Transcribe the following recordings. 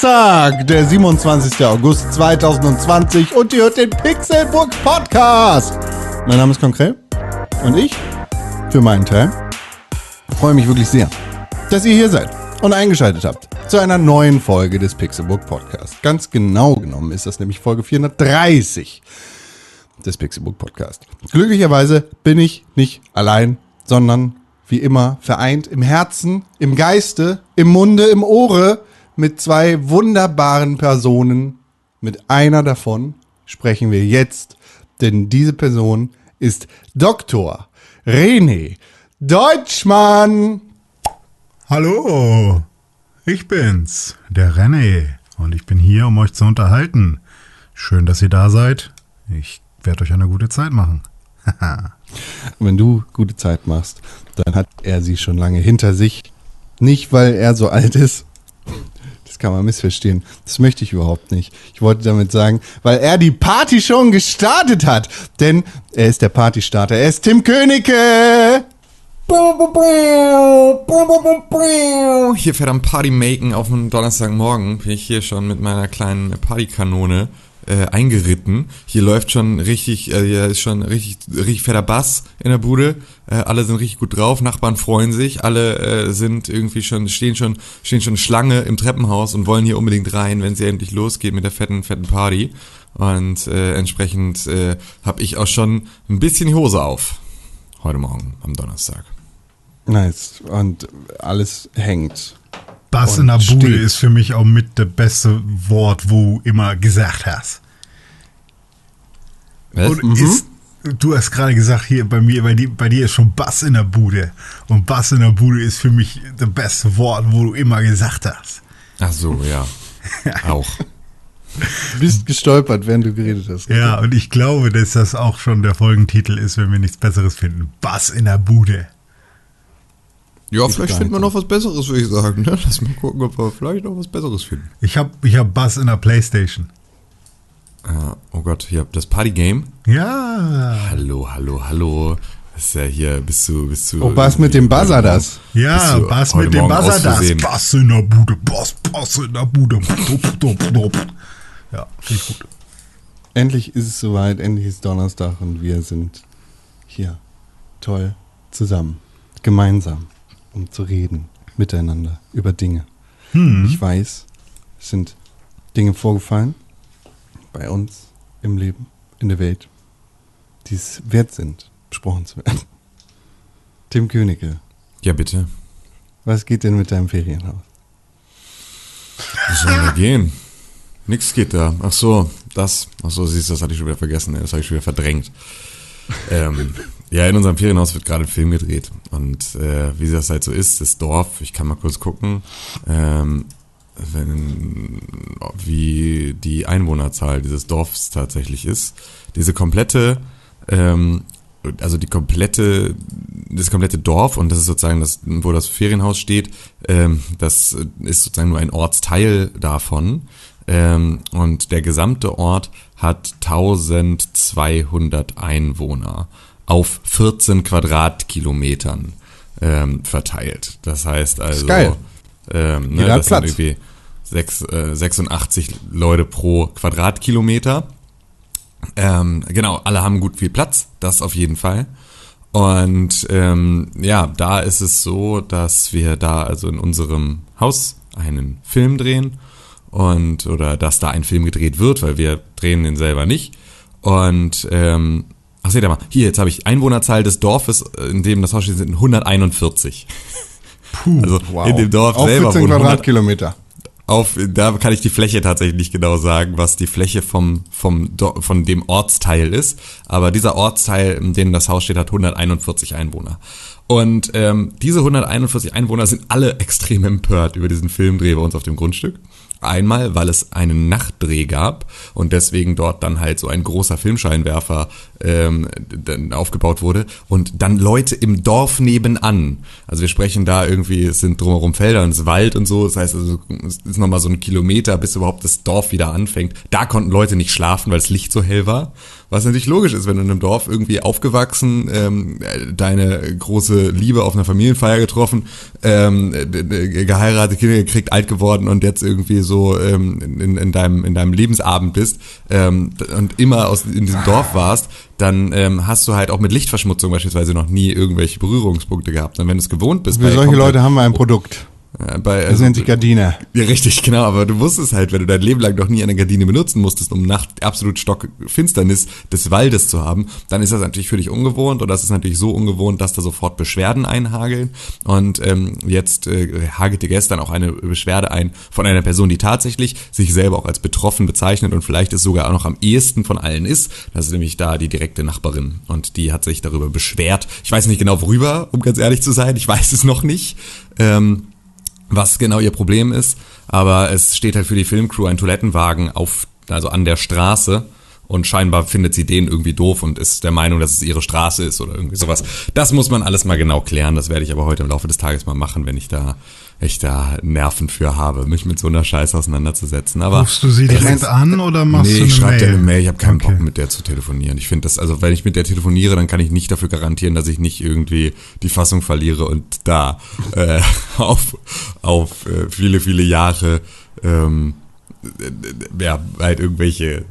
Donnerstag, der 27. August 2020 und ihr hört den Pixelbook Podcast. Mein Name ist Konkret und ich, für meinen Teil, freue mich wirklich sehr, dass ihr hier seid und eingeschaltet habt zu einer neuen Folge des Pixelbook Podcast. Ganz genau genommen ist das nämlich Folge 430 des Pixelbook Podcast. Glücklicherweise bin ich nicht allein, sondern wie immer vereint im Herzen, im Geiste, im Munde, im Ohre mit zwei wunderbaren Personen. Mit einer davon sprechen wir jetzt, denn diese Person ist Dr. René Deutschmann. Hallo, ich bin's, der René, und ich bin hier, um euch zu unterhalten. Schön, dass ihr da seid. Ich werde euch eine gute Zeit machen. Wenn du gute Zeit machst, dann hat er sie schon lange hinter sich. Nicht, weil er so alt ist. Kann man missverstehen. Das möchte ich überhaupt nicht. Ich wollte damit sagen, weil er die Party schon gestartet hat. Denn er ist der Partystarter. Er ist Tim Königke. Hier fährt am Party Maken auf einem Donnerstagmorgen. Bin ich hier schon mit meiner kleinen Partykanone äh, eingeritten. Hier läuft schon richtig, äh, hier ist schon richtig, richtig fetter Bass in der Bude. Äh, alle sind richtig gut drauf, Nachbarn freuen sich, alle äh, sind irgendwie schon, stehen schon, stehen schon Schlange im Treppenhaus und wollen hier unbedingt rein, wenn es endlich losgeht mit der fetten, fetten Party. Und äh, entsprechend äh, habe ich auch schon ein bisschen die Hose auf. Heute Morgen, am Donnerstag. Nice. Und alles hängt. Bass in der Bude ist für mich auch mit das beste Wort, wo du immer gesagt hast. Und ist, du hast gerade gesagt, hier bei mir, bei dir, bei dir ist schon Bass in der Bude. Und Bass in der Bude ist für mich das beste Wort, wo du immer gesagt hast. Ach so, ja. Auch. Du bist gestolpert, während du geredet hast. Ja, und ich glaube, dass das auch schon der Folgentitel ist, wenn wir nichts Besseres finden. Bass in der Bude. Ja, vielleicht finden wir noch was Besseres, würde ich sagen. Ne? Lass mal gucken, ob wir vielleicht noch was Besseres finden. Ich habe ich hab Bass in der Playstation. Ja, oh Gott, hier, das Partygame. Ja. Hallo, hallo, hallo. Das ist ja hier, bist du, bist du. Oh, was mit dem Buzzer das? Ja, Bass mit dem Buzzer das. Bass in der Bude, Bass, Bass in der Bude. Ja, finde ich gut. Endlich ist es soweit, endlich ist Donnerstag und wir sind hier toll zusammen, gemeinsam, um zu reden, miteinander über Dinge. Ich weiß, es sind Dinge vorgefallen bei uns im Leben, in der Welt, die es wert sind, besprochen zu werden. Tim Königke, Ja, bitte. was geht denn mit deinem Ferienhaus? Wo sollen wir gehen? Nix geht da. Ach so, das. Ach so, siehst du, das hatte ich schon wieder vergessen. Das habe ich schon wieder verdrängt. ähm, ja, in unserem Ferienhaus wird gerade ein Film gedreht. Und äh, wie das halt so ist, das Dorf, ich kann mal kurz gucken, ähm, wenn, wie die Einwohnerzahl dieses Dorfs tatsächlich ist. Diese komplette, ähm, also die komplette, das komplette Dorf und das ist sozusagen das, wo das Ferienhaus steht, ähm, das ist sozusagen nur ein Ortsteil davon. Ähm, und der gesamte Ort hat 1200 Einwohner auf 14 Quadratkilometern ähm, verteilt. Das heißt also, geil. Ähm, ne, das sind Platz. irgendwie sechs, äh, 86 Leute pro Quadratkilometer. Ähm, genau, alle haben gut viel Platz, das auf jeden Fall. Und ähm, ja, da ist es so, dass wir da also in unserem Haus einen Film drehen und oder dass da ein Film gedreht wird, weil wir drehen den selber nicht. Und ähm, ach seht ihr mal, hier jetzt habe ich Einwohnerzahl des Dorfes, äh, in dem das Haus steht, sind 141. Puh. Also in dem Dorf Auf selber 14 wohnen 100, Quadratkilometer. auf, da kann ich die Fläche tatsächlich nicht genau sagen, was die Fläche vom, vom, von dem Ortsteil ist. Aber dieser Ortsteil, in dem das Haus steht, hat 141 Einwohner. Und ähm, diese 141 Einwohner sind alle extrem empört über diesen Filmdreh bei uns auf dem Grundstück. Einmal, weil es einen Nachtdreh gab und deswegen dort dann halt so ein großer Filmscheinwerfer ähm, aufgebaut wurde und dann Leute im Dorf nebenan. Also wir sprechen da irgendwie, es sind drumherum Felder und es ist Wald und so. Das heißt, also, es ist nochmal so ein Kilometer, bis überhaupt das Dorf wieder anfängt. Da konnten Leute nicht schlafen, weil das Licht so hell war. Was natürlich logisch ist, wenn du in einem Dorf irgendwie aufgewachsen, ähm, deine große Liebe auf einer Familienfeier getroffen, ähm, geheiratet, Kinder gekriegt, alt geworden und jetzt irgendwie so ähm, in, in, deinem, in deinem Lebensabend bist ähm, und immer aus, in diesem Dorf warst, dann ähm, hast du halt auch mit Lichtverschmutzung beispielsweise noch nie irgendwelche Berührungspunkte gehabt. Und wenn du es gewohnt bist, Für solche Leute haben wir ein Produkt. Bei, Das nennt sich Gardine. ja, richtig, genau, aber du wusstest halt, wenn du dein Leben lang noch nie eine Gardine benutzen musstest, um Nacht absolut Stockfinsternis des Waldes zu haben, dann ist das natürlich für dich ungewohnt und das ist natürlich so ungewohnt, dass da sofort Beschwerden einhageln. Und ähm, jetzt äh, hagelte gestern auch eine Beschwerde ein von einer Person, die tatsächlich sich selber auch als betroffen bezeichnet und vielleicht es sogar auch noch am ehesten von allen ist. Das ist nämlich da die direkte Nachbarin und die hat sich darüber beschwert. Ich weiß nicht genau worüber, um ganz ehrlich zu sein. Ich weiß es noch nicht. Ähm, was genau ihr Problem ist, aber es steht halt für die Filmcrew ein Toilettenwagen auf, also an der Straße und scheinbar findet sie den irgendwie doof und ist der Meinung, dass es ihre Straße ist oder irgendwie sowas. Das muss man alles mal genau klären, das werde ich aber heute im Laufe des Tages mal machen, wenn ich da echt da Nerven für habe, mich mit so einer Scheiße auseinanderzusetzen. Aber Rufst du sie direkt an oder machst nee, du eine ich schreibe dir eine Mail? Ich habe keinen Okay. Bock, mit der zu telefonieren. Ich finde das, also wenn ich mit der telefoniere, dann kann ich nicht dafür garantieren, dass ich nicht irgendwie die Fassung verliere und da äh, auf, auf äh, viele, viele Jahre ähm, äh, ja, halt irgendwelche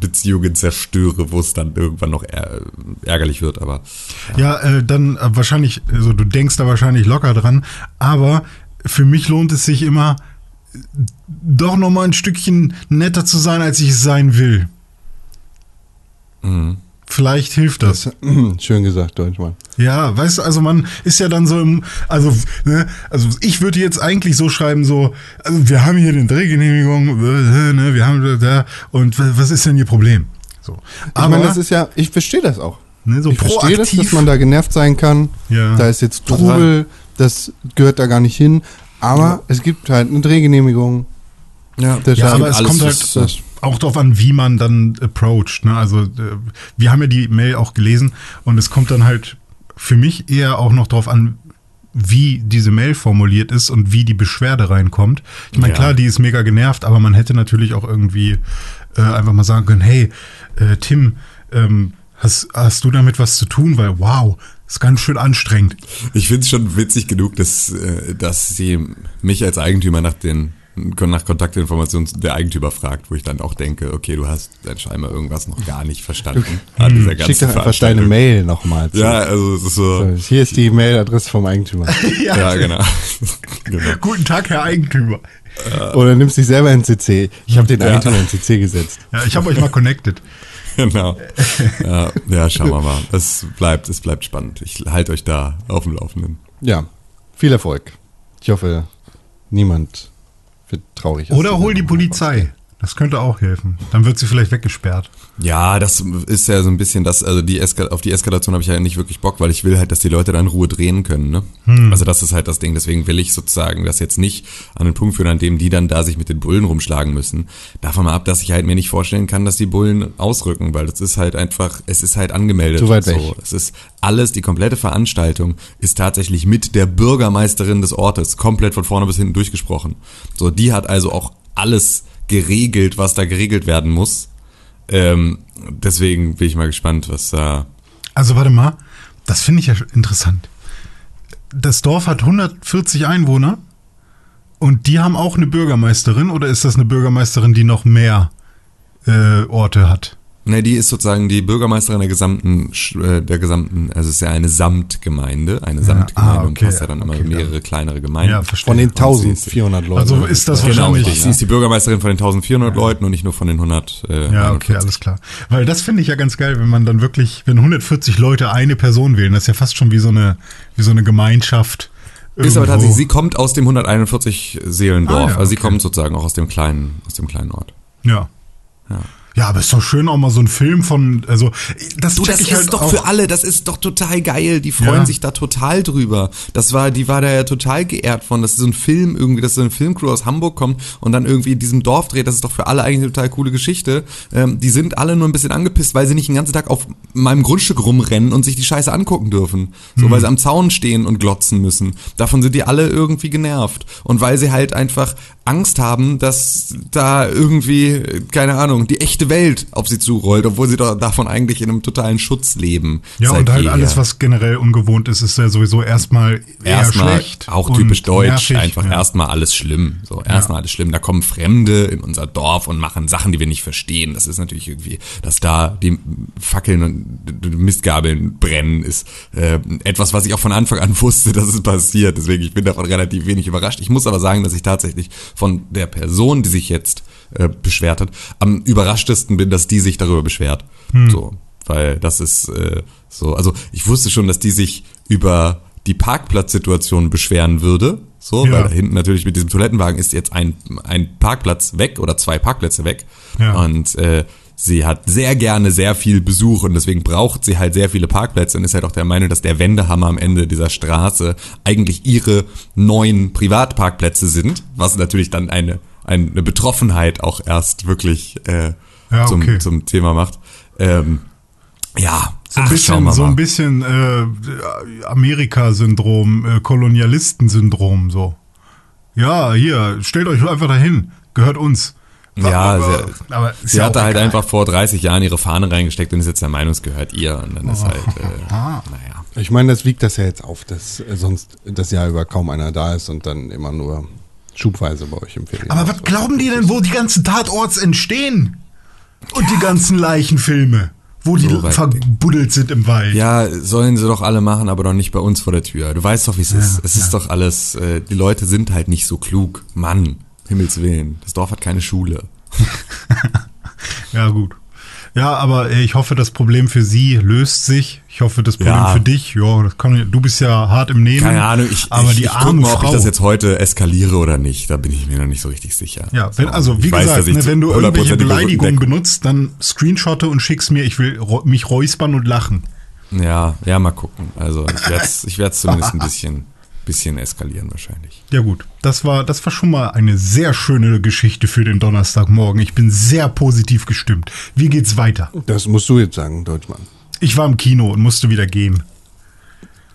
Beziehungen zerstöre, wo es dann irgendwann noch är ärgerlich wird, aber Ja, äh, dann äh, wahrscheinlich, also du denkst da wahrscheinlich locker dran, aber für mich lohnt es sich immer, äh, doch noch mal ein Stückchen netter zu sein, als ich es sein will. mhm. Vielleicht hilft das. Schön gesagt, Deutschmann. Ja, weißt du, also man ist ja dann so im, also, ne, also ich würde jetzt eigentlich so schreiben, so, also wir haben hier eine Drehgenehmigung, äh, ne, wir haben da, und was ist denn Ihr Problem? So. Aber ich meine, das ist ja, ich verstehe das auch. ne, so ich verstehe das, dass man da genervt sein kann. Ja. Da ist jetzt Total. Das gehört da gar nicht hin. Aber es gibt halt eine Drehgenehmigung. ja, Das Ja, aber es kommt halt auch darauf an, wie man dann approacht. Ne? Also äh, wir haben ja die Mail auch gelesen und es kommt dann halt für mich eher auch noch darauf an, wie diese Mail formuliert ist und wie die Beschwerde reinkommt. Ich meine, Ja. klar, die ist mega genervt, aber man hätte natürlich auch irgendwie äh, einfach mal sagen können, hey, äh, Tim, ähm, hast, hast du damit was zu tun? Weil, wow, ist ganz schön anstrengend. Ich finde es schon witzig genug, dass, äh, dass sie mich als Eigentümer nach den nach Kontaktinformationen der Eigentümer fragt, wo ich dann auch denke, okay, du hast dann scheinbar irgendwas noch gar nicht verstanden an dieser Schick doch einfach deine Mail nochmal zu. Ja, also es ist so, So, Hier ist die Mailadresse vom Eigentümer. ja, genau. genau. Guten Tag, Herr Eigentümer. Oder nimmst dich selber in CC. Ich habe den Eigentümer in CC gesetzt. Ja, ich habe euch mal connected. Genau. Ja, ja, schauen wir mal. Es bleibt, es bleibt spannend. Ich halte euch da auf dem Laufenden. Ja, viel Erfolg. Ich hoffe, niemand wird traurig. Oder hol die. Polizei. Das könnte auch helfen. Dann wird sie vielleicht weggesperrt. Ja, das ist ja so ein bisschen das, also die Eska auf die Eskalation habe ich ja nicht wirklich Bock, weil ich will halt, dass die Leute da in Ruhe drehen können, ne? Also das ist halt das Ding, deswegen will ich sozusagen das jetzt nicht an den Punkt führen, an dem die dann da sich mit den Bullen rumschlagen müssen. Davon mal ab, dass ich halt mir nicht vorstellen kann, dass die Bullen ausrücken, weil das ist halt einfach, es ist halt angemeldet. Zu weit weg. So, es ist alles, die komplette Veranstaltung ist tatsächlich mit der Bürgermeisterin des Ortes komplett von vorne bis hinten durchgesprochen. So, die hat also auch alles geregelt, was da geregelt werden muss. Ähm, deswegen bin ich mal gespannt, was da. Also warte mal, das finde ich ja interessant. Das Dorf hat 140 Einwohner und die haben auch eine Bürgermeisterin oder ist das eine Bürgermeisterin, die noch mehr äh, Orte hat? Ne, die ist sozusagen die Bürgermeisterin der gesamten, äh, der gesamten, also es ist ja eine Samtgemeinde, eine Samtgemeinde ah, und okay, du hast ja dann immer okay, mehrere kleinere Gemeinden. Ja, verstehe. Von den Und sie ist- 1400 Leuten. Also ist das Genau, wahrscheinlich. richtig. Sie ist die Bürgermeisterin von den 1400 Leuten und nicht nur von den 100. Äh, Ja, okay, 41. alles klar. Weil das finde ich ja ganz geil, wenn man dann wirklich, wenn 140 Leute eine Person wählen, das ist ja fast schon wie so eine, wie so eine Gemeinschaft. Ist aber irgendwo. tatsächlich, sie kommt aus dem 141 Seelendorf. Ah, ja, Also sie okay. kommt sozusagen auch aus dem kleinen, aus dem kleinen Ort. Ja. Ja. Ja, aber ist doch schön auch mal so ein Film von, also das Du, das ist halt doch für alle, das ist doch total geil. Die freuen Ja. sich da total drüber. Das war, die war da ja total geehrt von, dass so ein Film irgendwie, dass so ein Filmcrew aus Hamburg kommt und dann irgendwie in diesem Dorf dreht. Das ist doch für alle eigentlich eine total coole Geschichte. Ähm, die sind alle nur ein bisschen angepisst, weil sie nicht den ganzen Tag auf meinem Grundstück rumrennen und sich die Scheiße angucken dürfen. So, weil sie am Zaun stehen und glotzen müssen. Davon sind die alle irgendwie genervt. Und weil sie halt einfach Angst haben, dass da irgendwie, keine Ahnung, die echte Welt auf sie zurollt, obwohl sie doch davon eigentlich in einem totalen Schutz leben. Ja, und halt jeher. alles, was generell ungewohnt ist, ist ja sowieso erstmal eher erstmal schlecht. auch typisch deutsch, nervig. einfach ja. erstmal alles schlimm. So, erstmal alles schlimm. Da kommen Fremde in unser Dorf und machen Sachen, die wir nicht verstehen. Das ist natürlich irgendwie, dass da die Fackeln und Mistgabeln brennen, ist äh, etwas, was ich auch von Anfang an wusste, dass es passiert. Deswegen, ich bin davon relativ wenig überrascht. Ich muss aber sagen, dass ich tatsächlich von der Person, die sich jetzt äh, beschwert hat, am überraschtesten bin, dass die sich darüber beschwert. So, weil das ist äh, so, also ich wusste schon, dass die sich über die Parkplatzsituation beschweren würde. So, Ja. weil da hinten natürlich mit diesem Toilettenwagen ist jetzt ein, ein Parkplatz weg oder zwei Parkplätze weg. Ja. Und äh, sie hat sehr gerne sehr viel Besuch und deswegen braucht sie halt sehr viele Parkplätze und ist halt auch der Meinung, dass der Wendehammer am Ende dieser Straße eigentlich ihre neuen Privatparkplätze sind, was natürlich dann eine, eine Betroffenheit auch erst wirklich äh, Ja, zum, okay. zum Thema macht. Ähm, ja, So ein ach, bisschen, so ein bisschen äh, Amerika-Syndrom, äh, Kolonialisten-Syndrom, so. Ja, hier, stellt euch einfach dahin, gehört uns. Ja, aber, sie- aber Sie ja hatte halt egal. einfach vor 30 Jahren ihre Fahne reingesteckt und ist jetzt der Meinung, es gehört ihr. Und dann ist halt, äh, naja. Ich meine, das wiegt das ja jetzt auf, dass äh, sonst das Jahr über kaum einer da ist und dann immer nur schubweise bei euch im Ferien. Aber was glauben die denn, wo die ganzen Tatorts entstehen? Und die ganzen Leichenfilme, wo die So verbuddelt sind im Wald. Ja, sollen sie doch alle machen, aber doch nicht bei uns vor der Tür. Du weißt doch, wie es ist. Es ist doch alles, äh, die Leute sind halt nicht so klug. Mann, Himmels Willen. Das Dorf hat keine Schule. Ja, gut. Ja, aber äh, ich hoffe, das Problem für sie löst sich. Ich hoffe, das Problem Ja. für dich, ja, das kann, du bist ja hart im Nehmen. Keine Ahnung, ich, aber ich, die ich arme mal, ob Frau. ich das jetzt heute eskaliere oder nicht. Da bin ich mir noch nicht so richtig sicher. ja, wenn, So, also wie weiß, gesagt, ich ne, wenn du irgendwelche 100% Beleidigungen benutzt, dann screenshotte und schick's mir. Ich will mich räuspern und lachen. Ja, ja, mal gucken. Also ich werde es ich werd's zumindest ein bisschen, bisschen eskalieren wahrscheinlich. Ja gut, das war, das war schon mal eine sehr schöne Geschichte für den Donnerstagmorgen. Ich bin sehr positiv gestimmt. Wie geht's weiter? das musst du jetzt sagen, Deutschmann. Ich war im Kino und musste wieder gehen.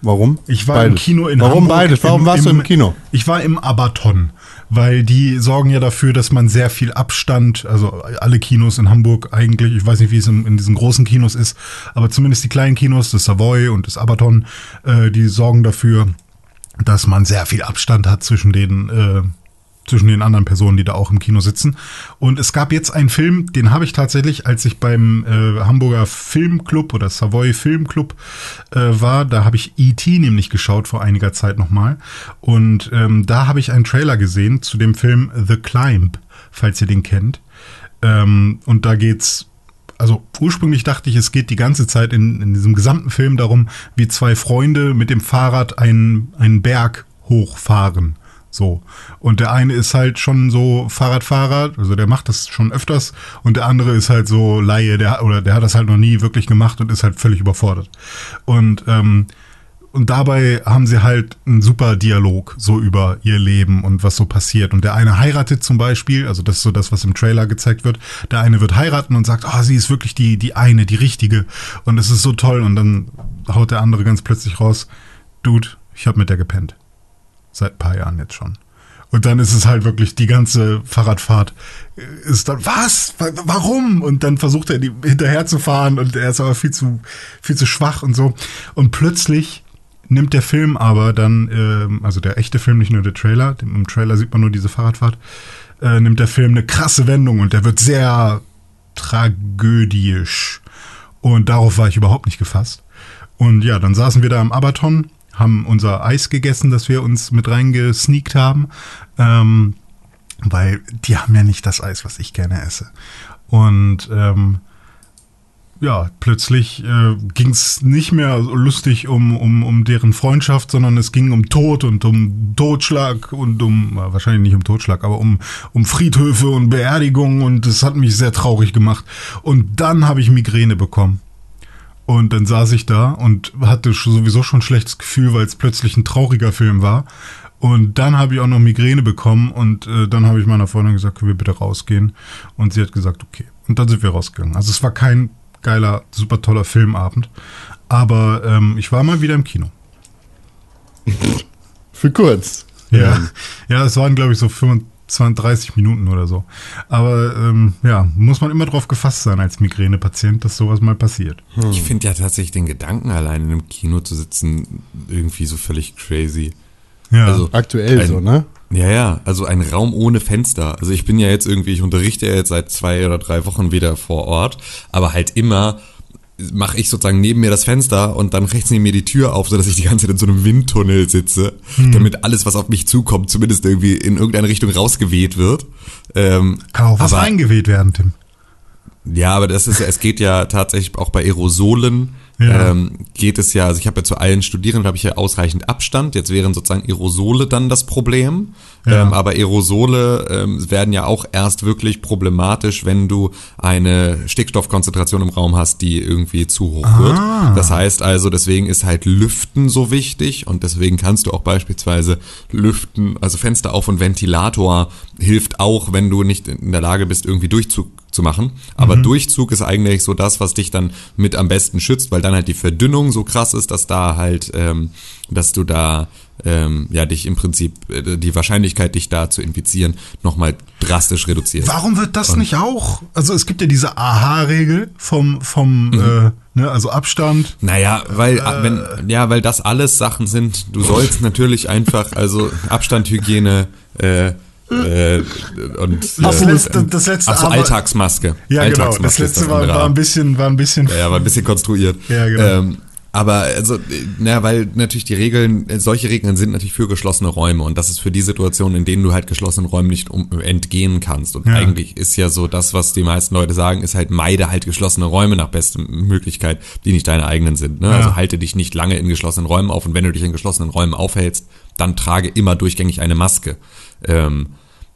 Warum? Ich war im Kino in Warum Hamburg. beides? Warum warst du im Kino? Ich war im Abaton, weil die sorgen ja dafür, dass man sehr viel Abstand, also alle Kinos in Hamburg eigentlich, ich weiß nicht, wie es in, in diesen großen Kinos ist, aber zumindest die kleinen Kinos, das Savoy und das Abaton, äh, die sorgen dafür, dass man sehr viel Abstand hat zwischen den äh, zwischen den anderen Personen, die da auch im Kino sitzen. Und es gab jetzt einen Film, den habe ich tatsächlich, als ich beim äh, Hamburger Filmclub oder Savoy Filmclub äh, war, da habe ich E.T. nämlich geschaut vor einiger Zeit nochmal. Und ähm, da habe ich einen Trailer gesehen zu dem Film The Climb, falls ihr den kennt. Ähm, und da geht's also ursprünglich dachte ich, es geht die ganze Zeit in, in diesem gesamten Film darum, wie zwei Freunde mit dem Fahrrad einen, einen Berg hochfahren. So. Und der eine ist halt schon so Fahrradfahrer, also der macht das schon öfters, und der andere ist halt so Laie, der, oder der hat das halt noch nie wirklich gemacht und ist halt völlig überfordert. Und, ähm, und dabei haben sie halt einen super Dialog so über ihr Leben und was so passiert. Und der eine heiratet zum Beispiel, also das ist so das, was im Trailer gezeigt wird. Der eine wird heiraten und sagt, ah, sie ist wirklich die, die eine, die richtige. Und es ist so toll. Und dann haut der andere ganz plötzlich raus, Dude, ich habe mit der gepennt. Seit ein paar Jahren jetzt schon. Und dann ist es halt wirklich die ganze Fahrradfahrt äh, ist dann, was? Wa- Warum? Und dann versucht er die hinterher zu fahren und er ist aber viel zu, viel zu schwach und so. Und plötzlich nimmt der Film aber dann, ähm, also der echte Film, nicht nur der Trailer, im Trailer sieht man nur diese Fahrradfahrt, äh, nimmt der Film eine krasse Wendung und der wird sehr tragödisch. Und darauf war ich überhaupt nicht gefasst. Und ja, dann saßen wir da am Abaton, haben unser Eis gegessen, das wir uns mit reingesneakt haben. Ähm, weil die haben ja nicht das Eis, was ich gerne esse. Und ähm, ja, plötzlich äh, ging es nicht mehr so lustig um, um, um deren Freundschaft, sondern es ging um Tod und um Totschlag und um, äh, wahrscheinlich nicht um Totschlag, aber um, um Friedhöfe und Beerdigungen und das hat mich sehr traurig gemacht. Und dann habe ich Migräne bekommen. Und dann saß ich da und hatte sowieso schon ein schlechtes Gefühl, weil es plötzlich ein trauriger Film war. Und dann habe ich auch noch Migräne bekommen und äh, dann habe ich meiner Freundin gesagt, können wir bitte rausgehen? Und sie hat gesagt, okay. Und dann sind wir rausgegangen. Also es war kein geiler, super toller Filmabend, aber ähm, ich war mal wieder im Kino. Für kurz. Ja, ja, es waren glaube ich so 25, 20, 30 Minuten oder so. Aber ähm, ja, muss man immer drauf gefasst sein als Migränepatient, dass sowas mal passiert. Ich finde ja tatsächlich den Gedanken, allein in einem Kino zu sitzen, irgendwie so völlig crazy. Ja. Also, Aktuell ein- so, ne? Ja, ja, also ein Raum ohne Fenster. Also ich bin ja jetzt irgendwie, ich unterrichte ja jetzt seit zwei oder drei Wochen wieder vor Ort, aber halt immer mache ich sozusagen neben mir das Fenster und dann rechts neben mir die Tür auf, sodass ich die ganze Zeit in so einem Windtunnel sitze, damit alles, was auf mich zukommt, zumindest irgendwie in irgendeine Richtung rausgeweht wird. Ähm, Kann auch was aber- eingeweht werden, Tim. ja, aber das ist ja, es geht ja tatsächlich auch bei Aerosolen Ja. ähm, geht es ja, also ich habe ja zu allen Studierenden habe ich ja ausreichend Abstand. Jetzt wären sozusagen Aerosole dann das Problem. Ja. Ähm, aber Aerosole ähm, werden ja auch erst wirklich problematisch, wenn du eine Stickstoffkonzentration im Raum hast, die irgendwie zu hoch Ah. wird. Das heißt also, deswegen ist halt Lüften so wichtig und deswegen kannst du auch beispielsweise Lüften, also Fenster auf und Ventilator hilft auch, wenn du nicht in der Lage bist, irgendwie Durchzug zu machen. Aber Durchzug ist eigentlich so das, was dich dann mit am besten schützt, weil dann halt die Verdünnung so krass ist, dass da halt, ähm, dass du da ähm, ja dich im Prinzip äh, die Wahrscheinlichkeit, dich da zu infizieren, nochmal drastisch reduziert. Warum wird das nicht auch? Also es gibt ja diese AHA-Regel vom, vom Mhm. äh, ne, also Abstand. Naja, weil äh, wenn ja, weil das alles Sachen sind. Du sollst natürlich einfach also Abstand, Hygiene äh, äh, und Das äh, letzte- das letzte ach so, aber- Alltagsmaske. Ja, genau. Alltagsmaske Das ist letzte war, andere war ein bisschen, war ein bisschen. Ja, war ein bisschen konstruiert. Ja, genau. Ähm, aber also, äh, na, weil natürlich die Regeln, äh, solche Regeln sind natürlich für geschlossene Räume und das ist für die Situation, in denen du halt geschlossenen Räumen nicht um, entgehen kannst. Und Ja. eigentlich ist ja so das, was die meisten Leute sagen, ist halt meide halt geschlossene Räume nach bester Möglichkeit, die nicht deine eigenen sind. Ne? Ja. Also halte dich nicht lange in geschlossenen Räumen auf und wenn du dich in geschlossenen Räumen aufhältst, dann trage immer durchgängig eine Maske. Ähm,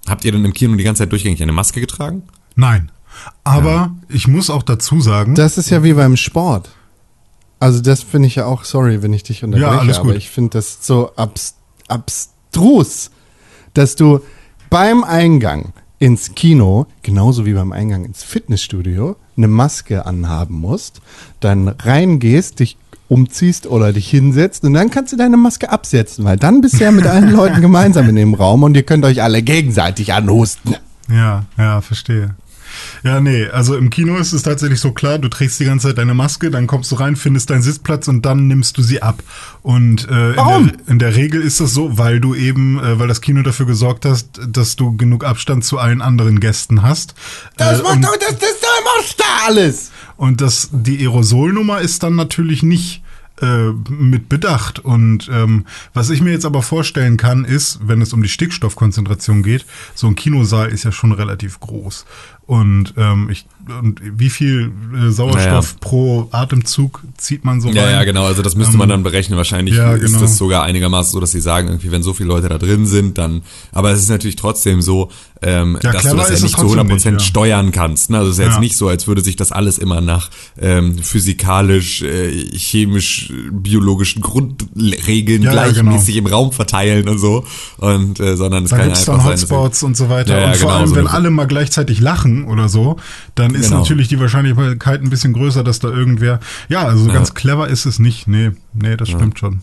habt ihr denn im Kino die ganze Zeit durchgängig eine Maske getragen? Nein. Aber ich muss auch dazu sagen, Das ist ja wie beim Sport. Also das finde ich ja auch, sorry, wenn ich dich unterbreche, Ja, alles gut. aber ich finde das so abs abstrus, dass du beim Eingang ins Kino, genauso wie beim Eingang ins Fitnessstudio, eine Maske anhaben musst, dann reingehst, dich umziehst oder dich hinsetzt und dann kannst du deine Maske absetzen, weil dann bist du ja mit allen Leuten gemeinsam in dem Raum und ihr könnt euch alle gegenseitig anhusten. Ja, ja, verstehe. Ja, nee, also im Kino ist es tatsächlich so klar, du trägst die ganze Zeit deine Maske, dann kommst du rein, findest deinen Sitzplatz und dann nimmst du sie ab. Und äh, Warum? In, der, in der Regel ist das so, weil du eben, äh, weil das Kino dafür gesorgt hast, dass du genug Abstand zu allen anderen Gästen hast. Das Äh, macht doch, das, das immer da alles. Und das, die Aerosolnummer ist dann natürlich nicht äh, mit Bedacht. Und ähm, was ich mir jetzt aber vorstellen kann, ist, wenn es um die Stickstoffkonzentration geht, so ein Kinosaal ist ja schon relativ groß. Und, ähm, ich, und wie viel äh, Sauerstoff Naja. pro Atemzug zieht man so Ja, rein? ja, genau. Also das müsste Ähm, man dann berechnen. Wahrscheinlich ja, ist genau. das sogar einigermaßen so, dass sie sagen, irgendwie, wenn so viele Leute da drin sind, dann. Aber es ist natürlich trotzdem so, ähm, Ja, dass du das ja ist nicht zu trotzdem 100% nicht, ja. steuern kannst. Ne? Also es ist jetzt Ja. nicht so, als würde sich das alles immer nach ähm, physikalisch, äh, chemisch, biologischen Grundregeln Ja, ja, gleichmäßig im Raum verteilen und so. Und äh, sondern es Da kann ja einfach dann sein, Hotspots und so weiter. Ja, ja, und vor genau, allem, so wenn alle mal gleichzeitig lachen oder so, dann ist Genau. natürlich die Wahrscheinlichkeit ein bisschen größer, dass da irgendwer. Ja, also ganz clever ist es nicht. Nee, nee, das stimmt schon.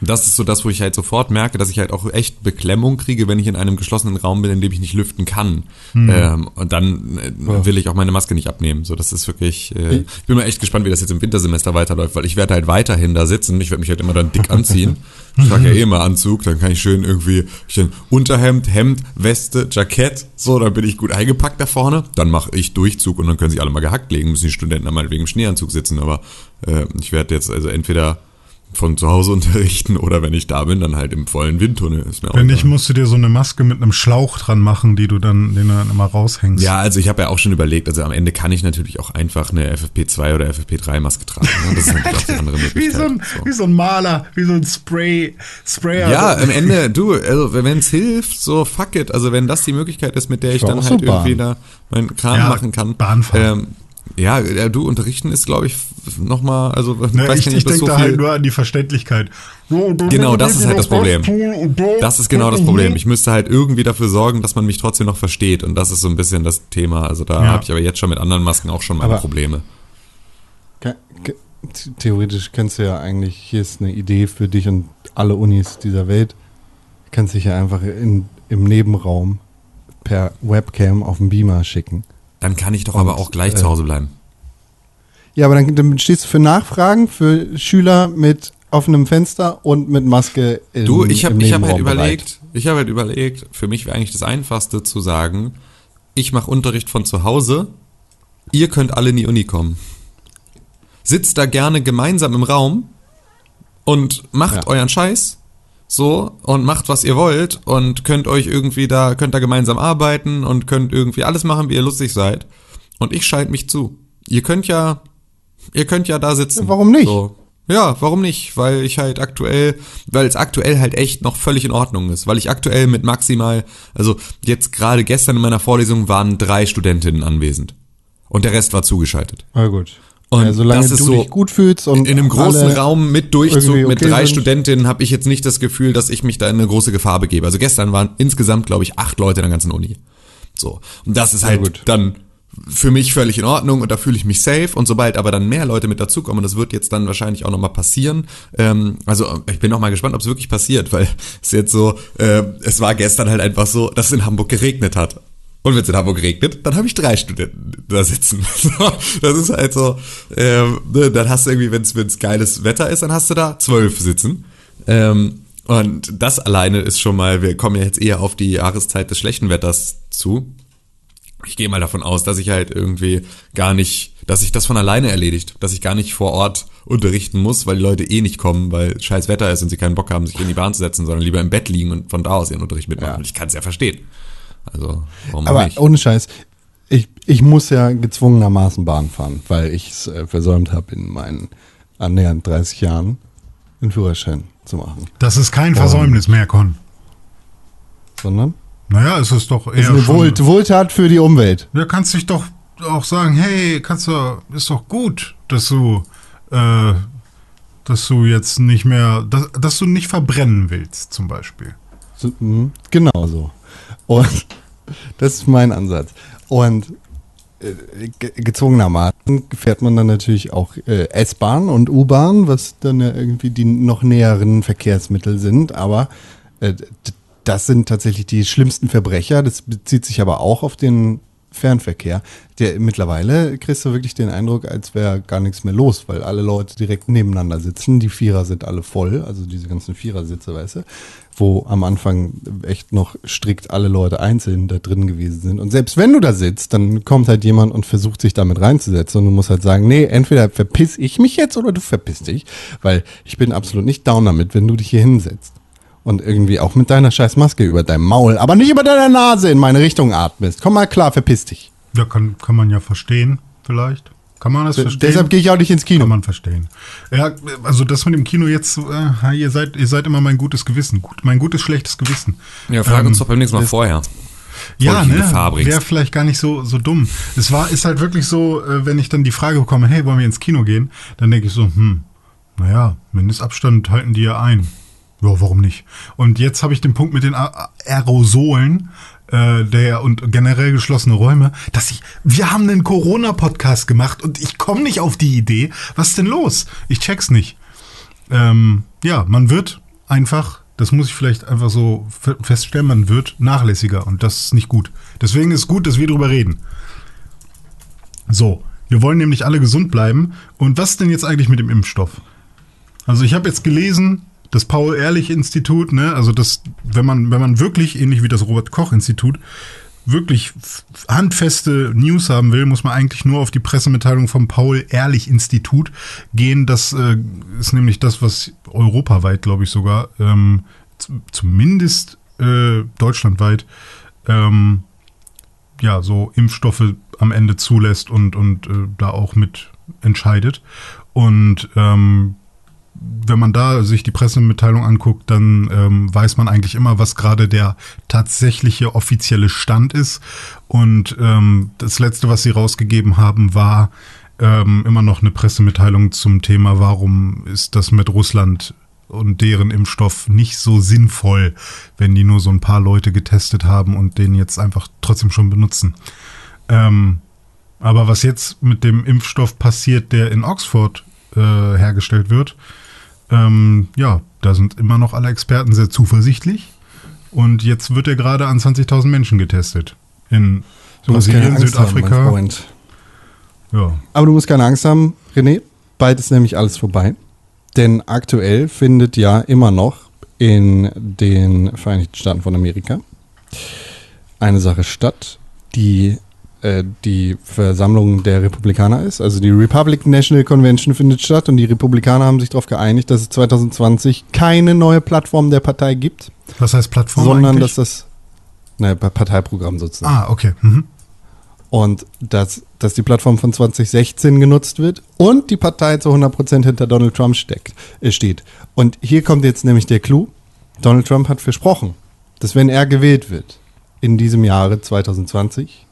Und das ist so das, wo ich halt sofort merke, dass ich halt auch echt Beklemmung kriege, wenn ich in einem geschlossenen Raum bin, in dem ich nicht lüften kann. Hm. Ähm, und dann äh, will ich auch meine Maske nicht abnehmen. So, das ist wirklich. Äh, ich bin mal echt gespannt, wie das jetzt im Wintersemester weiterläuft, weil ich werde halt weiterhin da sitzen. Ich werde mich halt immer dann dick anziehen. Ich trage ja eh immer Anzug, dann kann ich schön irgendwie ich dann Unterhemd, Hemd, Weste, Jackett, so, dann bin ich gut eingepackt da vorne. Dann mache ich Durchzug und dann können sich alle mal gehackt legen, müssen die Studenten dann meinetwegen im Schneeanzug sitzen. Aber äh, ich werde jetzt also entweder von zu Hause unterrichten oder wenn ich da bin, dann halt im vollen Windtunnel. Ist mir auch Wenn nicht, musst du dir so eine Maske mit einem Schlauch dran machen, die du dann, den du dann immer raushängst. Ja, also ich habe ja auch schon überlegt, also am Ende kann ich natürlich auch einfach eine FFP2 oder FFP3 Maske tragen. Ne? Das ist natürlich auch die andere Wie Möglichkeit. so, ein, So. wie so ein Maler, wie so ein Spray, Sprayer. Ja, am Ende, du, also wenn es hilft, so fuck it. Also wenn das die Möglichkeit ist, mit der ich war dann halt so irgendwie da meinen Kram Ja, machen kann. Bahnfahren. Ähm, ja, du unterrichten ist, glaube ich, nochmal, also Ne, weiß ich nicht, ich denke so da viel. halt nur an die Verständlichkeit. Genau, das ist halt das Problem. Das ist genau das Problem. Ich müsste halt irgendwie dafür sorgen, dass man mich trotzdem noch versteht. Und das ist so ein bisschen das Thema. Also da Ja. habe ich aber jetzt schon mit anderen Masken auch schon meine Aber- Probleme. Theoretisch kannst du ja eigentlich, hier ist eine Idee für dich und alle Unis dieser Welt, kannst dich ja einfach in, im Nebenraum per Webcam auf dem Beamer schicken. Dann kann ich doch aber auch gleich äh, zu Hause bleiben. Ja, aber dann, dann stehst du für Nachfragen für Schüler mit offenem Fenster und mit Maske im, Du, ich habe hab halt Nebenraum bereit. überlegt, ich habe halt überlegt, für mich wäre eigentlich das Einfachste zu sagen, ich mache Unterricht von zu Hause, ihr könnt alle in die Uni kommen. Sitzt da gerne gemeinsam im Raum und macht Ja. euren Scheiß so und macht was ihr wollt und könnt euch irgendwie da könnt da gemeinsam arbeiten und könnt irgendwie alles machen, wie ihr lustig seid und ich schalte mich zu. Ihr könnt ja ihr könnt ja da sitzen. Ja, warum nicht? So. Ja, warum nicht? Weil ich halt aktuell, weil es aktuell halt echt noch völlig in Ordnung ist. Weil ich aktuell mit maximal, also jetzt gerade gestern in meiner Vorlesung waren drei Studentinnen anwesend. Und der Rest war zugeschaltet. Na gut. Und ja, solange das ist du so dich gut fühlst und In einem großen Raum mit Durchzug irgendwie mit okay drei sind. Studentinnen habe ich jetzt nicht das Gefühl, dass ich mich da in eine große Gefahr begebe. Also gestern waren insgesamt, glaube ich, acht Leute in der ganzen Uni. So. Und das ist halt gut. dann für mich völlig in Ordnung und da fühle ich mich safe und sobald aber dann mehr Leute mit dazukommen, und das wird jetzt dann wahrscheinlich auch nochmal passieren, ähm, also ich bin noch mal gespannt, ob es wirklich passiert, weil es jetzt so, äh, es war gestern halt einfach so, dass es in Hamburg geregnet hat. Und wenn es in Hamburg regnet, dann habe ich drei Studenten da sitzen. Das ist halt so, ähm, ne, dann hast du irgendwie, wenn es geiles Wetter ist, dann hast du da zwölf sitzen. Ähm, und das alleine ist schon mal, wir kommen ja jetzt eher auf die Jahreszeit des schlechten Wetters zu. Ich gehe mal davon aus, dass ich halt irgendwie gar nicht, dass sich das von alleine erledigt, dass ich gar nicht vor Ort unterrichten muss, weil die Leute eh nicht kommen, weil scheiß Wetter ist und sie keinen Bock haben, sich in die Bahn zu setzen, sondern lieber im Bett liegen und von da aus ihren Unterricht mitmachen. Ja. Und ich kann es ja verstehen. Also, warum Aber nicht? ohne Scheiß, ich, ich muss ja gezwungenermaßen Bahn fahren, weil ich es äh, versäumt habe, in meinen annähernd 30 Jahren einen Führerschein zu machen. Das ist kein Versäumnis mehr, Con. Sondern Naja, es ist doch es ist eher eine schon, Wohl, Wohltat für die Umwelt. Ja, kannst dich doch auch sagen, hey, kannst du, ist doch gut, dass du, äh, dass du jetzt nicht mehr, dass, dass du nicht verbrennen willst, zum Beispiel. So, mhm, genau so. Und das ist mein Ansatz. Und äh, ge- gezwungenermaßen fährt man dann natürlich auch äh, S-Bahn und U-Bahn, was dann ja irgendwie die noch näheren Verkehrsmittel sind. Aber äh, das sind tatsächlich die schlimmsten Verbrecher. Das bezieht sich aber auch auf den Fernverkehr. Der, mittlerweile kriegst du wirklich den Eindruck, als wäre gar nichts mehr los, weil alle Leute direkt nebeneinander sitzen. Die Vierer sind alle voll, also diese ganzen Vierersitze, weißt du, wo am Anfang echt noch strikt alle Leute einzeln da drin gewesen sind. Und selbst wenn du da sitzt, dann kommt halt jemand und versucht sich damit reinzusetzen und du musst halt sagen, nee, entweder verpiss ich mich jetzt oder du verpiss dich, weil ich bin absolut nicht down damit, wenn du dich hier hinsetzt. Und irgendwie auch mit deiner scheiß Maske über deinem Maul, aber nicht über deiner Nase in meine Richtung atmest. Komm mal klar, verpiss dich. Ja, kann, kann man ja verstehen, vielleicht. Kann man das verstehen? Deshalb gehe ich auch nicht ins Kino. Kann man verstehen. Ja, also das mit dem Kino jetzt, äh, ihr seid, ihr seid immer mein gutes Gewissen, gut, mein gutes schlechtes Gewissen. ja, frag ähm, uns doch beim nächsten Mal vorher. Ja, ne? Wäre vielleicht gar nicht so, so dumm. Es war, ist halt wirklich so, äh, wenn ich dann die Frage bekomme, hey, wollen wir ins Kino gehen? Dann denke ich so, hm, naja, Mindestabstand halten die ja ein. Ja, warum nicht? Und jetzt habe ich den Punkt mit den Aerosolen äh, der und generell geschlossene Räume, dass ich, wir haben einen Corona-Podcast gemacht und ich komme nicht auf die Idee. Was ist denn los? Ich check's nicht. Ähm, ja, man wird einfach, das muss ich vielleicht einfach so fe- feststellen, man wird nachlässiger und das ist nicht gut. Deswegen ist gut, dass wir drüber reden. So, wir wollen nämlich alle gesund bleiben. Und was ist denn jetzt eigentlich mit dem Impfstoff? Also ich habe jetzt gelesen, das Paul-Ehrlich-Institut, ne, also das, wenn man, wenn man wirklich, ähnlich wie das Robert-Koch-Institut, wirklich handfeste News haben will, muss man eigentlich nur auf die Pressemitteilung vom Paul-Ehrlich-Institut gehen. Das äh, ist nämlich das, was europaweit, glaube ich sogar, ähm, zumindest äh, deutschlandweit, ähm, ja, so Impfstoffe am Ende zulässt und, und äh, da auch mit entscheidet. Und ähm, wenn man da sich die Pressemitteilung anguckt, dann ähm, weiß man eigentlich immer, was gerade der tatsächliche offizielle Stand ist. Und ähm, das letzte, was sie rausgegeben haben, war ähm, immer noch eine Pressemitteilung zum Thema, warum ist das mit Russland und deren Impfstoff nicht so sinnvoll, wenn die nur so ein paar Leute getestet haben und den jetzt einfach trotzdem schon benutzen. Ähm, aber was jetzt mit dem Impfstoff passiert, der in Oxford äh, hergestellt wird, ähm, ja, da sind immer noch alle Experten sehr zuversichtlich, Und jetzt wird er gerade an 20.000 Menschen getestet. In Du Brasilien, haben, Südafrika. Freund. ja. Aber du musst keine Angst haben, René. Bald ist nämlich alles vorbei. Denn aktuell findet ja immer noch in den Vereinigten Staaten von Amerika eine Sache statt, die äh, die Versammlung der Republikaner ist. Also die Republican National Convention findet statt und die Republikaner haben sich darauf geeinigt, dass es 2020 keine neue Plattform der Partei gibt, Was heißt Plattform sondern eigentlich? dass das naja, Parteiprogramm sozusagen. ah, okay. Mhm. Und dass, dass die Plattform von 2016 genutzt wird und die Partei zu 100% hinter Donald Trump steckt, äh, steht. Und hier kommt jetzt nämlich der Clou. Donald Trump hat versprochen, dass wenn er gewählt wird, in diesem Jahre 2020,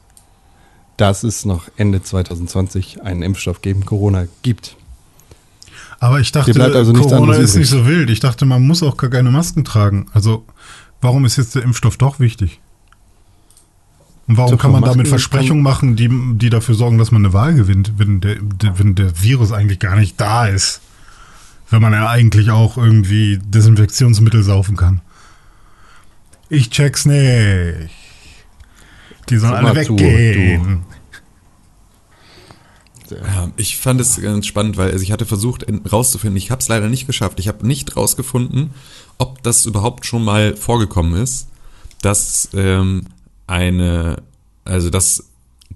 dass es noch Ende 2020 einen Impfstoff gegen Corona gibt. Aber ich dachte, also Corona ist nicht so wild. Ich dachte, man muss auch gar keine Masken tragen. Also, warum ist jetzt der Impfstoff doch wichtig? Und warum So, kann man damit Masken Versprechungen machen, die, die dafür sorgen, dass man eine Wahl gewinnt, wenn der, der, wenn der Virus eigentlich gar nicht da ist? Wenn man ja eigentlich auch irgendwie Desinfektionsmittel saufen kann. Ich check's nicht. Die sollen alle mal zu, weggehen. Ja, ich fand es ganz spannend, weil also ich hatte versucht in- rauszufinden, ich habe es leider nicht geschafft. Ich habe nicht rausgefunden, ob das überhaupt schon mal vorgekommen ist, dass ähm, eine, also dass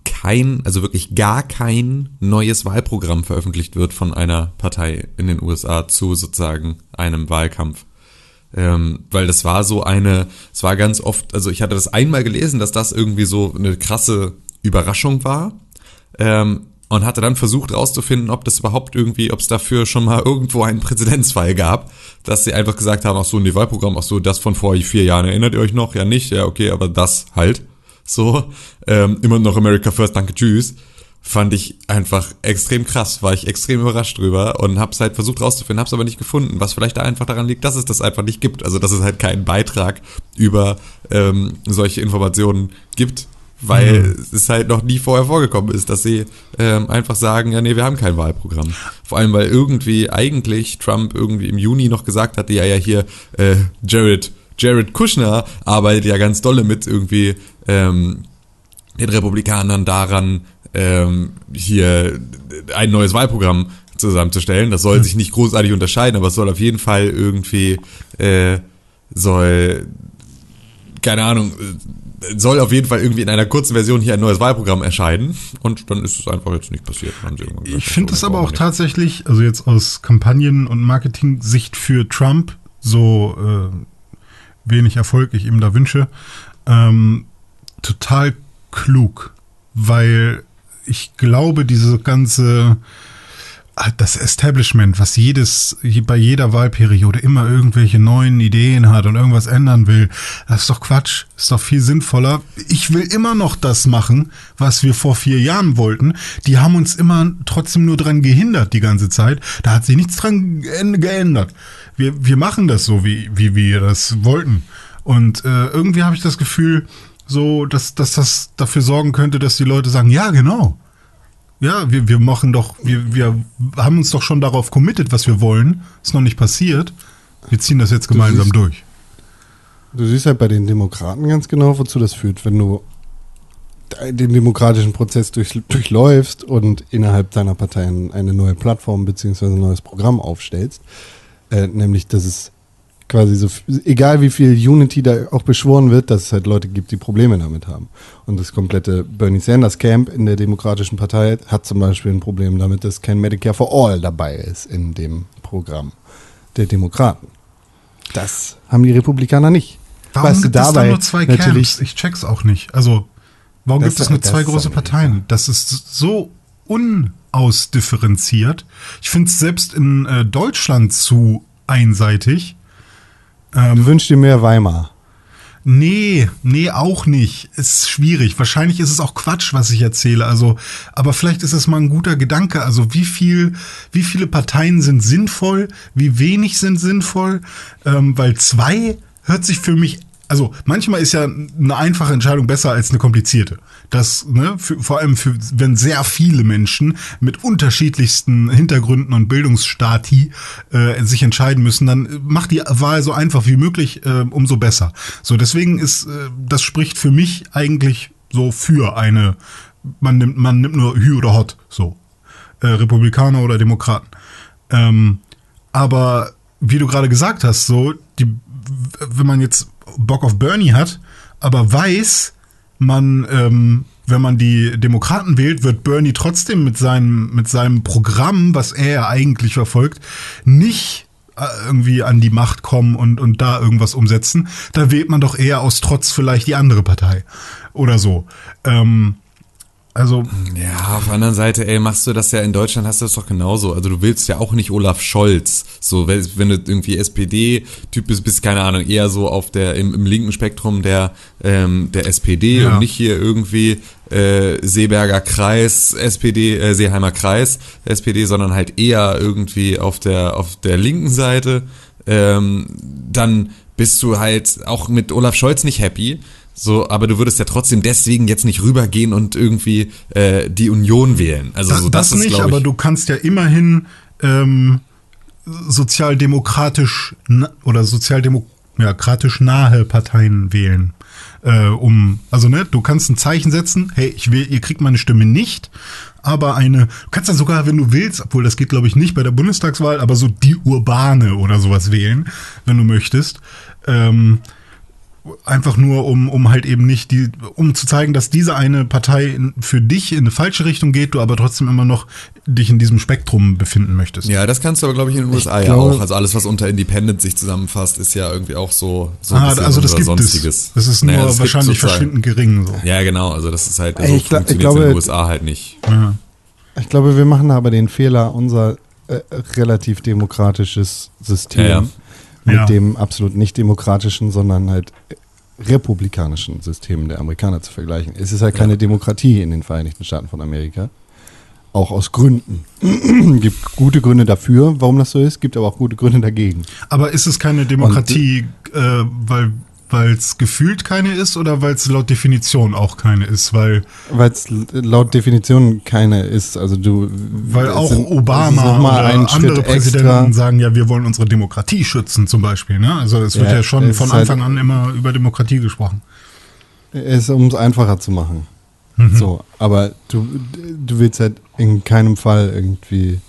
kein, also wirklich gar kein neues Wahlprogramm veröffentlicht wird von einer Partei in den USA zu sozusagen einem Wahlkampf. Ähm, weil das war so eine, es war ganz oft, also ich hatte das einmal gelesen, dass das irgendwie so eine krasse Überraschung war. Ähm, und hatte dann versucht rauszufinden, ob das überhaupt irgendwie, ob es dafür schon mal irgendwo einen Präzedenzfall gab, dass sie einfach gesagt haben, ach so, ein Wahlprogramm, ach so, das von vor vier Jahren, erinnert ihr euch noch? Ja nicht, ja okay, aber das halt. So, ähm, immer noch America First, danke, tschüss. Fand ich einfach extrem krass, war ich extrem überrascht drüber und hab's halt versucht rauszufinden, hab's aber nicht gefunden, was vielleicht da einfach daran liegt, dass es das einfach nicht gibt. Also dass es halt keinen Beitrag über ähm, solche Informationen gibt, weil es halt noch nie vorher vorgekommen ist, dass sie ähm, einfach sagen, ja nee, wir haben kein Wahlprogramm. Vor allem, weil irgendwie eigentlich Trump irgendwie im Juni noch gesagt hatte, ja ja hier äh, Jared Jared Kushner arbeitet ja ganz dolle mit irgendwie ähm, den Republikanern daran, ähm, hier ein neues Wahlprogramm zusammenzustellen. Das soll sich nicht großartig unterscheiden, aber es soll auf jeden Fall irgendwie äh, soll keine Ahnung äh, soll auf jeden Fall irgendwie in einer kurzen Version hier ein neues Wahlprogramm erscheinen und dann ist es einfach jetzt nicht passiert. Ich finde es aber auch nicht. tatsächlich, also jetzt aus Kampagnen- und Marketing-Sicht für Trump, so äh, wenig Erfolg ich ihm da wünsche, ähm, total klug, weil ich glaube, diese ganze ah, das Establishment, was jedes bei jeder Wahlperiode immer irgendwelche neuen Ideen hat und irgendwas ändern will, das ist doch Quatsch, ist doch viel sinnvoller. Ich will immer noch das machen, was wir vor vier Jahren wollten. Die haben uns immer trotzdem nur dran gehindert die ganze Zeit. Da hat sich nichts dran ge- geändert. Wir, wir machen das so, wie, wie wir das wollten. Und äh, irgendwie habe ich das Gefühl, so, dass, dass das dafür sorgen könnte, dass die Leute sagen, ja, genau. Ja, wir, wir machen doch, wir, wir haben uns doch schon darauf committed, was wir wollen. Ist noch nicht passiert. Wir ziehen das jetzt gemeinsam siehst- durch. Du siehst halt bei den Demokraten ganz genau, wozu das führt, wenn du den demokratischen Prozess durch, durchläufst und innerhalb deiner Partei ein- eine neue Plattform bzw. ein neues Programm aufstellst, äh, nämlich dass es quasi so, egal wie viel Unity da auch beschworen wird, dass es halt Leute gibt, die Probleme damit haben. Und das komplette Bernie Sanders Camp in der Demokratischen Partei hat zum Beispiel ein Problem damit, dass kein Medicare for All dabei ist in dem Programm der Demokraten. Das haben die Republikaner nicht. Warum Weißt gibt es da nur zwei natürlich- Camps? Ich check's auch nicht. Also, warum gibt es nur zwei große Parteien? Das ist so unausdifferenziert. Ich finde es selbst in äh, Deutschland zu einseitig. Du wünschst dir mehr Weimar. Nee, nee, auch nicht. Ist schwierig. Wahrscheinlich ist es auch Quatsch, was ich erzähle. Also, aber vielleicht ist es mal ein guter Gedanke. Also, wie viel, wie viele Parteien sind sinnvoll? Wie wenig sind sinnvoll? Ähm, weil zwei hört sich für mich also manchmal ist ja eine einfache Entscheidung besser als eine komplizierte. Das, ne, für, vor allem für, wenn sehr viele Menschen mit unterschiedlichsten Hintergründen und Bildungsstati äh, sich entscheiden müssen, dann macht die Wahl so einfach wie möglich, äh, umso besser. So, deswegen ist, äh, das spricht für mich eigentlich so für eine, man nimmt, man nimmt nur Hü oder Hot, so. Äh, Republikaner oder Demokraten. Ähm, aber wie du gerade gesagt hast, so, die, wenn man jetzt Bock auf Bernie hat, aber weiß, man, ähm, wenn man die Demokraten wählt, wird Bernie trotzdem mit seinem, mit seinem Programm, was er ja eigentlich verfolgt, nicht äh, irgendwie an die Macht kommen und, und da irgendwas umsetzen. Da wählt man doch eher aus Trotz vielleicht die andere Partei oder so. Ähm, also. Ja, auf der anderen Seite, ey, machst du das ja in Deutschland, hast du das doch genauso. Also du willst ja auch nicht Olaf Scholz. So, wenn, du irgendwie SPD-Typ bist, bist, keine Ahnung, eher so auf der, im, im linken Spektrum der, ähm, der SPD Ja. und nicht hier irgendwie äh, Seeberger Kreis, SPD, äh, Seeheimer Kreis, SPD, sondern halt eher irgendwie auf der, auf der linken Seite, ähm, dann bist du halt auch mit Olaf Scholz nicht happy. So, aber du würdest ja trotzdem deswegen jetzt nicht rübergehen und irgendwie äh, die Union wählen. Also Da, so, das, das, ist, nicht, glaub aber ich, du kannst ja immerhin ähm, sozialdemokratisch oder sozialdemokratisch nahe Parteien wählen. Äh, um, also ne, du kannst ein Zeichen setzen, hey, ich will, ihr kriegt meine Stimme nicht, aber eine, du kannst dann sogar, wenn du willst, obwohl das geht glaube ich nicht bei der Bundestagswahl, aber so die urbane oder sowas wählen, wenn du möchtest. Ähm, einfach nur um um halt eben nicht die um zu zeigen, dass diese eine Partei für dich in eine falsche Richtung geht, du aber trotzdem immer noch dich in diesem Spektrum befinden möchtest. Ja, das kannst du aber, glaube ich, in den USA ja glaube- auch. Also alles, was unter Independent sich zusammenfasst, ist ja irgendwie auch so, so ein ah, bisschen also das gibt sonstiges. es. Das ist nur Naja, gibt wahrscheinlich verschwindend gering so. Ja, genau. Also das ist halt, so ich ich funktioniert glaube- in den USA halt nicht. Ja. Ich glaube, wir machen aber den Fehler, unser äh, relativ demokratisches System Ja, ja. Mit Ja. dem absolut nicht demokratischen, sondern halt republikanischen System der Amerikaner zu vergleichen. Es ist halt keine Demokratie in den Vereinigten Staaten von Amerika. Auch aus Gründen. gibt gute Gründe dafür, warum das so ist, gibt aber auch gute Gründe dagegen. Aber ist es keine Demokratie, äh, weil weil es gefühlt keine ist oder weil es laut Definition auch keine ist, weil Weil es laut Definition keine ist. Also du weil es auch sind- es Obama oder einen Schritt andere Präsidenten extra. sagen ja, wir wollen unsere Demokratie schützen zum Beispiel. Ne? Also es wird Ja, ja, schon es von halt- Anfang an immer über Demokratie gesprochen. ist, um es einfacher zu machen. Mhm. So, aber du, du willst halt in keinem Fall irgendwie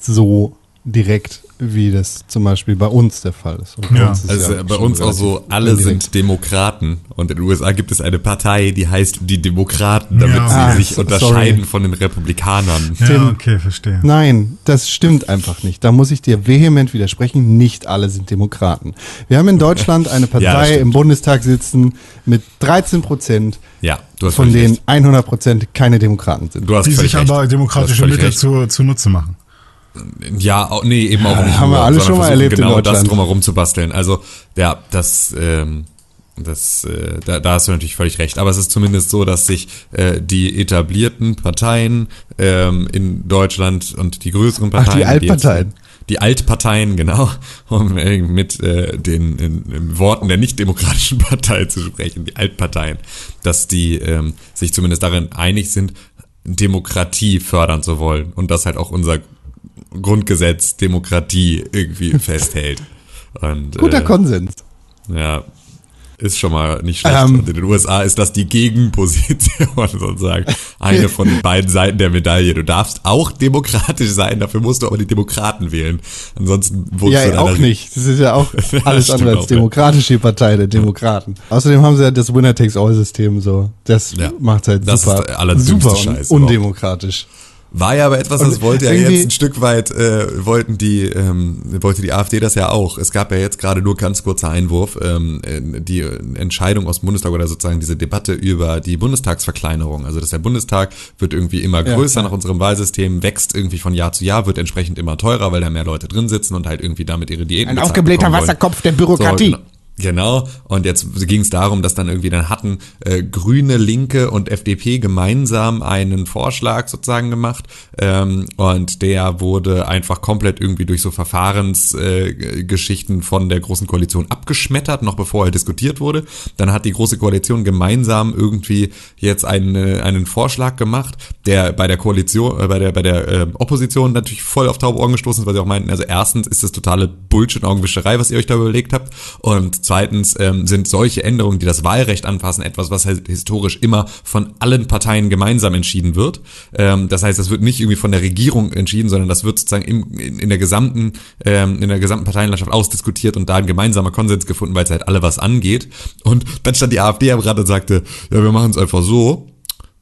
so direkt, wie das zum Beispiel bei uns der Fall ist. Und bei Ja, uns ist Also ja bei schon uns auch so, alle indirekt. sind Demokraten. Und in den USA gibt es eine Partei, die heißt die Demokraten, damit Ja. sie Ah, sich so- unterscheiden sorry. von den Republikanern. Ja, Tim. okay, verstehe. Nein, das stimmt einfach nicht. Da muss ich dir vehement widersprechen. Nicht alle sind Demokraten. Wir haben in Deutschland eine Ja, Partei stimmt. im Bundestag sitzen mit 13 Prozent, Ja, du hast von denen recht. 100 Prozent keine Demokraten sind. Du hast Die sich recht. aber demokratische Mittel recht. zu, zunutze machen. Ja, auch, nee, eben auch nicht. haben wir nur, alle sondern schon mal erlebt in genau das Deutschland. drumherum zu basteln. Also, ja, das, ähm, das, äh, da, da hast du natürlich völlig recht. Aber es ist zumindest so, dass sich äh, die etablierten Parteien ähm, in Deutschland und die größeren Ach, die Parteien. Altparteien. Die Altparteien, genau, um äh, mit äh, den in, in Worten der nicht-demokratischen Partei zu sprechen, die Altparteien, dass die ähm, sich zumindest darin einig sind, Demokratie fördern zu wollen und dass halt auch unser Grundgesetz Demokratie irgendwie festhält. Und, Guter äh, Konsens. ja, ist schon mal nicht schlecht. Ähm. und in den USA ist das die Gegenposition sozusagen. Eine von den beiden Seiten der Medaille. Du darfst auch demokratisch sein, dafür musst du aber die Demokraten wählen. Ansonsten wohnst Ja, du in auch nicht. Das ist ja auch Ja, alles andere als auch, ja. demokratische Partei der Demokraten. Außerdem haben sie ja das Winner-Takes-All-System so. Das Ja. macht halt Das super, ist allerdümmste super un Scheiß undemokratisch. War ja aber etwas, das wollte ja jetzt ein Stück weit, äh, wollten die, ähm, wollte die AfD das ja auch. Es gab ja jetzt gerade nur ganz kurzer Einwurf, ähm, äh, die Entscheidung aus dem Bundestag oder sozusagen diese Debatte über die Bundestagsverkleinerung. Also dass der Bundestag wird irgendwie immer größer ja. nach unserem Wahlsystem, wächst irgendwie von Jahr zu Jahr, wird entsprechend immer teurer, weil da mehr Leute drin sitzen und halt irgendwie damit ihre Diäten Ein aufgeblähter. Wasserkopf der Bürokratie. So, genau. Und jetzt ging es darum, dass dann irgendwie dann hatten äh, Grüne, Linke und FDP gemeinsam einen Vorschlag sozusagen gemacht ähm, und der wurde einfach komplett irgendwie durch so Verfahrensgeschichten äh, von der Großen Koalition abgeschmettert, noch bevor er diskutiert wurde. Dann hat die Große Koalition gemeinsam irgendwie jetzt einen, einen Vorschlag gemacht, der bei der Koalition, äh, bei der, bei der äh, Opposition natürlich voll auf taube Ohren gestoßen ist, weil sie auch meinten, also erstens ist das totale Bullshit-Augenwischerei, was ihr euch da überlegt habt und zweitens ähm, sind solche Änderungen, die das Wahlrecht anpassen, etwas, was halt historisch immer von allen Parteien gemeinsam entschieden wird. Ähm, das heißt, das wird nicht irgendwie von der Regierung entschieden, sondern das wird sozusagen im, in, in der gesamten, ähm, in der gesamten Parteienlandschaft ausdiskutiert und da ein gemeinsamer Konsens gefunden, weil es halt alle was angeht. Und dann stand die AfD am Rad und sagte, ja, wir machen es einfach so.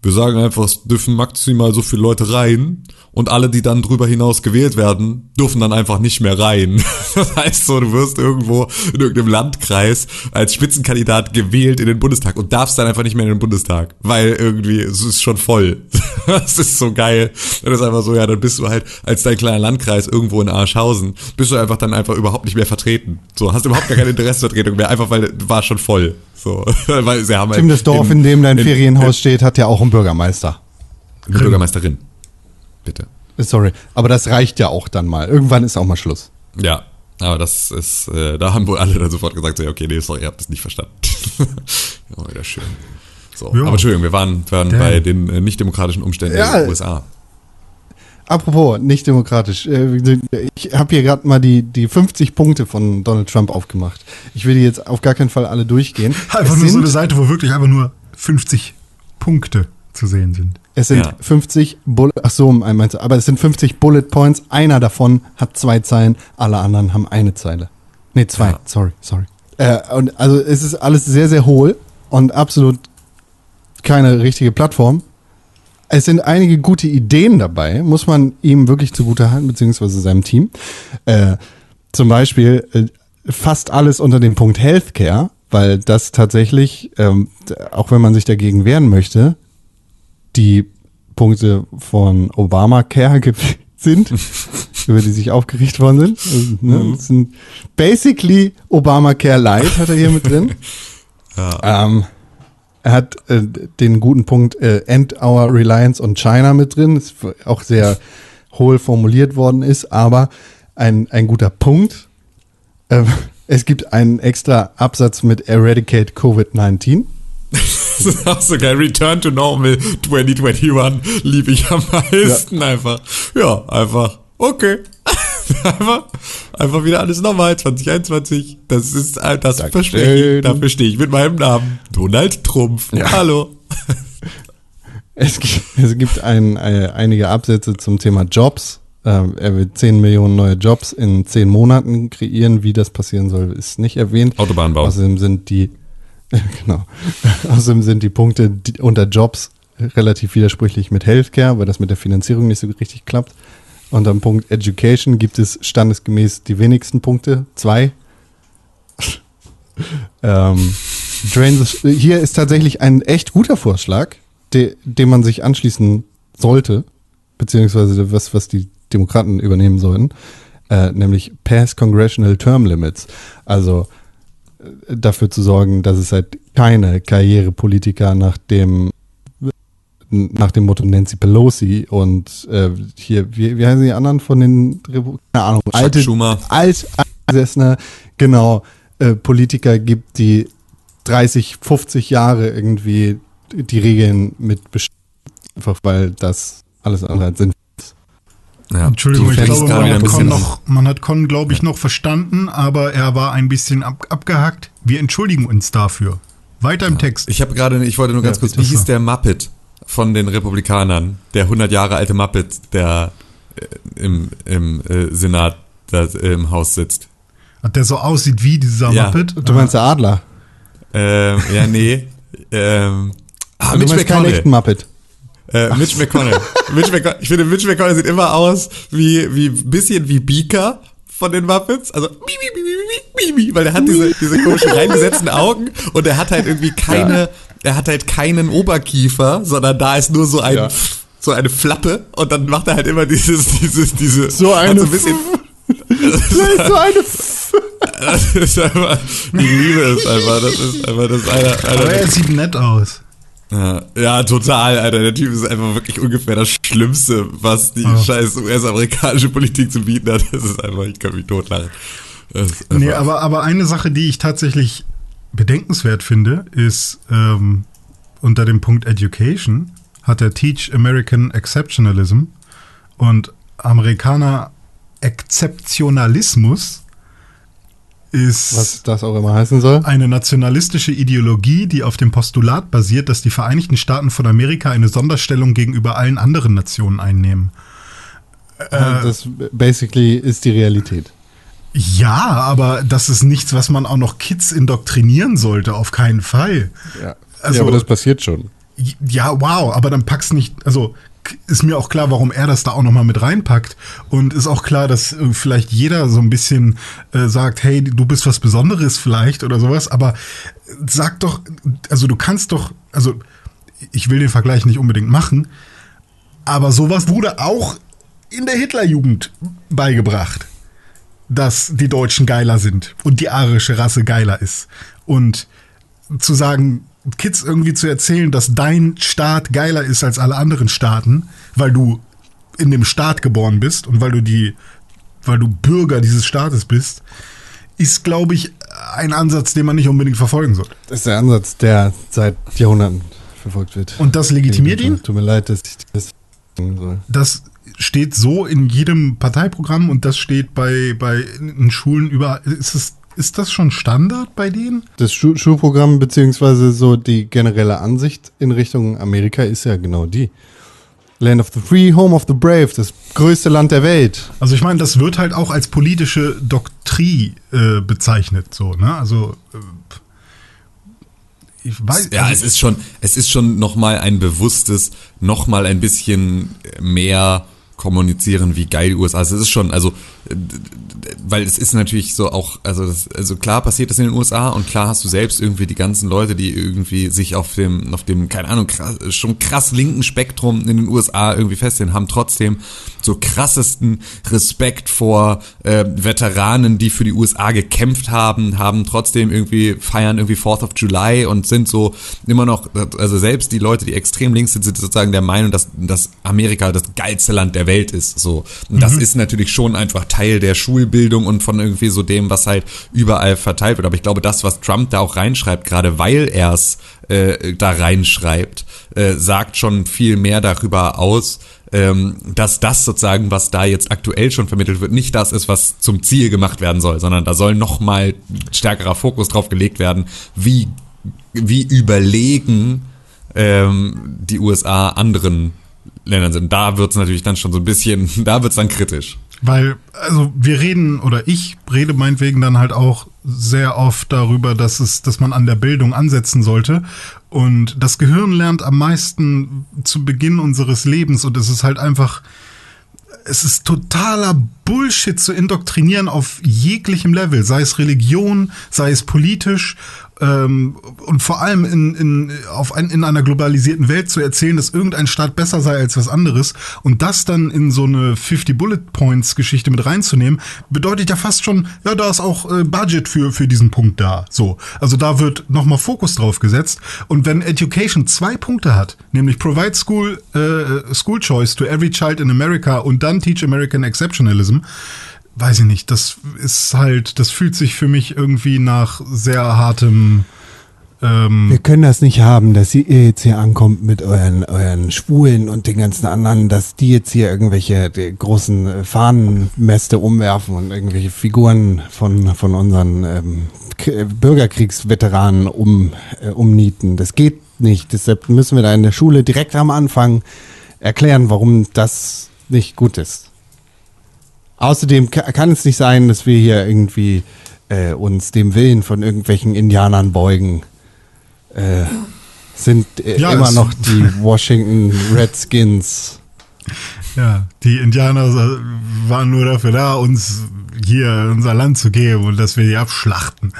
Wir sagen einfach, es dürfen maximal so viele Leute rein und alle, die dann drüber hinaus gewählt werden, dürfen dann einfach nicht mehr rein. Das heißt so, du wirst irgendwo in irgendeinem Landkreis als Spitzenkandidat gewählt in den Bundestag und darfst dann einfach nicht mehr in den Bundestag, weil irgendwie es ist schon voll. Das ist so geil. Das ist einfach so, ja, dann bist du halt als dein kleiner Landkreis irgendwo in Arschhausen, bist du einfach dann einfach überhaupt nicht mehr vertreten. So, hast überhaupt gar keine Interessenvertretung mehr, einfach weil du warst schon voll. So, weil sie haben halt Tim, das Dorf, in, dem dein Ferienhaus steht, hat ja auch einen Bürgermeister. Eine Bürgermeisterin. Bitte. Sorry, aber das reicht ja auch dann mal. Irgendwann ist auch mal Schluss. Ja, aber das ist, äh, da haben wohl alle dann sofort gesagt, so, ja, okay, nee, sorry, ihr habt das nicht verstanden. oh, wieder schön. So, Ja. aber Entschuldigung, wir waren, waren bei den äh, nicht demokratischen Umständen Ja. der USA. Apropos, nicht demokratisch. äh, Ich habe hier gerade mal die, die 50 Punkte von Donald Trump aufgemacht. Ich will die jetzt auf gar keinen Fall alle durchgehen. Einfach es nur so eine Seite, wo wirklich einfach nur 50 Punkte zu sehen sind. es sind Ja. 50 Bullet, ach so, meinst du, aber es sind 50 Bullet Points. Einer davon hat zwei Zeilen, alle anderen haben eine Zeile. Nee, zwei, Ja. sorry, sorry. Äh, und also es ist alles sehr, sehr hohl und absolut keine richtige Plattform. Es sind einige gute Ideen dabei, muss man ihm wirklich zugute halten, beziehungsweise seinem Team. Äh, zum Beispiel äh, fast alles unter dem Punkt Healthcare, weil das tatsächlich, ähm, auch wenn man sich dagegen wehren möchte, die Punkte von Obamacare sind, über die sich aufgeregt worden sind. Also, ne, das sind basically Obamacare Light hat er hier mit drin. Ähm, er hat äh, den guten Punkt äh, End Our Reliance on China mit drin, das auch sehr hohl formuliert worden ist, aber ein, ein guter Punkt. Ähm, es gibt einen extra Absatz mit Eradicate Covid-19. Das ist auch so geil. Return to normal 2021 liebe ich am meisten einfach. Ja, einfach. Okay. einfach, einfach wieder alles normal. 2021. Das ist äh, das Dankeschön. Versprechen. Dafür stehe ich mit meinem Namen. Donald Trump. Hallo. Es gibt, es gibt ein, äh, einige Absätze zum Thema Jobs. Ähm, er will 10 Millionen neue Jobs in 10 Monaten kreieren. Wie das passieren soll, ist nicht erwähnt. Autobahnbau. Außerdem sind die, genau, außerdem sind die Punkte unter Jobs relativ widersprüchlich mit Healthcare, weil das mit der Finanzierung nicht so richtig klappt. Unter dem Punkt Education gibt es standesgemäß die wenigsten Punkte, zwei. ähm, the, hier ist tatsächlich ein echt guter Vorschlag, de, dem man sich anschließen sollte, beziehungsweise was, was die Demokraten übernehmen sollen, äh, nämlich Pass Congressional Term Limits. Also dafür zu sorgen, dass es halt keine Karrierepolitiker nach dem nach dem Motto Nancy Pelosi und äh, hier, wie, wie heißen die anderen von den Repu keine Ahnung, Chuck alte, Schumer. alt altgesessene, genau, äh, Politiker gibt, die 30, 50 Jahre irgendwie die Regeln mit bestimmen, einfach weil das alles andere als Sinn Ja. Entschuldigung, ich glaube, man hat, Con noch, man hat Con, glaube ich, noch verstanden, aber er war ein bisschen ab, abgehackt. Wir entschuldigen uns dafür. Weiter im Text. Ich habe gerade, ich wollte nur ganz Ja, kurz, wie hieß der Muppet von den Republikanern? Der 100 Jahre alte Muppet, der äh, im, im äh, Senat da, äh, im Haus sitzt. Hat der so aussieht wie dieser Ja. Muppet? Du meinst der Adler? Ähm, ja, nee. ähm, ah, du Mitch meinst keinen McConnell. echten Muppet. Äh, Mitch McConnell. Mitch McConnell. Ich finde, Mitch McConnell sieht immer aus wie, wie, bisschen wie Beaker von den Muppets. Also, mi, mi, mi, mi, mi, mi, mi, weil der hat diese, diese komischen reingesetzten Augen und er hat halt irgendwie keine, er hat halt keinen Oberkiefer, sondern da ist nur so ein, Ja. so eine Flappe und dann macht er halt immer dieses, dieses, diese, So eine so ein bisschen, so eine Das ist einfach, ich liebe es einfach. Das ist einfach das einer, einer Aber er sieht nett aus. Ja, ja, total, Alter. Der Typ ist einfach wirklich ungefähr das Schlimmste, was die Ja. scheiß US-amerikanische Politik zu bieten hat. Das ist einfach, ich kann mich totlachen. Nee, aber, aber eine Sache, die ich tatsächlich bedenkenswert finde, ist ähm, unter dem Punkt Education hat er Teach American Exceptionalism und Amerikaner Exzeptionalismus ist Was das auch immer heißen soll. eine nationalistische Ideologie, die auf dem Postulat basiert, dass die Vereinigten Staaten von Amerika eine Sonderstellung gegenüber allen anderen Nationen einnehmen. Äh, das basically ist die Realität. Ja, aber das ist nichts, was man auch noch Kids indoktrinieren sollte, auf keinen Fall. Ja. Also- ja, aber das passiert schon. Ja, wow, aber dann pack's nicht, also ist mir auch klar, warum er das da auch nochmal mit reinpackt. Und ist auch klar, dass äh, vielleicht jeder so ein bisschen äh, sagt, hey, du bist was Besonderes vielleicht oder sowas, aber sag doch, also du kannst doch, also ich will den Vergleich nicht unbedingt machen, aber sowas wurde auch in der Hitlerjugend beigebracht, dass die Deutschen geiler sind und die arische Rasse geiler ist. Und zu sagen, Kids irgendwie zu erzählen, dass dein Staat geiler ist als alle anderen Staaten, weil du in dem Staat geboren bist und weil du die, weil du Bürger dieses Staates bist, ist, glaube ich, ein Ansatz, den man nicht unbedingt verfolgen sollte. Das ist der Ansatz, der seit Jahrhunderten verfolgt wird. Und das legitimiert ihn? Tut mir leid, dass ich das sagen soll. Das steht so in jedem Parteiprogramm und das steht bei, bei in Schulen überall. Ist, es, ist das schon Standard bei denen? Das Schu Schulprogramm beziehungsweise so die generelle Ansicht in Richtung Amerika ist ja genau die. Land of the Free, Home of the Brave, das größte Land der Welt. Also ich meine, das wird halt auch als politische Doktrin äh, bezeichnet, so, ne? Also äh, ich weiß. Ja, es also, ist schon, es ist schon nochmal ein bewusstes, nochmal ein bisschen mehr kommunizieren, wie geil USA ist. Es ist schon, also, äh, weil es ist natürlich so auch, also, das, also klar passiert das in den USA und klar hast du selbst irgendwie die ganzen Leute, die irgendwie sich auf dem, auf dem, keine Ahnung, krass, schon krass linken Spektrum in den USA irgendwie festlegen, haben trotzdem so krassesten Respekt vor äh, Veteranen, die für die USA gekämpft haben, haben trotzdem irgendwie, feiern irgendwie 4th of July und sind so immer noch, also selbst die Leute, die extrem links sind, sind sozusagen der Meinung, dass, dass Amerika das geilste Land der Welt ist. So. Und das ist natürlich schon einfach Teil der Schulbildung und von irgendwie so dem, was halt überall verteilt wird. Aber ich glaube, das, was Trump da auch reinschreibt, gerade weil er es äh, da reinschreibt, äh, sagt schon viel mehr darüber aus, ähm, dass das sozusagen, was da jetzt aktuell schon vermittelt wird, nicht das ist, was zum Ziel gemacht werden soll, sondern da soll nochmal stärkerer Fokus drauf gelegt werden, wie, wie überlegen ähm, die USA anderen Ländern sind. Da wird's natürlich dann schon so ein bisschen, da wird's dann kritisch. weil, also wir reden, oder ich rede meinetwegen dann halt auch sehr oft darüber, dass es, dass man an der Bildung ansetzen sollte. Und das Gehirn lernt am meisten zu Beginn unseres Lebens und es ist halt einfach, es ist totaler Bullshit zu indoktrinieren auf jeglichem Level, sei es Religion, sei es politisch ähm, und vor allem in, in, auf ein, in einer globalisierten Welt zu erzählen, dass irgendein Staat besser sei als was anderes und das dann in so eine 50 Bullet Points Geschichte mit reinzunehmen, bedeutet ja fast schon, ja, da ist auch äh, Budget für, für diesen Punkt da. So. Also da wird nochmal Fokus drauf gesetzt. Und wenn Education zwei Punkte hat, nämlich provide school, äh, school choice to every child in America und dann teach American exceptionalism, weiß ich nicht, das ist halt, das fühlt sich für mich irgendwie nach sehr hartem. Ähm, Wir können das nicht haben, dass ihr jetzt hier ankommt mit euren, euren Schwulen und den ganzen anderen, dass die jetzt hier irgendwelche großen Fahnenmäste umwerfen und irgendwelche Figuren von, von unseren ähm, Bürgerkriegsveteranen um, äh, umnieten. Das geht nicht. Deshalb müssen wir da in der Schule direkt am Anfang erklären, warum das nicht gut ist. Außerdem ka- kann es nicht sein, dass wir hier irgendwie äh, uns dem Willen von irgendwelchen Indianern beugen. Äh, sind äh, Ja, immer noch die Washington Redskins. ja, die Indianer äh, waren nur dafür da, uns hier unser Land zu geben und dass wir die abschlachten.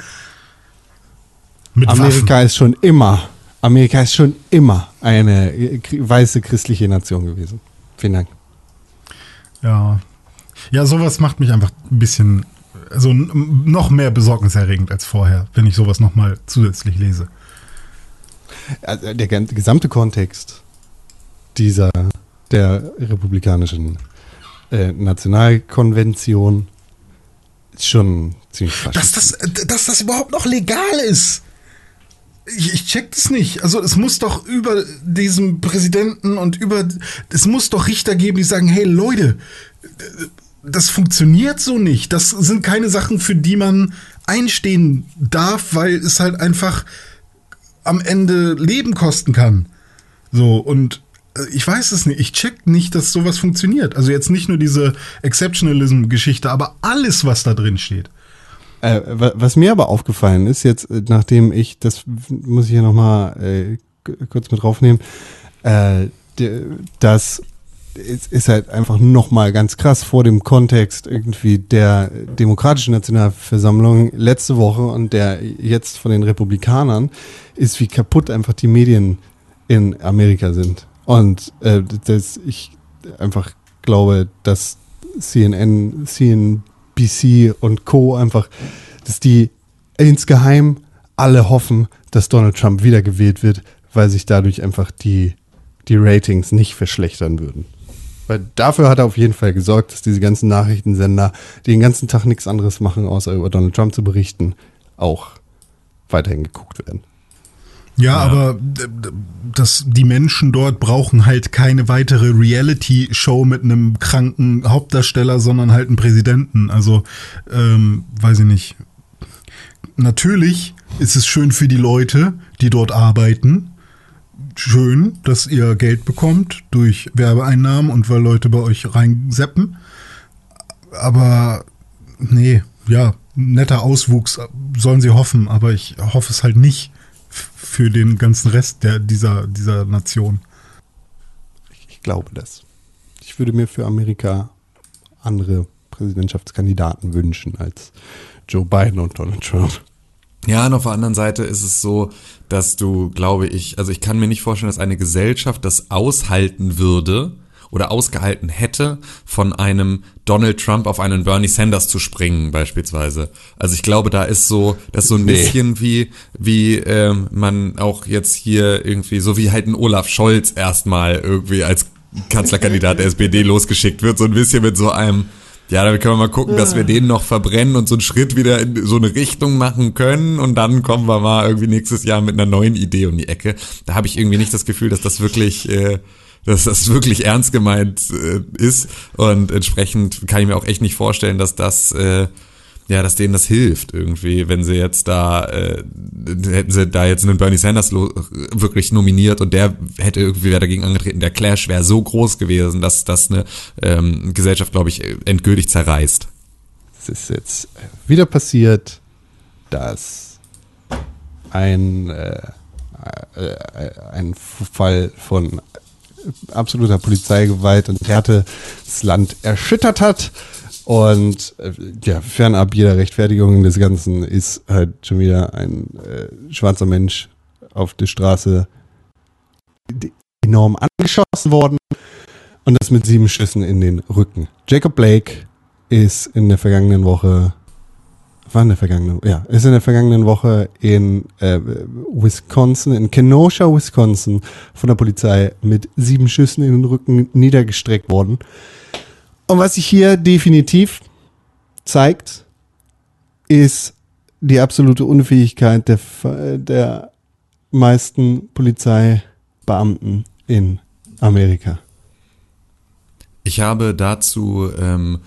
Mit Amerika ist schon immer, Amerika ist schon immer eine äh, weiße christliche Nation gewesen. Vielen Dank. Waffen. Ja. Ja, sowas macht mich einfach ein bisschen also noch mehr besorgniserregend als vorher, wenn ich sowas nochmal zusätzlich lese. Also der gesamte Kontext dieser, der republikanischen äh, Nationalkonvention ist schon ziemlich Dass das, dass das überhaupt noch legal ist. Ich, ich check das nicht. Also es muss doch über diesem Präsidenten und über es muss doch Richter geben, die sagen, hey Leute, das funktioniert so nicht. Das sind keine Sachen, für die man einstehen darf, weil es halt einfach am Ende Leben kosten kann. So und äh, ich weiß es nicht. Ich check nicht, dass sowas funktioniert. Also jetzt nicht nur diese Exceptionalism-Geschichte, aber alles, was da drin steht. Äh, wa- was mir aber aufgefallen ist, jetzt äh, nachdem ich, das muss ich hier nochmal äh, kurz mit draufnehmen, äh, d- das ist, halt einfach nochmal ganz krass vor dem Kontext irgendwie der Demokratischen Nationalversammlung letzte Woche und der jetzt von den Republikanern ist, wie kaputt einfach die Medien in Amerika sind. Und äh, das, ich einfach glaube, dass CNN, CNBC und Co. einfach, dass die insgeheim alle hoffen, dass Donald Trump wiedergewählt wird, weil sich dadurch einfach die, die Ratings nicht verschlechtern würden. Weil dafür hat er auf jeden Fall gesorgt, dass diese ganzen Nachrichtensender, die den ganzen Tag nichts anderes machen, außer über Donald Trump zu berichten, auch weiterhin geguckt werden. Ja, aber d- d- das, die Menschen dort brauchen halt keine weitere Reality-Show mit einem kranken Hauptdarsteller, sondern halt einen Präsidenten. Also, ähm, weiß ich nicht. Natürlich ist es schön für die Leute, die dort arbeiten. Schön, dass ihr Geld bekommt durch Werbeeinnahmen und weil Leute bei euch reinseppen. Aber nee, ja, netter Auswuchs sollen sie hoffen, aber ich hoffe es halt nicht für den ganzen Rest der, dieser, dieser Nation. Ich glaube das. Ich würde mir für Amerika andere Präsidentschaftskandidaten wünschen als Joe Biden und Donald Trump. Ja, und auf der anderen Seite ist es so, dass du, glaube ich, also ich kann mir nicht vorstellen, dass eine Gesellschaft das aushalten würde oder ausgehalten hätte, von einem Donald Trump auf einen Bernie Sanders zu springen, beispielsweise. Also ich glaube, da ist so, das ist so ein Nee. bisschen wie, wie ähm, man auch jetzt hier irgendwie, so wie halt ein Olaf Scholz erstmal irgendwie als Kanzlerkandidat der SPD losgeschickt wird, so ein bisschen mit so einem, ja, dann können wir mal gucken, dass wir den noch verbrennen und so einen Schritt wieder in so eine Richtung machen können. Und dann kommen wir mal irgendwie nächstes Jahr mit einer neuen Idee um die Ecke. Da habe ich irgendwie nicht das Gefühl, dass das wirklich, äh, dass das wirklich ernst gemeint äh, ist. Und entsprechend kann ich mir auch echt nicht vorstellen, dass das äh, ja, dass denen das hilft irgendwie, wenn sie jetzt da, äh, hätten sie da jetzt einen Bernie Sanders wirklich nominiert und der hätte irgendwie wer dagegen angetreten, der Clash wäre so groß gewesen, dass das eine ähm, Gesellschaft, glaube ich, endgültig zerreißt. Es ist jetzt wieder passiert, dass ein, äh, äh, ein Fall von absoluter Polizeigewalt und Härte das Land erschüttert hat. Und äh, ja, fernab jeder Rechtfertigung des Ganzen ist halt schon wieder ein äh, schwarzer Mensch auf der Straße enorm angeschossen worden und das mit sieben Schüssen in den Rücken. Jacob Blake ist in der vergangenen Woche, war in der vergangenen, ja, ist in der vergangenen Woche in äh, Wisconsin, in Kenosha, Wisconsin, von der Polizei mit sieben Schüssen in den Rücken niedergestreckt worden. Und was sich hier definitiv zeigt, ist die absolute Unfähigkeit der, der meisten Polizeibeamten in Amerika. Ich habe dazu, ähm,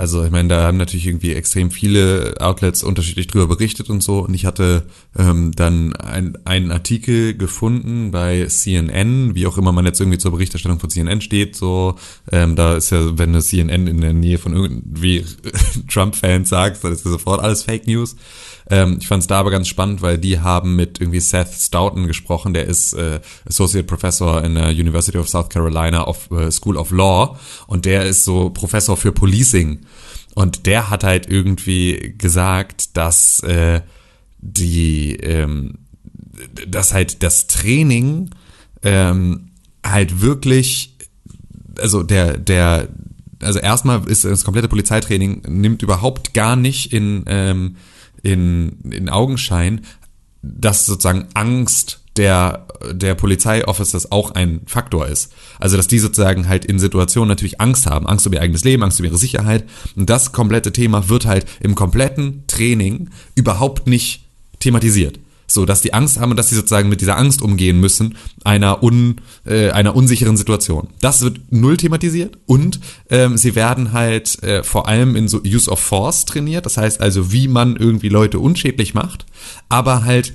also ich meine, da haben natürlich irgendwie extrem viele Outlets unterschiedlich drüber berichtet und so. Und ich hatte ähm, dann ein, einen Artikel gefunden bei CNN, wie auch immer man jetzt irgendwie zur Berichterstattung von CNN steht. So, ähm, da ist ja, wenn du CNN in der Nähe von irgendwie Trump-Fans sagst, dann ist das sofort alles Fake News. Ähm, ich fand es da aber ganz spannend, weil die haben mit irgendwie Seth Stoughton gesprochen, der ist äh, Associate Professor in der University of South Carolina of äh, School of Law und der ist so Professor für Policing und der hat halt irgendwie gesagt, dass äh, die ähm, dass halt das Training ähm, halt wirklich also der der also erstmal ist das komplette Polizeitraining nimmt überhaupt gar nicht in, ähm, in, in Augenschein, dass sozusagen Angst der, der Polizeiofficers auch ein Faktor ist. Also, dass die sozusagen halt in Situationen natürlich Angst haben. Angst um ihr eigenes Leben, Angst um ihre Sicherheit. Und das komplette Thema wird halt im kompletten Training überhaupt nicht thematisiert. So, dass die Angst haben und dass sie sozusagen mit dieser Angst umgehen müssen, einer, un, äh, einer unsicheren Situation. Das wird null thematisiert und ähm, sie werden halt äh, vor allem in so Use of Force trainiert. Das heißt also, wie man irgendwie Leute unschädlich macht, aber halt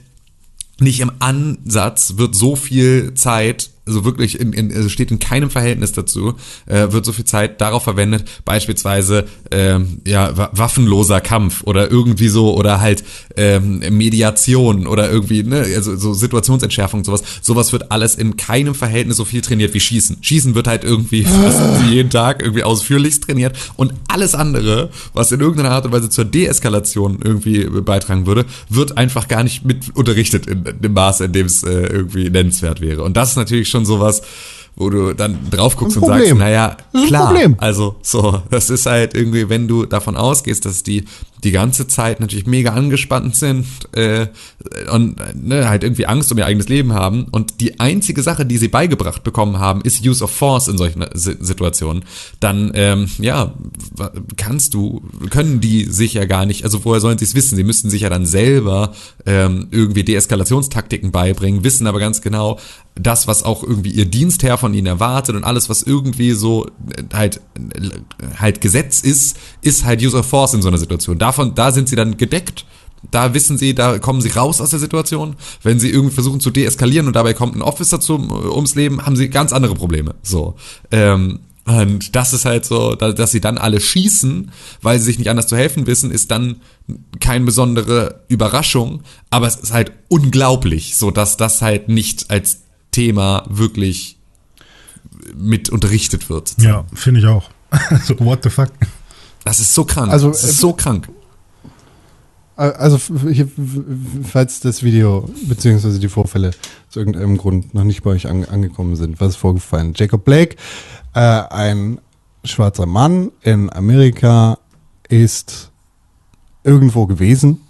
nicht im Ansatz wird so viel Zeit also wirklich in, in, also steht in keinem Verhältnis dazu, äh, wird so viel Zeit darauf verwendet, beispielsweise ähm, ja waffenloser Kampf oder irgendwie so oder halt ähm, Mediation oder irgendwie ne also so Situationsentschärfung sowas sowas wird alles in keinem Verhältnis so viel trainiert wie Schießen. Schießen wird halt irgendwie fast jeden Tag irgendwie ausführlichst trainiert und alles andere, was in irgendeiner Art und Weise zur Deeskalation irgendwie beitragen würde, wird einfach gar nicht mit unterrichtet in, in dem Maße, in dem es äh, irgendwie nennenswert wäre. Und das ist natürlich schon sowas, wo du dann drauf guckst und sagst, naja, klar, also so, das ist halt irgendwie, wenn du davon ausgehst, dass die die ganze Zeit natürlich mega angespannt sind äh, und ne, halt irgendwie Angst um ihr eigenes Leben haben und die einzige Sache, die sie beigebracht bekommen haben, ist Use of Force in solchen Situationen, dann ähm, ja, kannst du, können die sich ja gar nicht, also woher sollen sie es wissen? Sie müssten sich ja dann selber ähm, irgendwie Deeskalationstaktiken beibringen, wissen aber ganz genau, das, was auch irgendwie ihr Dienstherr von ihnen erwartet und alles, was irgendwie so äh, halt, halt Gesetz ist, ist halt Use of Force in so einer Situation. Davon, da sind sie dann gedeckt. Da wissen sie, da kommen sie raus aus der Situation. Wenn sie irgendwie versuchen zu deeskalieren und dabei kommt ein Officer zum, ums Leben, haben sie ganz andere Probleme. So. Ähm, und das ist halt so, dass sie dann alle schießen, weil sie sich nicht anders zu helfen wissen, ist dann keine besondere Überraschung, aber es ist halt unglaublich, so dass das halt nicht als Thema wirklich mit unterrichtet wird. Ja, finde ich auch. so, what the fuck? Das ist so krank. Also, das ist so krank. Also, hier, falls das Video beziehungsweise die Vorfälle zu irgendeinem Grund noch nicht bei euch an, angekommen sind, was ist vorgefallen? Jacob Blake, äh, ein schwarzer Mann in Amerika, ist irgendwo gewesen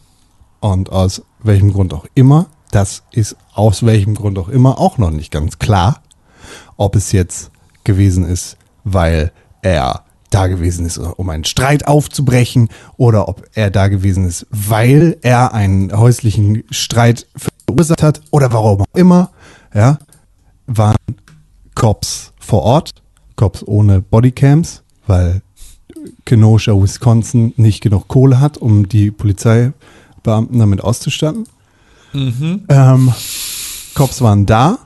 und aus welchem Grund auch immer das ist aus welchem Grund auch immer auch noch nicht ganz klar, ob es jetzt gewesen ist, weil er da gewesen ist, um einen Streit aufzubrechen oder ob er da gewesen ist, weil er einen häuslichen Streit verursacht hat oder warum auch immer, ja, waren Cops vor Ort, Cops ohne Bodycams, weil Kenosha, Wisconsin nicht genug Kohle hat, um die Polizeibeamten damit auszustatten. Mhm. Ähm, Cops waren da.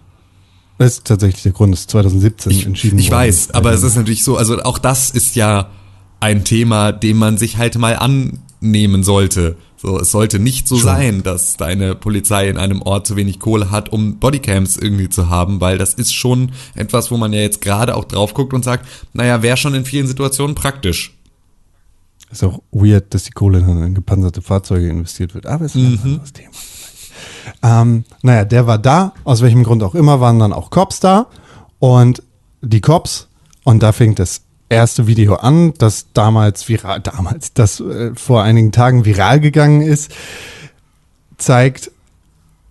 Das ist tatsächlich der Grund, dass 2017 ich, entschieden Ich weiß, aber es ist natürlich so, also auch das ist ja ein Thema, dem man sich halt mal annehmen sollte. So, es sollte nicht so Schon. sein, dass deine Polizei in einem Ort zu wenig Kohle hat, um Bodycams irgendwie zu haben, weil das ist schon etwas, wo man ja jetzt gerade auch drauf guckt und sagt, naja, wäre schon in vielen Situationen praktisch. Ist auch weird, dass die Kohle in gepanzerte Fahrzeuge investiert wird, aber es ist ein mhm. anderes Thema. Ähm, naja, der war da, aus welchem Grund auch immer, waren dann auch Cops da. Und die Cops, und da fing das erste Video an, das damals viral, damals, das äh, vor einigen Tagen viral gegangen ist, zeigt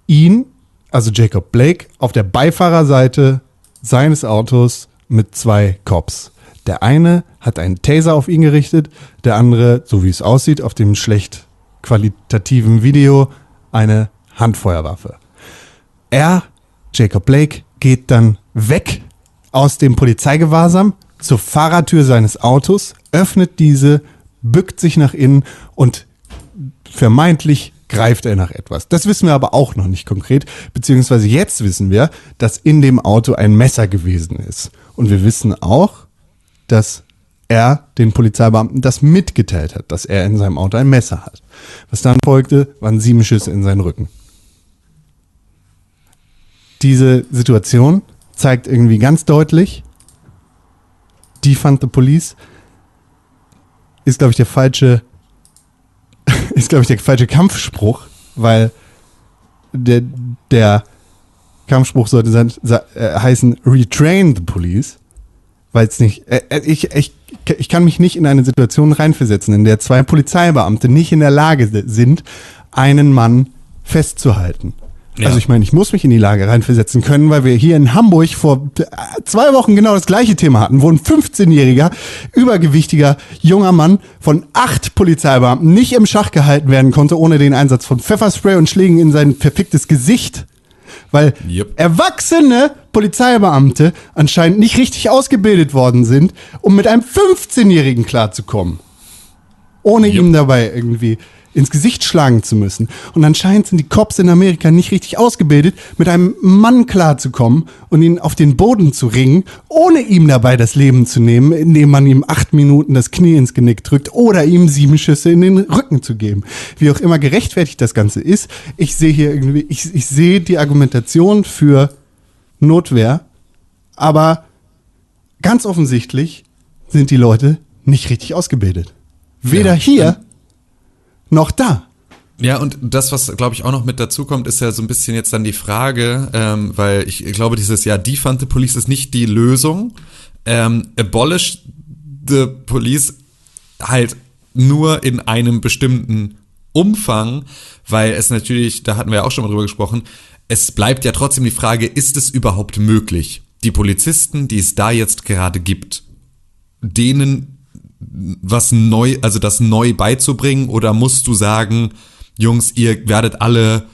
ihn, also Jacob Blake, auf der Beifahrerseite seines Autos mit zwei Cops. Der eine hat einen Taser auf ihn gerichtet, der andere, so wie es aussieht, auf dem schlecht qualitativen Video eine Handfeuerwaffe. Er, Jacob Blake, geht dann weg aus dem Polizeigewahrsam zur Fahrertür seines Autos, öffnet diese, bückt sich nach innen und vermeintlich greift er nach etwas. Das wissen wir aber auch noch nicht konkret, beziehungsweise jetzt wissen wir, dass in dem Auto ein Messer gewesen ist. Und wir wissen auch, dass er den Polizeibeamten das mitgeteilt hat, dass er in seinem Auto ein Messer hat. Was dann folgte, waren sieben Schüsse in seinen Rücken diese Situation zeigt irgendwie ganz deutlich, Defund the Police ist, glaube ich, der falsche, ist, glaube ich, der falsche Kampfspruch, weil der, der Kampfspruch sollte sein, äh, heißen Retrain the Police, weil es nicht, äh, äh, ich, ich ich kann mich nicht in eine Situation reinversetzen, in der zwei Polizeibeamte nicht in der Lage sind, einen Mann festzuhalten. Ja. Also ich meine, ich muss mich in die Lage reinversetzen können, weil wir hier in Hamburg vor zwei Wochen genau das gleiche Thema hatten, wo ein 15-jähriger, übergewichtiger junger Mann von acht Polizeibeamten nicht im Schach gehalten werden konnte, ohne den Einsatz von Pfefferspray und Schlägen in sein verficktes Gesicht. Weil Yep. erwachsene Polizeibeamte anscheinend nicht richtig ausgebildet worden sind, um mit einem 15-Jährigen klarzukommen. Ohne Yep. ihm dabei irgendwie ins Gesicht schlagen zu müssen. Und anscheinend sind die Cops in Amerika nicht richtig ausgebildet, mit einem Mann klarzukommen und ihn auf den Boden zu ringen, ohne ihm dabei das Leben zu nehmen, indem man ihm acht Minuten das Knie ins Genick drückt oder ihm sieben Schüsse in den Rücken zu geben. Wie auch immer gerechtfertigt das Ganze ist, ich sehe hier irgendwie, ich, ich sehe die Argumentation für Notwehr, aber ganz offensichtlich sind die Leute nicht richtig ausgebildet. Weder Ja. hier noch da. Ja, und das, was glaube ich auch noch mit dazu kommt, ist ja so ein bisschen jetzt dann die Frage, ähm, weil ich glaube, dieses Jahr Defund the Police ist nicht die Lösung. Ähm, abolish the Police halt nur in einem bestimmten Umfang, weil es natürlich, da hatten wir ja auch schon mal drüber gesprochen, es bleibt ja trotzdem die Frage, ist es überhaupt möglich, die Polizisten, die es da jetzt gerade gibt, denen was neu, also das neu beizubringen oder musst du sagen, Jungs, ihr werdet alle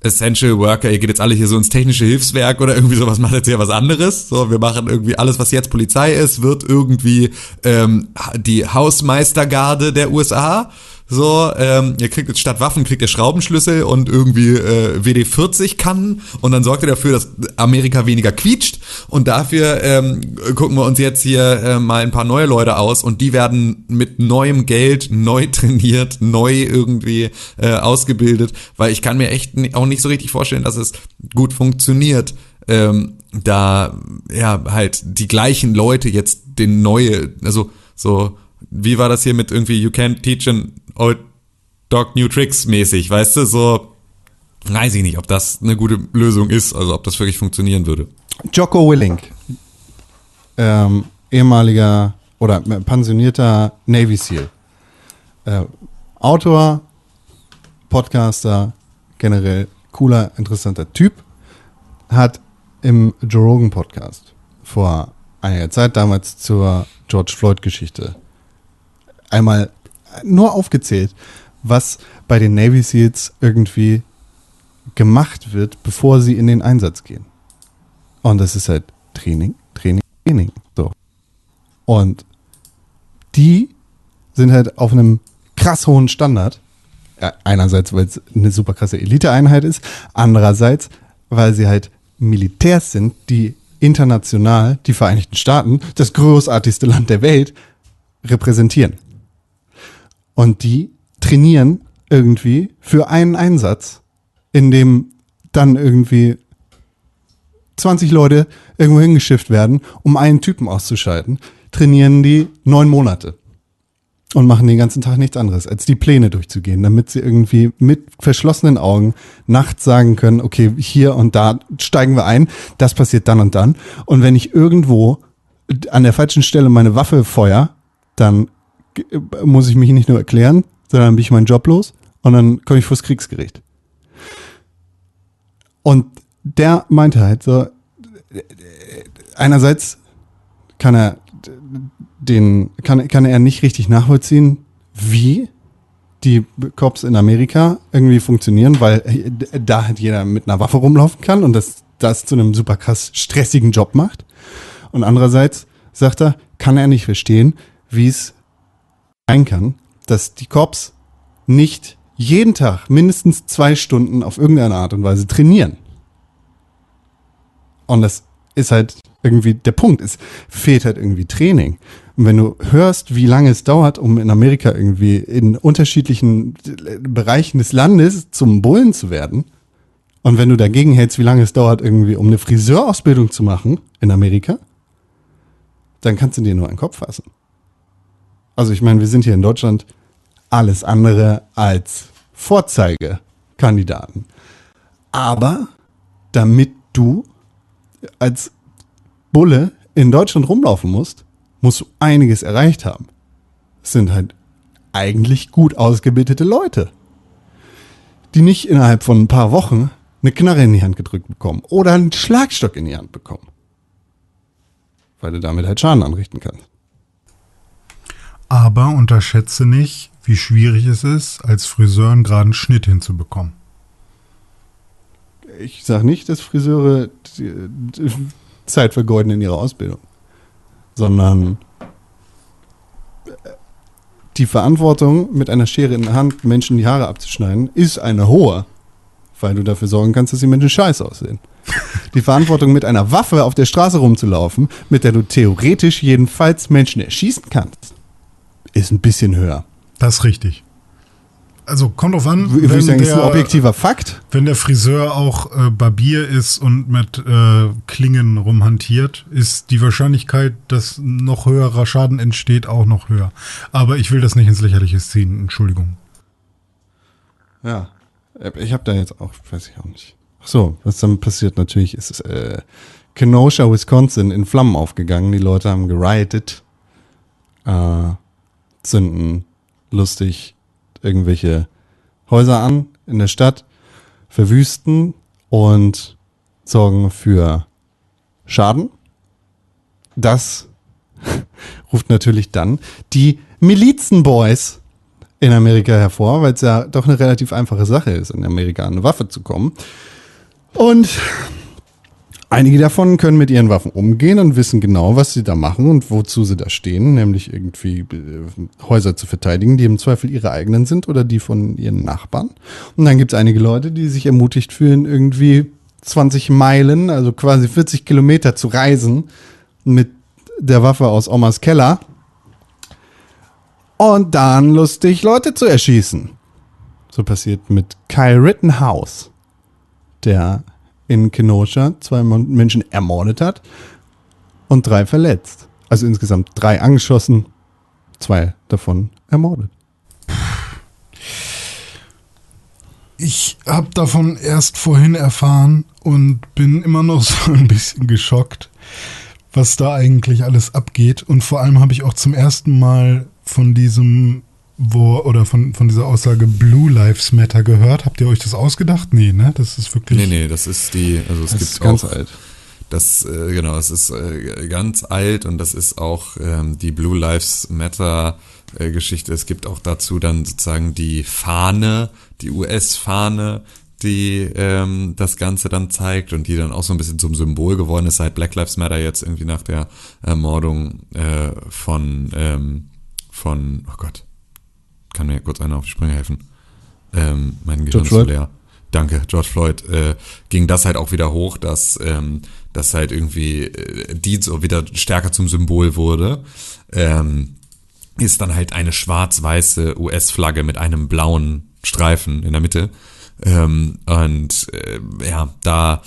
Essential Worker, ihr geht jetzt alle hier so ins technische Hilfswerk oder irgendwie sowas, macht jetzt ja was anderes. So, wir machen irgendwie alles, was jetzt Polizei ist, wird irgendwie ähm, die Hausmeistergarde der USA. So, ähm, ihr kriegt jetzt statt Waffen kriegt ihr Schraubenschlüssel und irgendwie äh, WD-40 Kannen und dann sorgt ihr dafür, dass Amerika weniger quietscht und dafür ähm, gucken wir uns jetzt hier äh, mal ein paar neue Leute aus und die werden mit neuem Geld neu trainiert, neu irgendwie äh, ausgebildet, weil ich kann mir echt auch nicht so richtig vorstellen, dass es gut funktioniert. Ähm, da ja halt die gleichen Leute jetzt den neue, also so wie war das hier mit irgendwie You can't teach an old dog new tricks mäßig, weißt du, so weiß ich nicht, ob das eine gute Lösung ist, also ob das wirklich funktionieren würde. Jocko Willink, ähm, ehemaliger oder pensionierter Navy SEAL, äh, Autor, Podcaster, generell cooler, interessanter Typ, hat im Joe Rogan Podcast vor einiger Zeit damals zur George Floyd Geschichte einmal nur aufgezählt, was bei den Navy SEALs irgendwie gemacht wird, bevor sie in den Einsatz gehen. Und das ist halt Training, Training, Training. So. Und die sind halt auf einem krass hohen Standard. Ja, einerseits, weil es eine super krasse Eliteeinheit ist, andererseits, weil sie halt Militärs sind, die international die Vereinigten Staaten, das großartigste Land der Welt, repräsentieren. Und die trainieren irgendwie für einen Einsatz, in dem dann irgendwie 20 Leute irgendwo hingeschifft werden, um einen Typen auszuschalten, trainieren die neun Monate und machen den ganzen Tag nichts anderes, als die Pläne durchzugehen, damit sie irgendwie mit verschlossenen Augen nachts sagen können, okay, hier und da steigen wir ein, das passiert dann und dann. Und wenn ich irgendwo an der falschen Stelle meine Waffe feuer, dann muss ich mich nicht nur erklären, sondern bin ich meinen Job los und dann komme ich vors Kriegsgericht. Und der meinte halt so, einerseits kann er den, kann, kann er nicht richtig nachvollziehen, wie die Cops in Amerika irgendwie funktionieren, weil da halt jeder mit einer Waffe rumlaufen kann und das, das zu einem super krass stressigen Job macht. Und andererseits sagt er, kann er nicht verstehen, wie es sein kann, dass die Cops nicht jeden Tag mindestens zwei Stunden auf irgendeine Art und Weise trainieren. Und das ist halt irgendwie der Punkt. Es fehlt halt irgendwie Training. Und wenn du hörst, wie lange es dauert, um in Amerika irgendwie in unterschiedlichen Bereichen des Landes zum Bullen zu werden, und wenn du dagegen hältst, wie lange es dauert, irgendwie, um eine Friseurausbildung zu machen in Amerika, dann kannst du dir nur einen Kopf fassen. Also ich meine, wir sind hier in Deutschland alles andere als Vorzeigekandidaten. Aber damit du als Bulle in Deutschland rumlaufen musst, musst du einiges erreicht haben. Es sind halt eigentlich gut ausgebildete Leute, die nicht innerhalb von ein paar Wochen eine Knarre in die Hand gedrückt bekommen oder einen Schlagstock in die Hand bekommen. Weil du damit halt Schaden anrichten kannst. Aber unterschätze nicht, wie schwierig es ist, als Friseur einen geraden Schnitt hinzubekommen. Ich sage nicht, dass Friseure Zeit vergeuden in ihrer Ausbildung, sondern die Verantwortung, mit einer Schere in der Hand Menschen die Haare abzuschneiden, ist eine hohe, weil du dafür sorgen kannst, dass die Menschen scheiße aussehen. Die Verantwortung, mit einer Waffe auf der Straße rumzulaufen, mit der du theoretisch jedenfalls Menschen erschießen kannst, ist ein bisschen höher. Das ist richtig. Also kommt drauf an, Würde ich sagen, ist ein der, objektiver Fakt. wenn der Friseur auch äh, Barbier ist und mit äh, Klingen rumhantiert, ist die Wahrscheinlichkeit, dass noch höherer Schaden entsteht, auch noch höher. Aber ich will das nicht ins Lächerliche ziehen, Entschuldigung. Ja. Ich habe da jetzt auch, weiß ich auch nicht. Ach so, was dann passiert natürlich ist, äh, Kenosha, Wisconsin in Flammen aufgegangen. Die Leute haben geriotet, äh, zünden lustig irgendwelche Häuser an in der Stadt, verwüsten und sorgen für Schaden. Das ruft natürlich dann die Milizenboys in Amerika hervor, weil es ja doch eine relativ einfache Sache ist, in Amerika an eine Waffe zu kommen. Und einige davon können mit ihren Waffen umgehen und wissen genau, was sie da machen und wozu sie da stehen, nämlich irgendwie äh, Häuser zu verteidigen, die im Zweifel ihre eigenen sind oder die von ihren Nachbarn. Und dann gibt es einige Leute, die sich ermutigt fühlen, irgendwie 20 Meilen, also quasi 40 Kilometer zu reisen mit der Waffe aus Omas Keller und dann lustig Leute zu erschießen. So passiert mit Kyle Rittenhouse, der in Kenosha zwei Menschen ermordet hat und drei verletzt. Also insgesamt drei angeschossen, zwei davon ermordet. Ich habe davon erst vorhin erfahren und bin immer noch so ein bisschen geschockt, was da eigentlich alles abgeht. Und vor allem habe ich auch zum ersten Mal von diesem wo oder von, von dieser Aussage Blue Lives Matter gehört. Habt ihr euch das ausgedacht? Nee, ne? Das ist wirklich. Nee, nee, das ist die, also es gibt ganz auch, alt. Das, äh, genau, es ist äh, ganz alt und das ist auch ähm, die Blue Lives Matter äh, Geschichte. Es gibt auch dazu dann sozusagen die Fahne, die US-Fahne, die ähm, das Ganze dann zeigt und die dann auch so ein bisschen zum Symbol geworden ist, seit Black Lives Matter jetzt irgendwie nach der Ermordung äh, von, ähm, von, oh Gott, kann mir kurz einer auf die Sprünge helfen. Ähm, mein Gehirn George ist so Floyd? leer. Danke, George Floyd, äh, ging das halt auch wieder hoch, dass ähm, das halt irgendwie äh, die so wieder stärker zum Symbol wurde. Ähm, ist dann halt eine schwarz-weiße US-Flagge mit einem blauen Streifen in der Mitte. Ähm, und äh, ja, da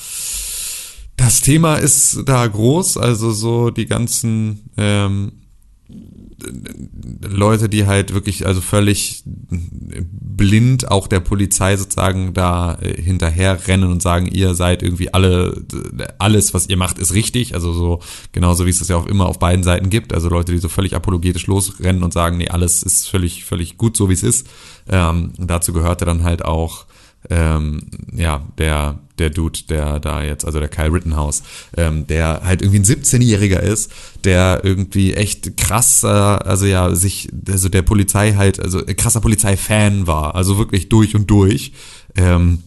das Thema ist da groß, also so die ganzen ähm, Leute, die halt wirklich also völlig blind auch der Polizei sozusagen da äh, hinterher rennen und sagen, ihr seid irgendwie alle, alles, was ihr macht, ist richtig. Also so, genauso wie es das ja auch immer auf beiden Seiten gibt. Also Leute, die so völlig apologetisch losrennen und sagen, nee, alles ist völlig, völlig gut, so wie es ist. Ähm, dazu gehörte dann halt auch ähm, ja, der, der Dude, der da jetzt, also der Kyle Rittenhouse, ähm, der halt irgendwie ein 17-Jähriger ist, der irgendwie echt krasser, also ja, sich, also der Polizei halt, also krasser Polizeifan war, also wirklich durch und durch. Ähm,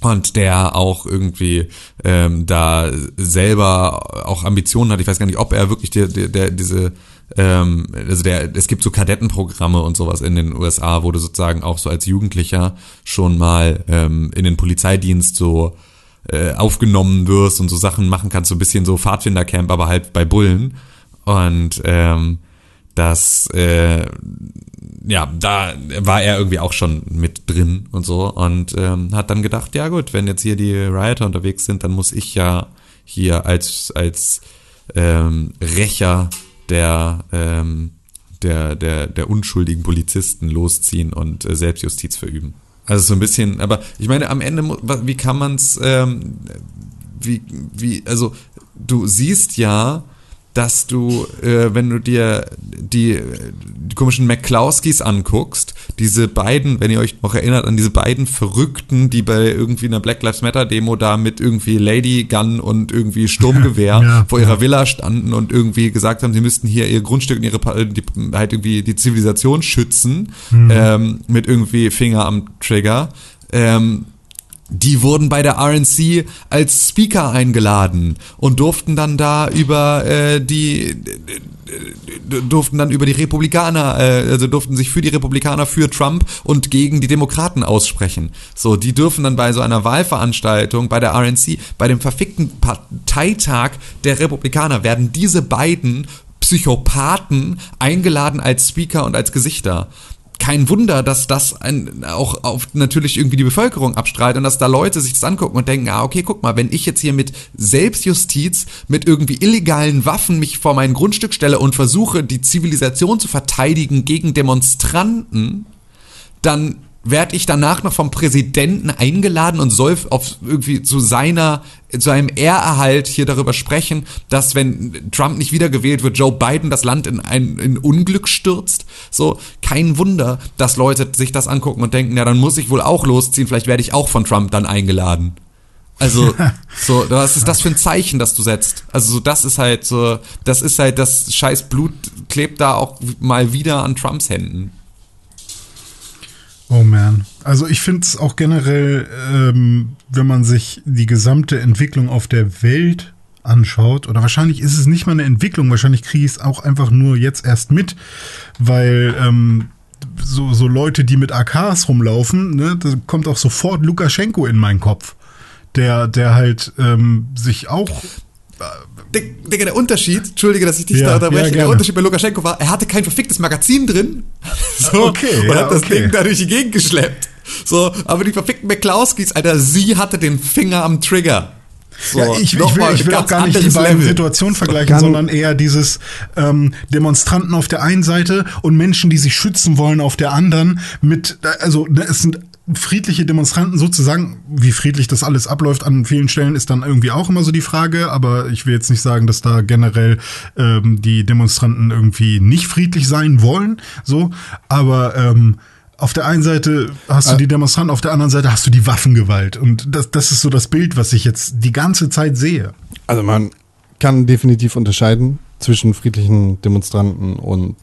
und der auch irgendwie ähm, da selber auch Ambitionen hat. Ich weiß gar nicht, ob er wirklich der, der, der diese ähm, also der, es gibt so Kadettenprogramme und sowas in den USA, wo du sozusagen auch so als Jugendlicher schon mal ähm, in den Polizeidienst so äh, aufgenommen wirst und so Sachen machen kannst, so ein bisschen so Pfadfindercamp, aber halt bei Bullen. Und ähm, das, äh, ja, da war er irgendwie auch schon mit drin und so und ähm, hat dann gedacht, ja gut, wenn jetzt hier die Rioter unterwegs sind, dann muss ich ja hier als als ähm, Rächer der ähm, der der der unschuldigen Polizisten losziehen und äh, Selbstjustiz verüben. Also so ein bisschen, aber ich meine, am Ende, wie kann man's, ähm, wie, wie, also du siehst ja, dass du, äh, wenn du dir die, die komischen McClowskis anguckst, diese beiden, wenn ihr euch noch erinnert an diese beiden Verrückten, die bei irgendwie einer Black Lives Matter Demo da mit irgendwie Lady Gun und irgendwie Sturmgewehr Ja, vor ihrer Villa standen und irgendwie gesagt haben, sie müssten hier ihr Grundstück und ihre die, halt irgendwie die Zivilisation schützen ähm, mit irgendwie Finger am Trigger. Ähm, die wurden bei der RNC als Speaker eingeladen und durften dann da über äh, die durften dann über die Republikaner, äh, also durften sich für die Republikaner, für Trump und gegen die Demokraten aussprechen. So, die dürfen dann bei so einer Wahlveranstaltung bei der RNC, bei dem verfickten Parteitag der Republikaner werden diese beiden Psychopathen eingeladen als Speaker und als Gesichter kein Wunder, dass das ein, auch auf natürlich irgendwie die Bevölkerung abstrahlt und dass da Leute sich das angucken und denken, ah, okay, guck mal, wenn ich jetzt hier mit Selbstjustiz, mit irgendwie illegalen Waffen mich vor mein Grundstück stelle und versuche, die Zivilisation zu verteidigen gegen Demonstranten, dann werde ich danach noch vom Präsidenten eingeladen und soll auf irgendwie zu seiner, zu einem Ehrerhalt hier darüber sprechen, dass wenn Trump nicht wiedergewählt wird, Joe Biden das Land in ein in Unglück stürzt. So, kein Wunder, dass Leute sich das angucken und denken, ja, dann muss ich wohl auch losziehen, vielleicht werde ich auch von Trump dann eingeladen. Also, so, was ist das für ein Zeichen, das du setzt? Also, so, das ist halt so, das ist halt, das scheiß Blut klebt da auch mal wieder an Trumps Händen. Oh man. Also ich finde es auch generell, ähm, wenn man sich die gesamte Entwicklung auf der Welt anschaut, oder wahrscheinlich ist es nicht mal eine Entwicklung, wahrscheinlich kriege ich es auch einfach nur jetzt erst mit, weil ähm, so, so Leute, die mit AKs rumlaufen, ne, da kommt auch sofort Lukaschenko in meinen Kopf. Der, der halt ähm, sich auch Dick- Digga, der Unterschied, entschuldige, dass ich dich Ja, da unterbreche, ja, der. Unterschied bei Lukaschenko war, er hatte kein verficktes Magazin drin. So, Okay, und ja, hat das okay. Ding da durch die Gegend geschleppt. So, aber die verfickten McClauskis, Alter, sie hatte den Finger am Trigger. So, Ja, ich, ich will, ich will auch gar nicht die beiden Level. Situationen vergleichen, sondern eher dieses ähm, Demonstranten auf der einen Seite und Menschen, die sich schützen wollen auf der anderen. Mit, also es sind friedliche Demonstranten sozusagen, wie friedlich das alles abläuft an vielen Stellen, ist dann irgendwie auch immer so die Frage. Aber ich will jetzt nicht sagen, dass da generell ähm, die Demonstranten irgendwie nicht friedlich sein wollen. So, aber ähm, auf der einen Seite hast du die Demonstranten, auf der anderen Seite hast du die Waffengewalt. Und das, das ist so das Bild, was ich jetzt die ganze Zeit sehe. Also man kann definitiv unterscheiden zwischen friedlichen Demonstranten und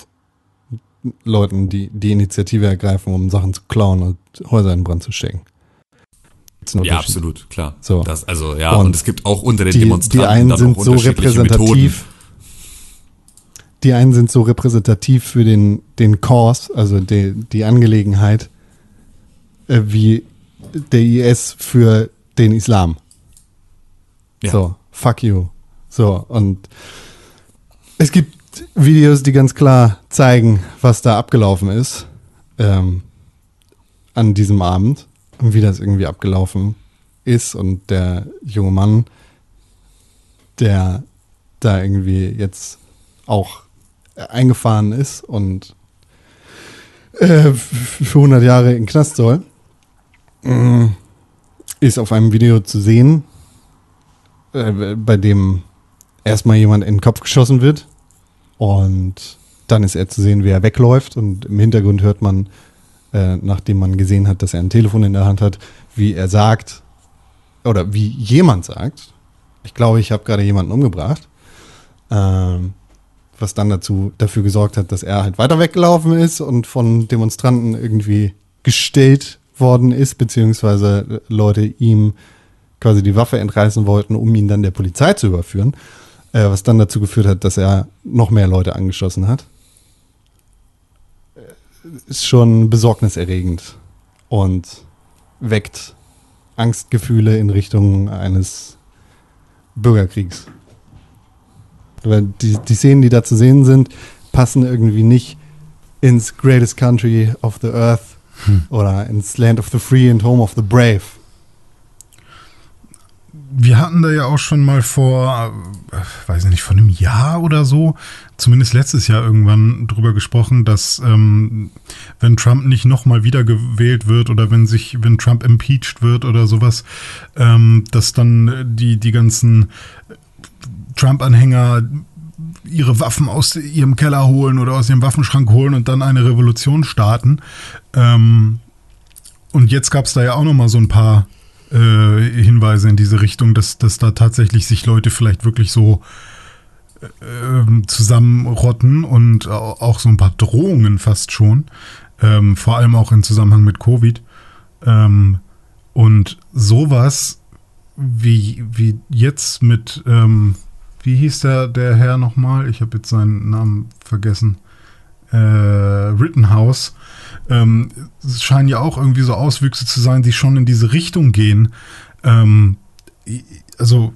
Leuten, die die Initiative ergreifen, um Sachen zu klauen und Häuser in Brand zu stecken. Ja, absolut, klar. So. Das, also, ja, Und und, es gibt auch unter den Die, Demonstranten die einen dann sind auch so unterschiedliche repräsentativ. Die einen sind so repräsentativ für den, den Cause, also die, die Angelegenheit, äh, wie der IS für den Islam. Ja. So, fuck you. So, und es gibt Videos, die ganz klar zeigen, was da abgelaufen ist ähm, an diesem Abend und wie das irgendwie abgelaufen ist. Und der junge Mann, der da irgendwie jetzt auch eingefahren ist und äh, für 100 Jahre in den Knast soll, mm, ist auf einem Video zu sehen, äh, bei dem erstmal jemand in den Kopf geschossen wird und dann ist er zu sehen, wie er wegläuft und im Hintergrund hört man, äh, nachdem man gesehen hat, dass er ein Telefon in der Hand hat, wie er sagt oder wie jemand sagt, ich glaube, ich habe gerade jemanden umgebracht, ähm, was dann dazu dafür gesorgt hat, dass er halt weiter weggelaufen ist und von Demonstranten irgendwie gestellt worden ist, beziehungsweise Leute ihm quasi die Waffe entreißen wollten, um ihn dann der Polizei zu überführen, äh, was dann dazu geführt hat, dass er noch mehr Leute angeschossen hat. Ist schon besorgniserregend und weckt Angstgefühle in Richtung eines Bürgerkriegs. Weil die, die Szenen, die da zu sehen sind, passen irgendwie nicht ins Greatest Country of the Earth oder ins Land of the Free and Home of the Brave. Wir hatten da ja auch schon mal vor, äh, weiß ich nicht, vor einem Jahr oder so, zumindest letztes Jahr irgendwann drüber gesprochen, dass ähm, wenn Trump nicht nochmal wiedergewählt wird oder wenn sich, wenn Trump impeached wird oder sowas, ähm, dass dann die, die ganzen Trump-Anhänger ihre Waffen aus ihrem Keller holen oder aus ihrem Waffenschrank holen und dann eine Revolution starten. Ähm, und jetzt gab es da ja auch noch mal so ein paar äh, Hinweise in diese Richtung, dass, dass da tatsächlich sich Leute vielleicht wirklich so äh, zusammenrotten und auch so ein paar Drohungen fast schon. Ähm, vor allem auch im Zusammenhang mit Covid. Ähm, und sowas wie, wie jetzt mit, ähm, wie hieß der, der Herr nochmal? Ich habe jetzt seinen Namen vergessen. Äh, Rittenhouse. Ähm, scheinen ja auch irgendwie so Auswüchse zu sein, die schon in diese Richtung gehen. Ähm, also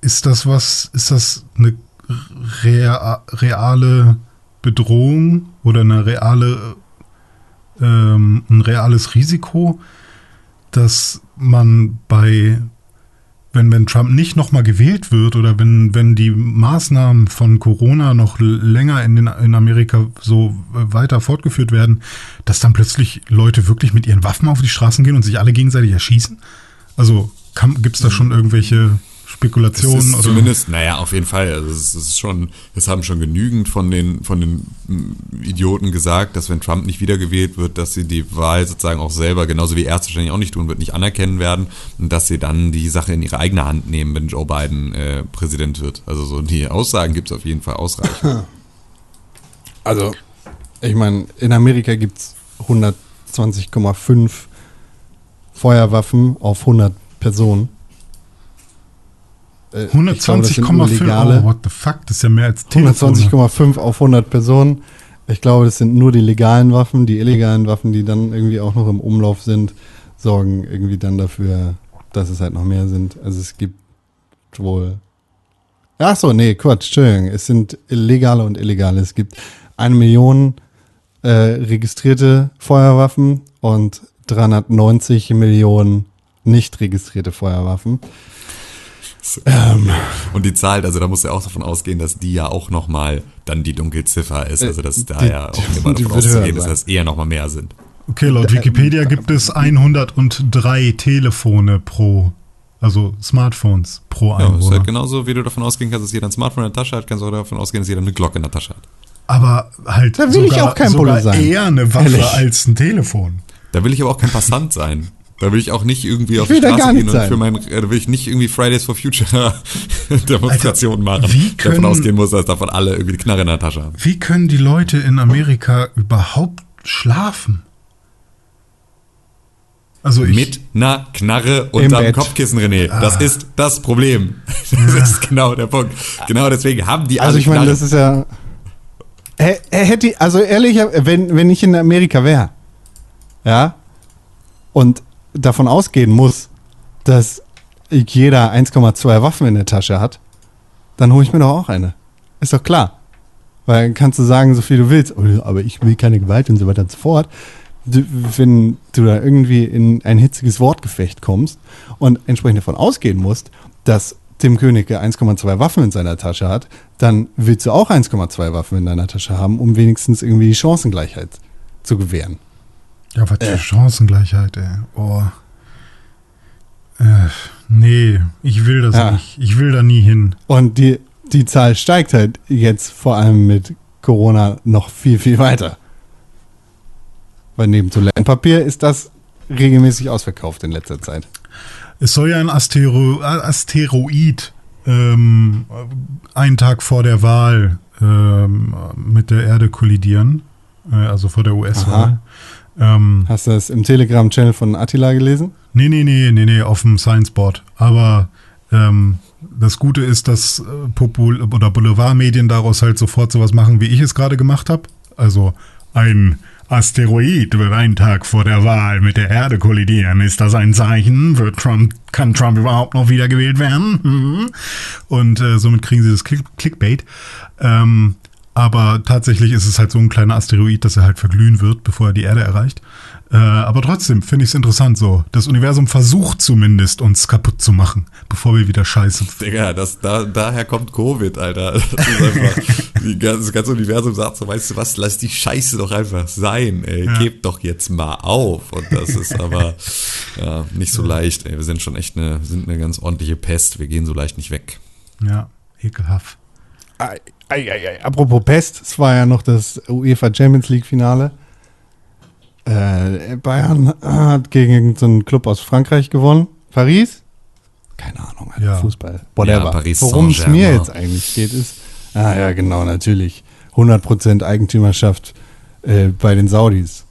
ist das was, ist das eine rea reale Bedrohung oder eine reale, ähm, ein reales Risiko, dass man bei, wenn, wenn Trump nicht nochmal gewählt wird oder wenn, wenn die Maßnahmen von Corona noch länger in, den, in Amerika so weiter fortgeführt werden, dass dann plötzlich Leute wirklich mit ihren Waffen auf die Straßen gehen und sich alle gegenseitig erschießen? Also gibt es da schon irgendwelche Spekulationen? oder? Zumindest, naja, auf jeden Fall. Also es ist schon, es haben schon genügend von den, von den mm, Idioten gesagt, dass wenn Trump nicht wiedergewählt wird, dass sie die Wahl sozusagen auch selber, genauso wie Ärzte wahrscheinlich auch nicht tun wird, nicht anerkennen werden und dass sie dann die Sache in ihre eigene Hand nehmen, wenn Joe Biden äh, Präsident wird. Also so die Aussagen gibt es auf jeden Fall ausreichend. Also, ich meine, in Amerika gibt es 120,5 Feuerwaffen auf 100 Personen. 120,5, äh, oh, what the fuck, das ist ja mehr als 120,5 auf 100 Personen. Ich glaube, das sind nur die legalen Waffen. Die illegalen Waffen, die dann irgendwie auch noch im Umlauf sind, sorgen irgendwie dann dafür, dass es halt noch mehr sind. Also es gibt wohl. Ach so, nee, Quatsch, Entschuldigung. Es sind legale und illegale. Es gibt eine Million äh, registrierte Feuerwaffen und 390 Millionen nicht registrierte Feuerwaffen. Ähm, und die Zahl, also da muss ja auch davon ausgehen, dass die ja auch nochmal dann die Dunkelziffer ist. Also dass da ja auch immer davon auszugehen ist, dass eher nochmal mehr sind. Okay, laut Wikipedia gibt es 103 Telefone pro, also Smartphones pro Einwohner. Ja, ist halt genauso, wie du davon ausgehen kannst, dass jeder ein Smartphone in der Tasche hat, kannst du auch davon ausgehen, dass jeder eine Glocke in der Tasche hat. Aber halt da will sogar, ich auch kein sogar sein. eher eine Waffe Ehrlich. als ein Telefon. Da will ich aber auch kein Passant sein. Da will ich auch nicht irgendwie auf die Straße gehen und für mein, äh, da will ich nicht irgendwie Fridays for Future Demonstrationen machen. Wie können, davon ausgehen muss, dass davon alle irgendwie die Knarre in der Tasche haben. Wie können die Leute in Amerika überhaupt schlafen? Also ich, Mit einer Knarre unterm Kopfkissen, René. Das ah. ist das Problem. Das ja. ist genau der Punkt. Genau deswegen haben die also alle Also ich meine, das ist ja. Er, hätte, also ehrlich, wenn, wenn ich in Amerika wäre, ja, und davon ausgehen muss, dass jeder 1,2 Waffen in der Tasche hat, dann hole ich mir doch auch eine. Ist doch klar. Weil dann kannst du sagen, so viel du willst, oh, aber ich will keine Gewalt und so weiter und so fort. Du, wenn du da irgendwie in ein hitziges Wortgefecht kommst und entsprechend davon ausgehen musst, dass Tim Königke 1,2 Waffen in seiner Tasche hat, dann willst du auch 1,2 Waffen in deiner Tasche haben, um wenigstens irgendwie die Chancengleichheit zu gewähren. Ja, was für äh. Chancengleichheit, ey. Oh. Äh, nee, ich will das ja. nicht. Ich will da nie hin. Und die, die Zahl steigt halt jetzt vor allem mit Corona noch viel, viel weiter. Weil neben Toilettenpapier ist das regelmäßig ausverkauft in letzter Zeit. Es soll ja ein Astero Asteroid ähm, einen Tag vor der Wahl ähm, mit der Erde kollidieren, äh, also vor der US-Wahl. Ähm, Hast du das im Telegram-Channel von Attila gelesen? Nee, nee, nee, nee, nee, auf dem Science-Board. Aber ähm, das Gute ist, dass äh, Popul oder Boulevardmedien daraus halt sofort sowas machen, wie ich es gerade gemacht habe. Also ein Asteroid wird einen Tag vor der Wahl mit der Erde kollidieren. Ist das ein Zeichen? Wird Trump, kann Trump überhaupt noch wiedergewählt werden? Und äh, somit kriegen sie das Click Clickbait. Ähm, aber tatsächlich ist es halt so ein kleiner Asteroid, dass er halt verglühen wird, bevor er die Erde erreicht. Äh, aber trotzdem finde ich es interessant so. Das Universum versucht zumindest, uns kaputt zu machen, bevor wir wieder scheiße. Digga, das, da, daher kommt Covid, Alter. Das ist einfach, das ganze Universum sagt so, weißt du was, lass die Scheiße doch einfach sein, ey. Ja. Gebt doch jetzt mal auf. Und das ist aber ja, nicht so leicht, ey. Wir sind schon echt eine, sind eine ganz ordentliche Pest. Wir gehen so leicht nicht weg. Ja, ekelhaft. Ei, ei, ei, apropos Pest, es war ja noch das UEFA Champions League Finale. Äh, Bayern hat gegen so einen Club aus Frankreich gewonnen. Paris? Keine Ahnung, Alter, Ja. Fußball. Whatever. Ja, Worum es mir jetzt eigentlich geht, ist, ah ja, genau, natürlich. 100% Eigentümerschaft äh, bei den Saudis.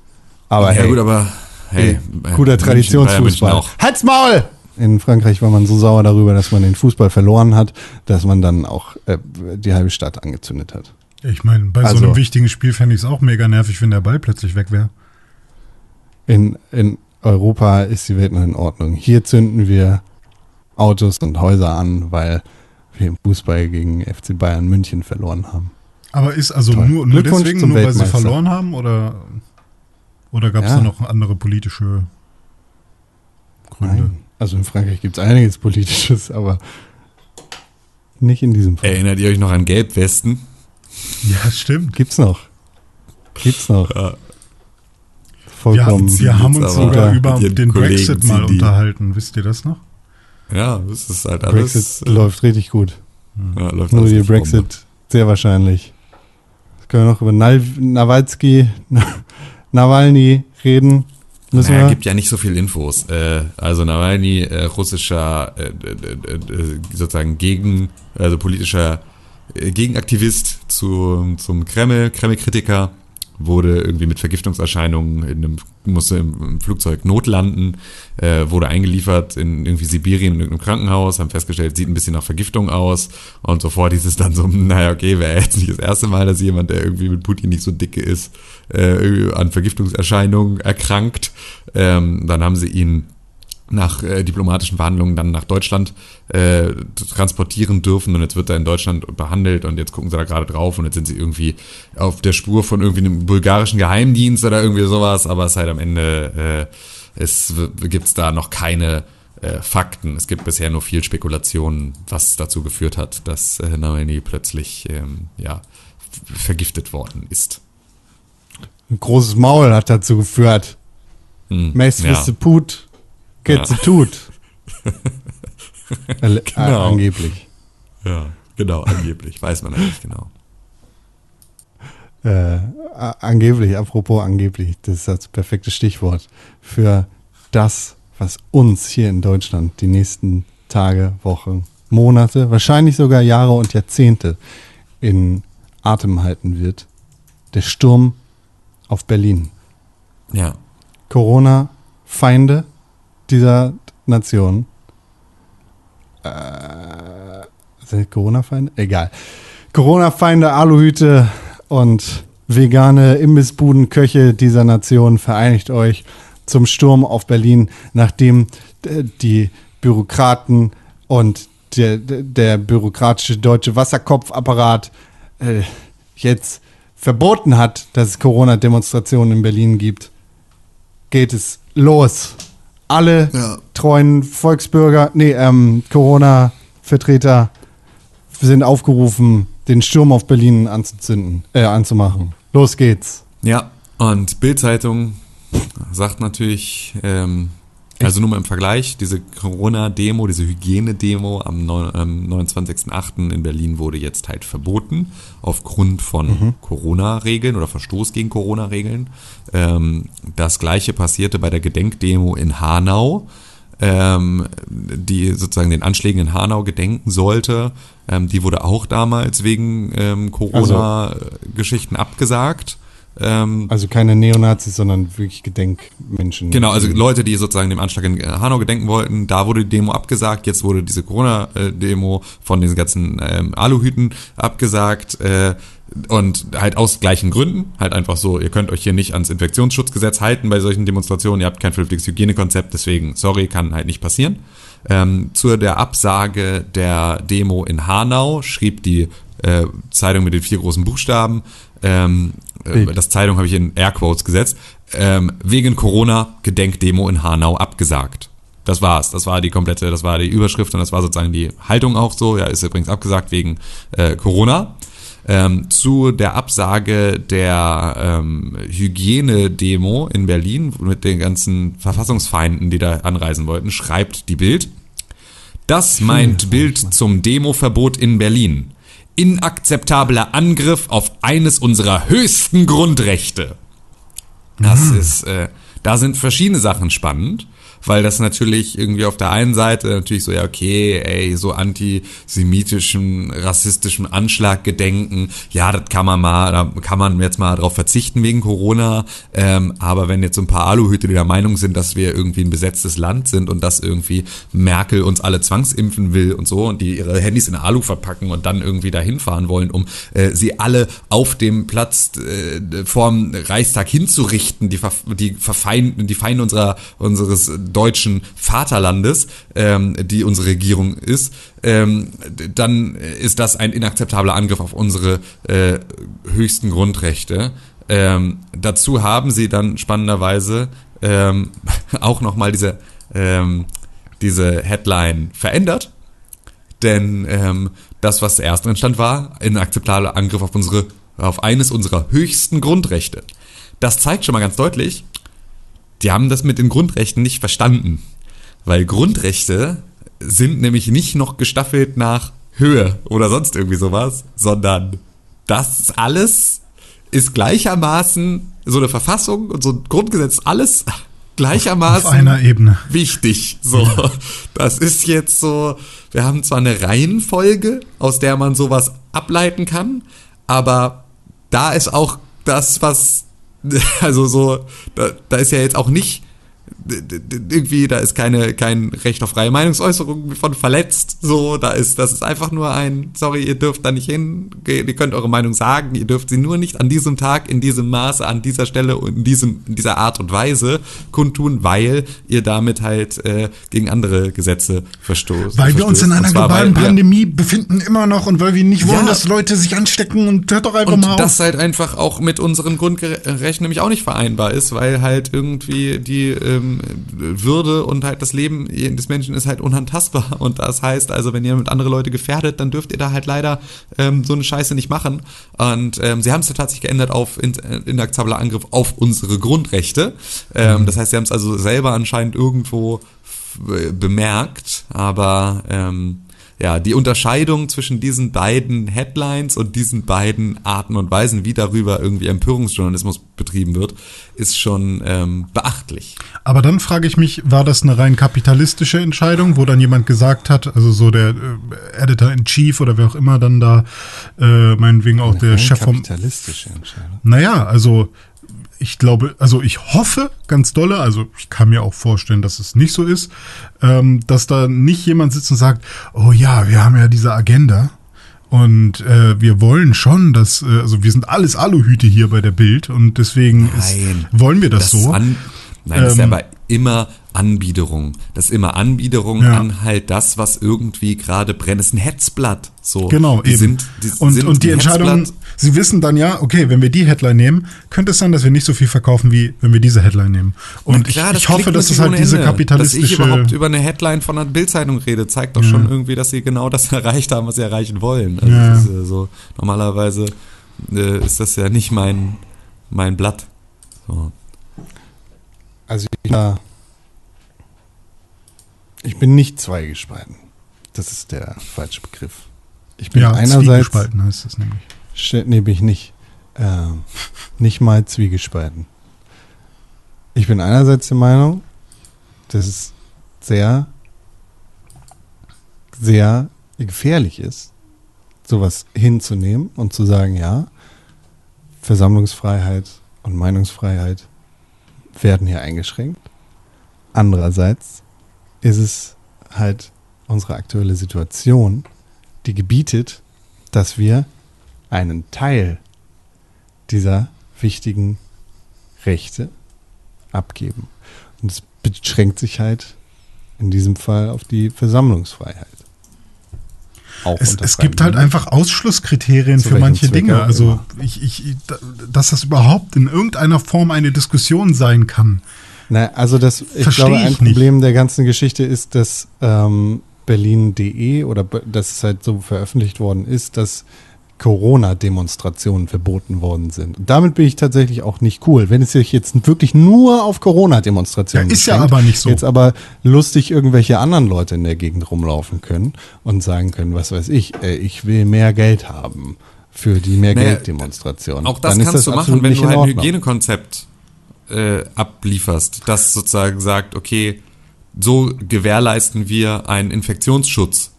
Aber ja hey, gut, aber hey, Ey, äh, guter Traditionsfußball. Halt's Maul! In Frankreich war man so sauer darüber, dass man den Fußball verloren hat, dass man dann auch äh, die halbe Stadt angezündet hat. Ich meine, bei Also- so einem wichtigen Spiel fände ich es auch mega nervig, wenn der Ball plötzlich weg wäre. In, in Europa ist die Welt noch in Ordnung. Hier zünden wir Autos und Häuser an, weil wir im Fußball gegen FC Bayern München verloren haben. Aber ist also Toll. nur, nur deswegen, nur weil sie verloren haben oder, oder gab es Ja. da noch andere politische Gründe? Nein. Also in Frankreich gibt es einiges Politisches, aber nicht in diesem Fall. Erinnert ihr euch noch an Gelbwesten? Ja, stimmt. Gibt's noch. Gibt's noch. Ja. Wir, Vollkommen. haben, wir haben uns sogar über den Kollegen Brexit mal die- unterhalten. Wisst ihr das noch? Ja, das ist halt alles. Brexit äh, läuft richtig gut. ja, läuft Nur die rum. Brexit, sehr wahrscheinlich. Jetzt können wir noch über Nal Nawalski, Nawalny reden. Müssen Naja, gibt ja nicht so viel Infos. Äh, also Nawalny, äh, russischer äh, äh, äh, sozusagen gegen, also politischer äh, Gegenaktivist zu, zum Kreml, Kreml-Kritiker, wurde irgendwie mit Vergiftungserscheinungen in einem, musste im, Flugzeug notlanden, äh, wurde eingeliefert in irgendwie Sibirien in irgendeinem Krankenhaus, haben festgestellt, sieht ein bisschen nach Vergiftung aus und sofort hieß es dann so, naja, okay, wäre jetzt nicht das erste Mal, dass jemand, der irgendwie mit Putin nicht so dicke ist, äh, an Vergiftungserscheinungen erkrankt. Ähm, dann haben sie ihn nach äh, diplomatischen Verhandlungen dann nach Deutschland äh, transportieren dürfen und jetzt wird er in Deutschland behandelt und jetzt gucken sie da gerade drauf und jetzt sind sie irgendwie auf der Spur von irgendwie einem bulgarischen Geheimdienst oder irgendwie sowas, aber es ist halt am Ende, äh, es gibt es da noch keine äh, Fakten. Es gibt bisher nur viel Spekulationen, was dazu geführt hat, dass äh, Nawalny plötzlich ähm, ja, vergiftet worden ist. Ein großes Maul hat dazu geführt. Hm, Mess ja. with the put, get Ja. Äh, Genau. Angeblich. ja, genau, angeblich, weiß man nicht genau. Äh, angeblich, apropos angeblich, das ist das perfekte Stichwort für das, was uns hier in Deutschland die nächsten Tage, Wochen, Monate, wahrscheinlich sogar Jahre und Jahrzehnte in Atem halten wird. Der Sturm auf Berlin. Ja, Corona-Feinde dieser Nation. Äh, sind Corona-Feinde? Egal. Corona-Feinde, Aluhüte und vegane Imbissbuden-Köche dieser Nation vereinigt euch zum Sturm auf Berlin, nachdem äh, die Bürokraten und der, der bürokratische deutsche Wasserkopfapparat äh, jetzt verboten hat, dass es Corona-Demonstrationen in Berlin gibt, geht es los. Alle Ja. treuen Volksbürger, nee, ähm, Corona-Vertreter sind aufgerufen, den Sturm auf Berlin anzuzünden, äh, anzumachen. Los geht's. Ja, und Bild-Zeitung sagt natürlich, ähm, also nur mal im Vergleich, diese Corona-Demo, diese Hygiene-Demo am neun- am 29.08. in Berlin wurde jetzt halt verboten aufgrund von Corona-Regeln oder Verstoß gegen Corona-Regeln. Ähm, das gleiche passierte bei der Gedenkdemo in Hanau ähm, die sozusagen den Anschlägen in Hanau gedenken sollte. Ähm, die wurde auch damals wegen ähm, Corona-Geschichten abgesagt. Ähm, Also keine Neonazis, sondern wirklich Gedenkmenschen. Genau, also Leute, die sozusagen dem Anschlag in Hanau gedenken wollten, da wurde die Demo abgesagt, jetzt wurde diese Corona-Demo von diesen ganzen ähm, Aluhüten abgesagt äh, und halt aus gleichen Gründen, halt einfach so, ihr könnt euch hier nicht ans Infektionsschutzgesetz halten bei solchen Demonstrationen, ihr habt kein vernünftiges Hygienekonzept, deswegen, sorry, kann halt nicht passieren. Ähm, zu der Absage der Demo in Hanau schrieb die äh, Zeitung mit den vier großen Buchstaben, ähm, äh, das Zeitung habe ich in Airquotes gesetzt, ähm, wegen Corona Gedenkdemo in Hanau abgesagt. Das war's. Das war die komplette, das war die Überschrift und das war sozusagen die Haltung auch so. Ja, ist übrigens abgesagt wegen äh, Corona. Ähm, zu der Absage der ähm, Hygienedemo in Berlin mit den ganzen Verfassungsfeinden, die da anreisen wollten, schreibt die Bild. Das meint Bild zum Demoverbot in Berlin. inakzeptabler Angriff auf eines unserer höchsten Grundrechte. Das ist, äh, da sind verschiedene Sachen spannend weil das natürlich irgendwie auf der einen Seite natürlich so, ja, okay, ey, so antisemitischen, rassistischen Anschlag gedenken, ja, das kann man mal, da kann man jetzt mal drauf verzichten wegen Corona, ähm, aber wenn jetzt so ein paar Aluhüte der Meinung sind, dass wir irgendwie ein besetztes Land sind und dass irgendwie Merkel uns alle zwangsimpfen will und so und die ihre Handys in Alu verpacken und dann irgendwie dahin fahren wollen, um äh, sie alle auf dem Platz äh, vorm Reichstag hinzurichten, die, die verfeinden, die Feinde unserer, unseres deutschen Vaterlandes, ähm, die unsere Regierung ist, ähm, dann ist das ein inakzeptabler Angriff auf unsere äh, höchsten Grundrechte. Ähm, dazu haben sie dann spannenderweise ähm, auch nochmal diese, ähm, diese Headline verändert. Denn ähm, das, was erst drin stand, war ein akzeptabler Angriff auf unsere, auf eines unserer höchsten Grundrechte. Das zeigt schon mal ganz deutlich, die haben das mit den Grundrechten nicht verstanden. Weil Grundrechte sind nämlich nicht noch gestaffelt nach Höhe oder sonst irgendwie sowas, sondern das alles ist gleichermaßen so eine Verfassung und so ein Grundgesetz, alles gleichermaßen auf einer Ebene wichtig. So, das ist jetzt so, wir haben zwar eine Reihenfolge, aus der man sowas ableiten kann, aber da ist auch das, was Also so, da, da ist ja jetzt auch nicht irgendwie, da ist keine, kein Recht auf freie Meinungsäußerung von verletzt. So, da ist, das ist einfach nur ein, sorry, ihr dürft da nicht hin, ihr könnt eure Meinung sagen, ihr dürft sie nur nicht an diesem Tag, in diesem Maße, an dieser Stelle und in diesem, in dieser Art und Weise kundtun, weil ihr damit halt äh, gegen andere Gesetze verstoßt. Weil wir uns in einer globalen Pandemie befinden immer noch und weil wir nicht wollen, ja, dass Leute sich anstecken und hört doch einfach und mal auf. das halt einfach auch mit unseren Grundrechten nämlich auch nicht vereinbar ist, weil halt irgendwie die ähm, würde und halt das Leben des Menschen ist halt unantastbar. Und das heißt also, wenn ihr mit andere Leute gefährdet, dann dürft ihr da halt leider ähm, so eine Scheiße nicht machen. Und ähm, sie haben es ja tatsächlich geändert auf in, äh, inakzeptabler Angriff auf unsere Grundrechte. Ähm, mhm. Das heißt, sie haben es also selber anscheinend irgendwo bemerkt, aber ähm, ja, die Unterscheidung zwischen diesen beiden Headlines und diesen beiden Arten und Weisen, wie darüber irgendwie Empörungsjournalismus betrieben wird, ist schon ähm, beachtlich. Aber dann frage ich mich, war das eine rein kapitalistische Entscheidung, wo dann jemand gesagt hat, also so der äh, Editor in Chief oder wer auch immer dann da, äh, meinetwegen auch eine der Chef vom. Kapitalistische Entscheidung. Naja, also ich glaube, also ich hoffe ganz dolle, also ich kann mir auch vorstellen, dass es nicht so ist, ähm, dass da nicht jemand sitzt und sagt, oh ja, wir haben ja diese Agenda und äh, wir wollen schon, dass, äh, also wir sind alles Aluhüte hier bei der Bild und deswegen ist, wollen wir das, das so. An, nein, das ist ähm, aber immer Anbiederung. Das ist immer Anbiederung ja. an halt das, was irgendwie gerade brennt. Das ist ein Hetzblatt. So. Genau, die eben. Sind, die und, sind und die Entscheidung, Sie wissen dann ja, okay, wenn wir die Headline nehmen, könnte es sein, dass wir nicht so viel verkaufen, wie wenn wir diese Headline nehmen. Und klar, ich, ich hoffe, dass es halt diese Ende. kapitalistische... Dass ich überhaupt über eine Headline von einer Bildzeitung rede, zeigt doch ja. schon irgendwie, dass sie genau das erreicht haben, was sie erreichen wollen. Also ja. ist, äh, so, normalerweise äh, ist das ja nicht mein, mein Blatt. So. Also ja, ich bin nicht zweigespalten. Das ist der falsche Begriff. Ich bin ja, einerseits. Heißt das nämlich. Bin ich nicht. Äh, nicht mal zwiegespalten. Ich bin einerseits der Meinung, dass es sehr, sehr gefährlich ist, sowas hinzunehmen und zu sagen, ja, Versammlungsfreiheit und Meinungsfreiheit werden hier eingeschränkt. Andererseits ist es halt unsere aktuelle Situation, die gebietet, dass wir einen Teil dieser wichtigen Rechte abgeben. Und es beschränkt sich halt in diesem Fall auf die Versammlungsfreiheit. Es, es, gibt halt einfach Ausschlusskriterien für manche Dinge. Also ich, ich, dass das überhaupt in irgendeiner Form eine Diskussion sein kann. Na, also das, ich glaube, ein Problem nicht. der ganzen Geschichte ist, dass ähm, Berlin.de oder dass es halt so veröffentlicht worden ist, dass Corona-Demonstrationen verboten worden sind. Und damit bin ich tatsächlich auch nicht cool. Wenn es sich jetzt wirklich nur auf Corona-Demonstrationen Ja, ist ja aber nicht so. Jetzt aber lustig irgendwelche anderen Leute in der Gegend rumlaufen können und sagen können, was weiß ich, äh, ich will mehr Geld haben für die mehr Naja, Geld Demonstration. Auch das Dann ist kannst du machen, wenn du halt ein. Hygienekonzept äh, ablieferst, das sozusagen sagt, okay, so gewährleisten wir einen Infektionsschutz.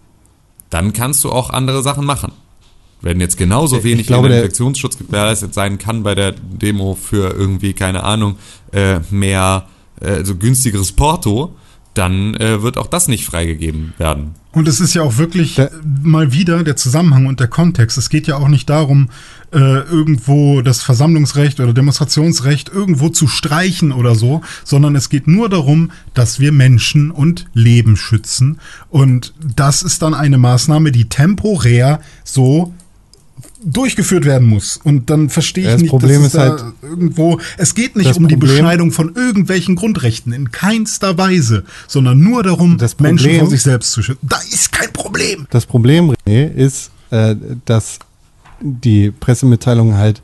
Dann kannst du auch andere Sachen machen. Wenn jetzt genauso Ich wenig glaube, ein der- Infektionsschutz gewährleistet sein kann bei der Demo für irgendwie, keine Ahnung, äh, mehr, äh, so günstigeres Porto, dann äh, wird auch das nicht freigegeben werden. Und es ist ja auch wirklich Da- mal wieder der Zusammenhang und der Kontext. Es geht ja auch nicht darum, äh, irgendwo das Versammlungsrecht oder Demonstrationsrecht irgendwo zu streichen oder so, sondern es geht nur darum, dass wir Menschen und Leben schützen. Und das ist dann eine Maßnahme, die temporär so durchgeführt werden muss. Und dann verstehe ich das nicht, Problem dass ist es da halt- irgendwo, es geht nicht um die Problem- Beschneidung von irgendwelchen Grundrechten, in keinster Weise, sondern nur darum, Das Menschen Problem- vor sich selbst zu schützen. Da ist kein Problem. Das Problem, René, ist, äh, dass die Pressemitteilung halt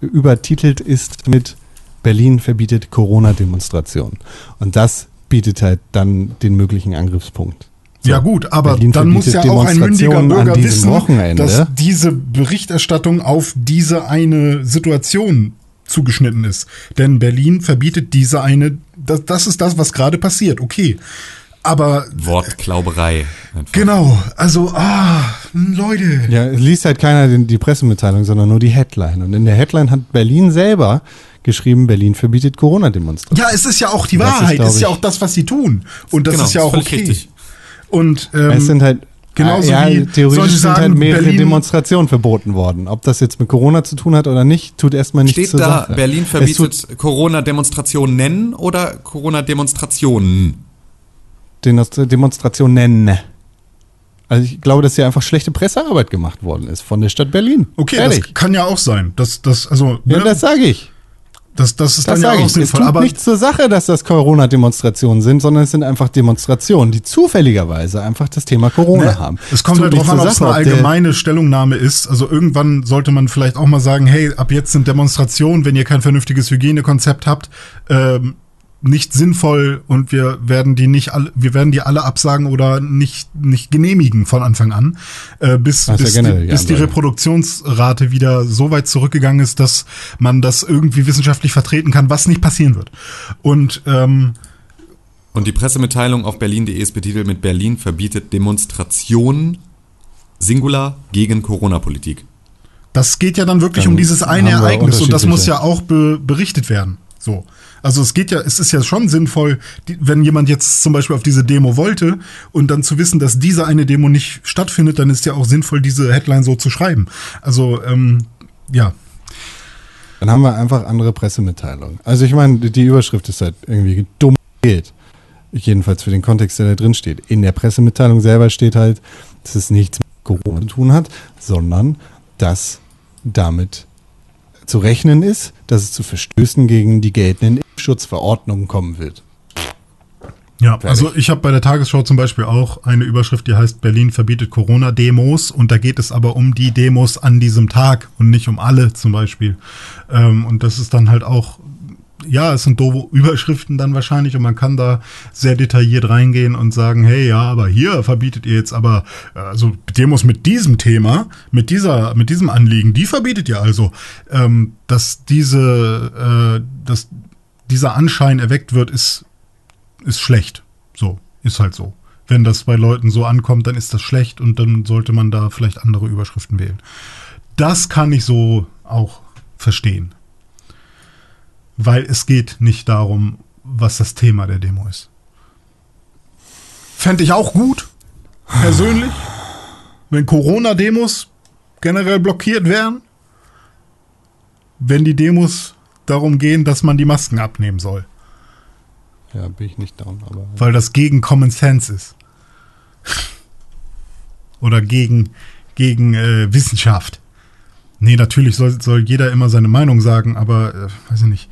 übertitelt ist mit Berlin verbietet Corona-Demonstration. Und das bietet halt dann den möglichen Angriffspunkt. So, ja gut, aber Berlin dann muss ja auch ein mündiger Bürger diesem wissen, Wochenende. dass diese Berichterstattung auf diese eine Situation zugeschnitten ist. Denn Berlin verbietet diese eine, das, das ist das, was gerade passiert, okay. Aber Wortklauberei. Einfach. genau, also, ah, Leute. Ja, es liest halt keiner den, die Pressemitteilung, sondern nur die Headline. Und in der Headline hat Berlin selber geschrieben, Berlin verbietet Corona-Demonstrationen. Ja, es ist ja auch die Das ist, Wahrheit, glaub ist, ja auch das, was sie tun. Und das Genau, ist ja auch okay. richtig. Und ähm, es sind halt genauso ja, wie theoretisch sind halt sagen, mehrere Berlin- Demonstrationen verboten worden. Ob das jetzt mit Corona zu tun hat oder nicht, tut erstmal nichts Steht zur da, Sache. Berlin verbietet Corona-Demonstrationen nennen oder Corona-Demonstrationen? Demonst- Demonstration nennen. Also ich glaube, dass hier einfach schlechte Pressearbeit gemacht worden ist von der Stadt Berlin. okay, Ehrlich. das kann ja auch sein. Das, das, also, ja, ne, das sage ich. Das, das ist Das dann ja auch ich. Es sinnvoll. tut Aber nichts zur Sache, dass das Corona-Demonstrationen sind, sondern es sind einfach Demonstrationen, die zufälligerweise einfach das Thema Corona Ne, haben. Es kommt halt nichts an, ob es eine allgemeine Stellungnahme ist. Also irgendwann sollte man vielleicht auch mal sagen, hey, ab jetzt sind Demonstrationen, wenn ihr kein vernünftiges Hygienekonzept habt, ähm, nicht sinnvoll und wir werden die nicht alle, wir werden die alle absagen oder nicht, nicht genehmigen von Anfang an, äh, bis, ja bis, generell die, bis die. Reproduktionsrate wieder so weit zurückgegangen ist, dass man das irgendwie wissenschaftlich vertreten kann, was nicht passieren wird. Und ähm, Und die Pressemitteilung auf berlin.de ist betitelt mit Berlin verbietet Demonstrationen Singular gegen Corona-Politik. Das geht ja dann wirklich Dann um dieses eine Ereignis und das muss ja auch be berichtet werden. So. Also es geht ja, es ist ja schon sinnvoll, die, wenn jemand jetzt zum Beispiel auf diese Demo wollte und dann zu wissen, dass diese eine Demo nicht stattfindet, dann ist ja auch sinnvoll, diese Headline so zu schreiben. Also ähm, ja, Dann haben wir einfach andere Pressemitteilungen. Also ich meine, die Überschrift ist halt irgendwie dumm gewählt. Jedenfalls für den Kontext, der da drin steht. In der Pressemitteilung selber steht halt, dass es nichts mit Corona zu tun hat, sondern dass damit zu rechnen ist, dass es zu Verstößen gegen die geltenden Impfschutzverordnungen kommen wird. Ja, Fertig. also ich habe bei der Tagesschau zum Beispiel auch eine Überschrift, die heißt Berlin verbietet Corona-Demos und da geht es aber um die Demos an diesem Tag und nicht um alle zum Beispiel. Ähm, und das ist dann halt auch, ja, es sind doofe Überschriften dann wahrscheinlich und man kann da sehr detailliert reingehen und sagen, hey, ja, aber hier verbietet ihr jetzt aber, äh, also Demos mit diesem Thema, mit dieser, mit diesem Anliegen, die verbietet ihr also, ähm, dass diese, äh, dass dieser Anschein erweckt wird, ist ist schlecht. So, ist halt so. Wenn das bei Leuten so ankommt, dann ist das schlecht und dann sollte man da vielleicht andere Überschriften wählen. Das kann ich so auch verstehen. Weil es geht nicht darum, was das Thema der Demo ist. Fände ich auch gut, persönlich, wenn Corona-Demos generell blockiert wären. Wenn die Demos darum gehen, dass man die Masken abnehmen soll Ja, bin ich nicht down, aber. weil das gegen Common Sense ist. Oder gegen, gegen äh, Wissenschaft. Nee, natürlich soll, soll jeder immer seine Meinung sagen, aber äh, weiß ich nicht.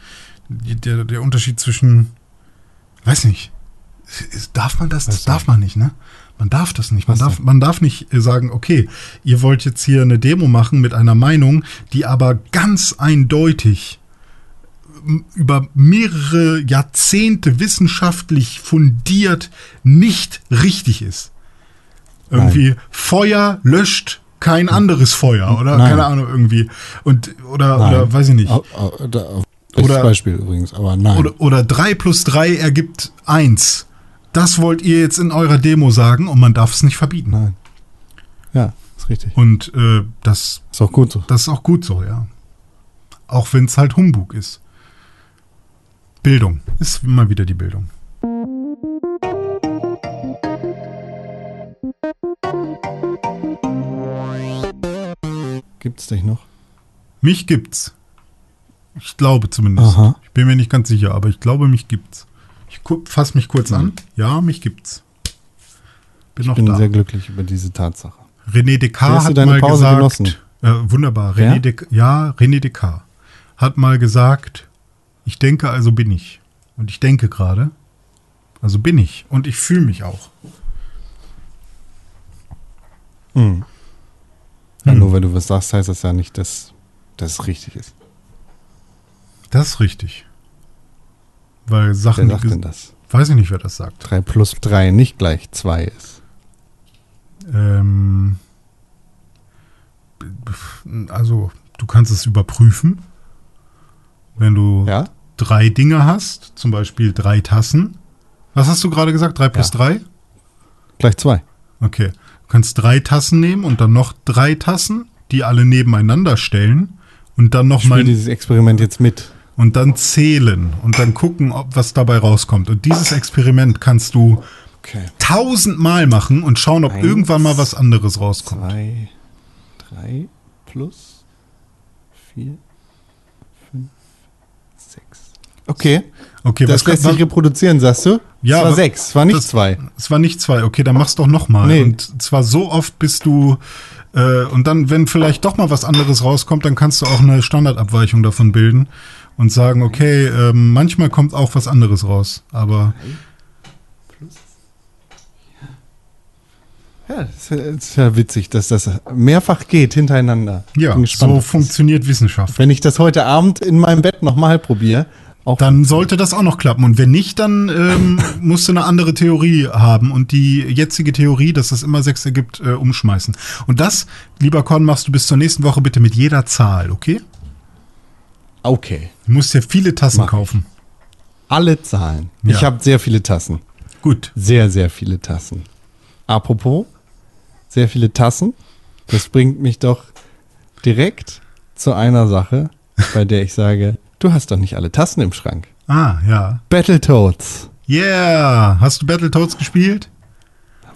Der, der Unterschied zwischen, weiß nicht, darf man das? Das darf man nicht, ne? Man darf das nicht. Man darf, man darf nicht äh, sagen, okay, ihr wollt jetzt hier eine Demo machen mit einer Meinung, die aber ganz eindeutig über mehrere Jahrzehnte wissenschaftlich fundiert nicht richtig ist. Irgendwie Feuer löscht kein anderes Feuer oder Nein. keine Ahnung irgendwie und oder Nein. oder weiß ich nicht. Oder- Beispiel übrigens, aber nein. Oder, oder 3 plus 3 ergibt 1. Das wollt ihr jetzt in eurer Demo sagen und man darf es nicht verbieten. nein. Ja, ist richtig. Und äh, das, Ist auch gut so. das ist auch gut so, ja. Auch wenn es halt Humbug ist. Bildung ist immer wieder die Bildung. Gibt's dich noch? Mich gibt's. Ich glaube zumindest. Aha. Ich bin mir nicht ganz sicher, aber ich glaube, mich gibt's. Ich fasse mich kurz an. Ja, mich gibt's. Bin Ich bin da. sehr glücklich über diese Tatsache. René Descartes hat mal Pause gesagt? Äh, wunderbar. René Des, ja, René Descartes hat mal gesagt, ich denke, also bin ich. Und ich denke gerade, also bin ich. Und ich fühle mich auch. Hm. Ja, Hm. nur weil du was sagst, heißt das ja nicht, dass es richtig ist. Das ist richtig. Weil Wer Sachen, sagt denn das? weiß ich nicht, wer das sagt. 3 plus 3 nicht gleich 2 ist. Ähm, also, du kannst es überprüfen. Wenn du Ja? drei Dinge hast, zum Beispiel drei Tassen. Was hast du gerade gesagt? Drei plus Ja. drei? Gleich 2. Okay. Du kannst drei Tassen nehmen und dann noch drei Tassen, die alle nebeneinander stellen und dann Ich spiele nochmal dieses Experiment jetzt mit. und dann zählen und dann gucken, ob was dabei rauskommt. Und dieses Experiment kannst du Okay. tausendmal machen und schauen, ob Eins, irgendwann mal was anderes rauskommt. 2, 3 plus 4, 5, 6. Okay. Okay, Das lässt sich reproduzieren, sagst du? Ja, es war 6, es war nicht das- 2. Es war nicht zwei. Okay, dann mach's doch noch mal. Nee. Und zwar so oft, bis du äh, und dann, wenn vielleicht doch mal was anderes rauskommt, dann kannst du auch eine Standardabweichung davon bilden und sagen, okay, ähm, manchmal kommt auch was anderes raus. Aber Ja, das ist ja witzig, dass das mehrfach geht hintereinander. ja, so funktioniert Wissenschaft. Wenn ich das heute Abend in meinem Bett nochmal probiere, auch Dann sollte das auch noch klappen. Und wenn nicht, dann ähm, musst du eine andere Theorie haben und die jetzige Theorie, dass das immer sechs ergibt, äh, umschmeißen. Und das, lieber Con, machst du bis zur nächsten Woche bitte mit jeder Zahl, okay? okay. Du musst ja viele Tassen Mach kaufen. Alle Zahlen. Ja. Ich habe sehr viele Tassen. Gut. Sehr, sehr viele Tassen. Apropos, sehr viele Tassen. Das bringt mich doch direkt zu einer Sache, bei der ich sage, du hast doch nicht alle Tassen im Schrank. Ah, ja. Battletoads. Yeah! Hast du Battletoads gespielt?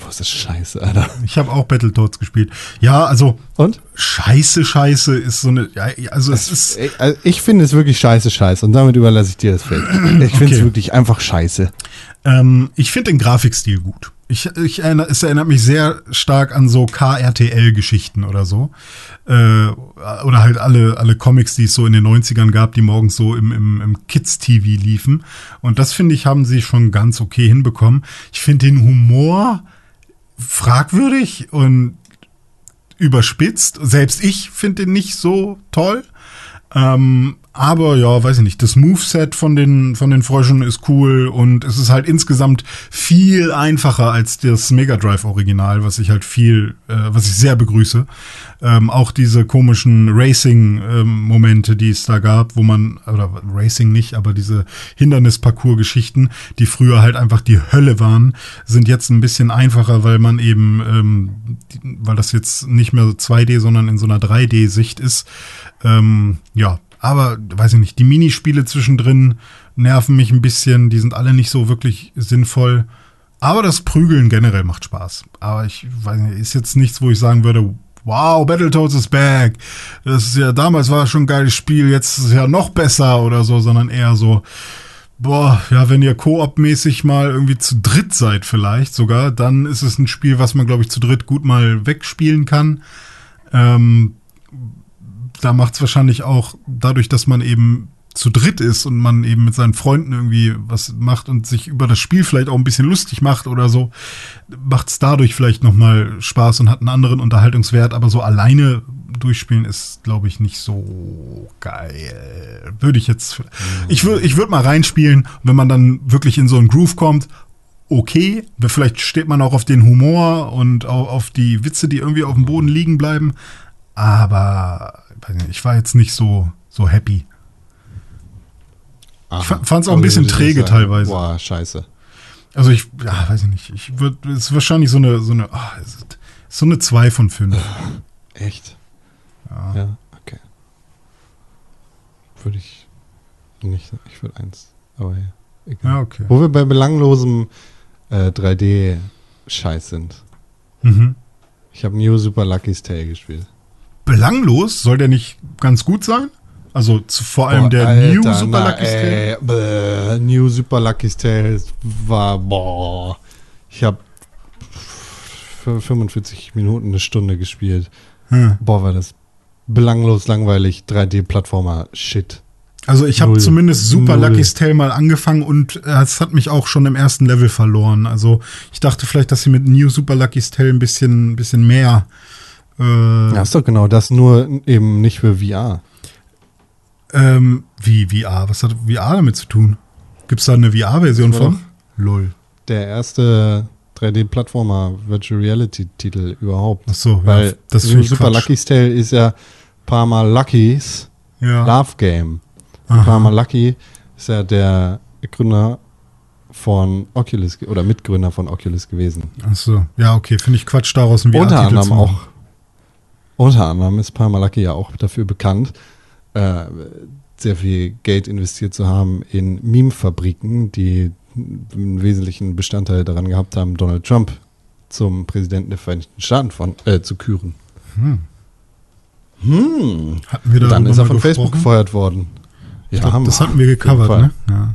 Wo ist das scheiße, Alter? Ich habe auch Battletoads gespielt. Ja, also Und? Scheiße, Scheiße ist so eine. Ja, also es ist. Ich, also ich finde es wirklich scheiße, scheiße. Und damit überlasse ich dir das Feld. Ich finde es Okay. wirklich einfach scheiße. Ähm, ich finde den Grafikstil gut. Ich, ich erinnere, es erinnert mich sehr stark an so KRTL-Geschichten oder so. Äh, oder halt alle, alle Comics, die es so in den 90ern gab, die morgens so im, im, im Kids-TV liefen. Und das finde ich, haben sie schon ganz okay hinbekommen. Ich finde den Humor fragwürdig und überspitzt. Selbst ich finde den nicht so toll. Ähm, aber ja, weiß ich nicht. Das Moveset von den, von den Fröschen ist cool und es ist halt insgesamt viel einfacher als das Mega Drive Original, was ich halt viel, äh, was ich sehr begrüße. Ähm, auch diese komischen Racing-Momente, die es da gab, wo man, oder Racing nicht, aber diese Hindernisparcours-Geschichten, die früher halt einfach die Hölle waren, sind jetzt ein bisschen einfacher, weil man eben, ähm, weil das jetzt nicht mehr so 2D, sondern in so einer 3D-Sicht ist. Ähm, ja, aber weiß ich nicht, die Minispiele zwischendrin nerven mich ein bisschen, die sind alle nicht so wirklich sinnvoll. Aber das Prügeln generell macht Spaß. Aber ich weiß nicht, ist jetzt nichts, wo ich sagen würde, wow, Battletoads is back. Das ist ja, damals war schon ein geiles Spiel, jetzt ist es ja noch besser oder so, sondern eher so, boah, ja, wenn ihr Koop-mäßig mal irgendwie zu dritt seid vielleicht sogar, dann ist es ein Spiel, was man, glaube ich, zu dritt gut mal wegspielen kann. Ähm, da macht es wahrscheinlich auch dadurch, dass man eben zu dritt ist und man eben mit seinen Freunden irgendwie was macht und sich über das Spiel vielleicht auch ein bisschen lustig macht oder so, macht es dadurch vielleicht nochmal Spaß und hat einen anderen Unterhaltungswert, aber so alleine durchspielen ist, glaube ich, nicht so geil. Würde ich jetzt. Ich würde ich würd mal reinspielen, wenn man dann wirklich in so einen Groove kommt. Okay, vielleicht steht man auch auf den Humor und auf die Witze, die irgendwie auf dem Boden liegen bleiben. Aber ich war jetzt nicht so, so happy. Ich fand es auch ein bisschen träge sagen, teilweise. Boah, scheiße. Also ich, ja, weiß ich nicht. Ich würde, es ist wahrscheinlich so eine, so eine, oh, so eine 2 von 5. Echt? Ja. ja, okay. Würde ich nicht, ich würde 1. Aber ja, egal. Ja, okay. Wo wir bei belanglosem äh, 3D-Scheiß sind. Mhm. Ich habe New Super Lucky's Tale gespielt. Belanglos? Soll der nicht ganz gut sein? Also zu, vor allem boah, der Alter, New Super na, Lucky's Tale. Bäh, New Super Lucky's Tale war, boah, ich habe 45 Minuten, eine Stunde gespielt. Hm. Boah, war das belanglos, langweilig, 3D-Plattformer-Shit. Also ich habe zumindest Super Null. Lucky's Tale mal angefangen und äh, es hat mich auch schon im ersten Level verloren. Also ich dachte vielleicht, dass sie mit New Super Lucky's Tale ein bisschen, ein bisschen mehr. Äh, ja, ist doch genau das, nur eben nicht für VR. Ähm, wie VR? Was hat VR damit zu tun? Gibt es da eine VR-Version von? Lol. Der erste 3D-Plattformer Virtual Reality-Titel überhaupt. Ach so, Weil ja, das ist Super Lucky's Tale ist ja Parma Lucky's ja. Love Game. Parma Lucky ist ja der Gründer von Oculus oder Mitgründer von Oculus gewesen. Ach so, ja, okay, finde ich Quatsch daraus ein Unter anderem auch. Unter anderem ist Parma Lucky ja auch dafür bekannt, äh, sehr viel Geld investiert zu haben in Meme-Fabriken, die einen wesentlichen Bestandteil daran gehabt haben, Donald Trump zum Präsidenten der Vereinigten Staaten von, äh, zu küren. Hm. Hm. Hatten wir Dann ist er von Facebook gefeuert worden. Ja, glaub, das hatten wir gecovert, ne? Ja.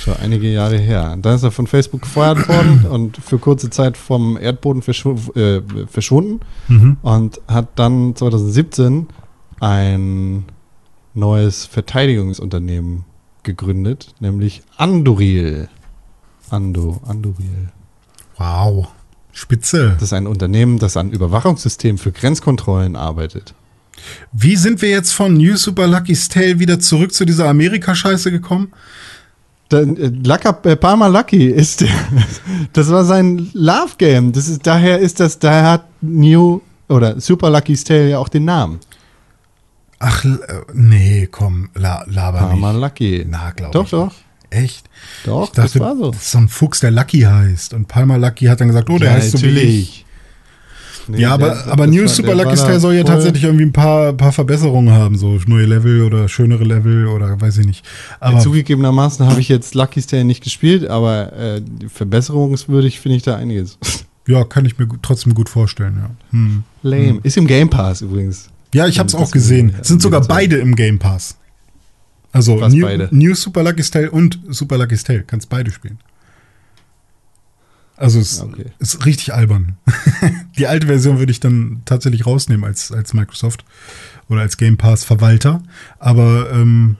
Schon einige Jahre her. Dann ist er von Facebook gefeuert worden und für kurze Zeit vom Erdboden verschw äh, verschwunden mhm. und hat dann 2017 ein neues Verteidigungsunternehmen gegründet, nämlich Anduril. Ando, Anduril. Wow, spitze. Das ist ein Unternehmen, das an Überwachungssystemen für Grenzkontrollen arbeitet. Wie sind wir jetzt von New Super Lucky's Tale wieder zurück zu dieser Amerika-Scheiße gekommen? Der, äh, Lucker, äh, Palmer Lucky ist der, das war sein Love Game. Das ist, daher ist das, daher hat New oder Super Lucky's Tale ja auch den Namen. Ach, äh, nee, komm, la, laber Palmer nicht. Lucky. Na, glaube ich. Doch, doch. Echt? Doch, dachte, das war so. Das ist so ein Fuchs, der Lucky heißt. Und Palmer Lucky hat dann gesagt, oh, der ja, heißt natürlich. so wie ich. Nee, ja, aber, der, aber New Super Lucky Style soll ja tatsächlich irgendwie ein paar, paar Verbesserungen haben, so neue Level oder schönere Level oder weiß ich nicht. Aber ja, zugegebenermaßen habe ich jetzt Lucky Style nicht gespielt, aber äh, verbesserungswürdig finde ich da einiges. Ja, kann ich mir trotzdem gut vorstellen, ja. Hm. Lame. Hm. Ist im Game Pass übrigens. Ja, ich habe es auch gesehen. Sind sogar beide im Game Pass. Also New, New, Super Lucky Style und Super Lucky Style. Kannst beide spielen. Also es okay. ist richtig albern. Die alte Version würde ich dann tatsächlich rausnehmen als, als Microsoft oder als Game Pass Verwalter. Aber ähm,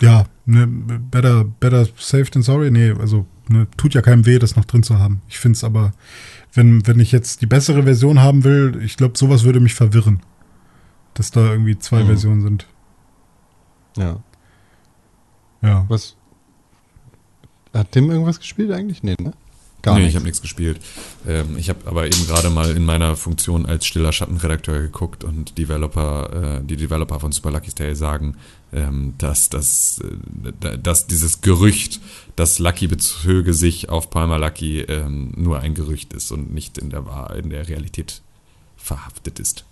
ja, ne, better, better safe than sorry. Nee, also ne, tut ja keinem weh, das noch drin zu haben. Ich finde es aber, wenn, wenn ich jetzt die bessere Version haben will, ich glaube, sowas würde mich verwirren. Dass da irgendwie zwei mhm. Versionen sind. Ja. Ja. Was? Hat Tim irgendwas gespielt eigentlich? Nee, ne? Gar nee, ich habe nichts gespielt. Ähm, ich habe aber eben gerade mal in meiner Funktion als stiller Schattenredakteur geguckt und Developer, äh, die Developer von Super Lucky's Tale sagen, ähm, dass, dass, äh, dass dieses Gerücht, dass Lucky bezöge sich auf Palmer Lucky, ähm, nur ein Gerücht ist und nicht in der, in der Realität verhaftet ist.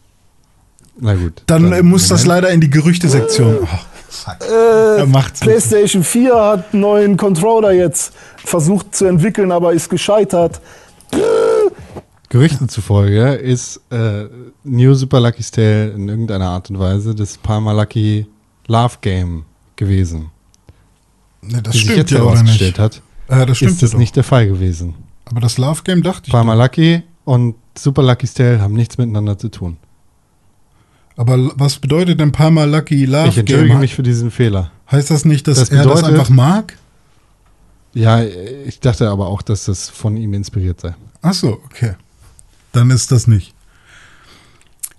Na gut. Dann, dann muss Moment. das leider in die Gerüchtesektion. Oh. Äh, PlayStation 4 hat einen neuen Controller jetzt versucht zu entwickeln, aber ist gescheitert. Gerüchten zufolge ist äh, New Super Lucky's Tale in irgendeiner Art und Weise das Palmer Lucky Love Game gewesen. Ne, das Wie stimmt sich jetzt ja herausgestellt hat, äh, das ist das nicht der Fall gewesen. Aber das Love Game dachte ich. Palmer Lucky und Super Lucky's Tale haben nichts miteinander zu tun. Aber was bedeutet denn Palmer Lucky Love Ich entschuldige Gamer? mich für diesen Fehler. Heißt das nicht, dass Das er das bedeutet- einfach mag? Ja, ich dachte aber auch, dass das von ihm inspiriert sei. Ach so, okay. Dann ist das nicht.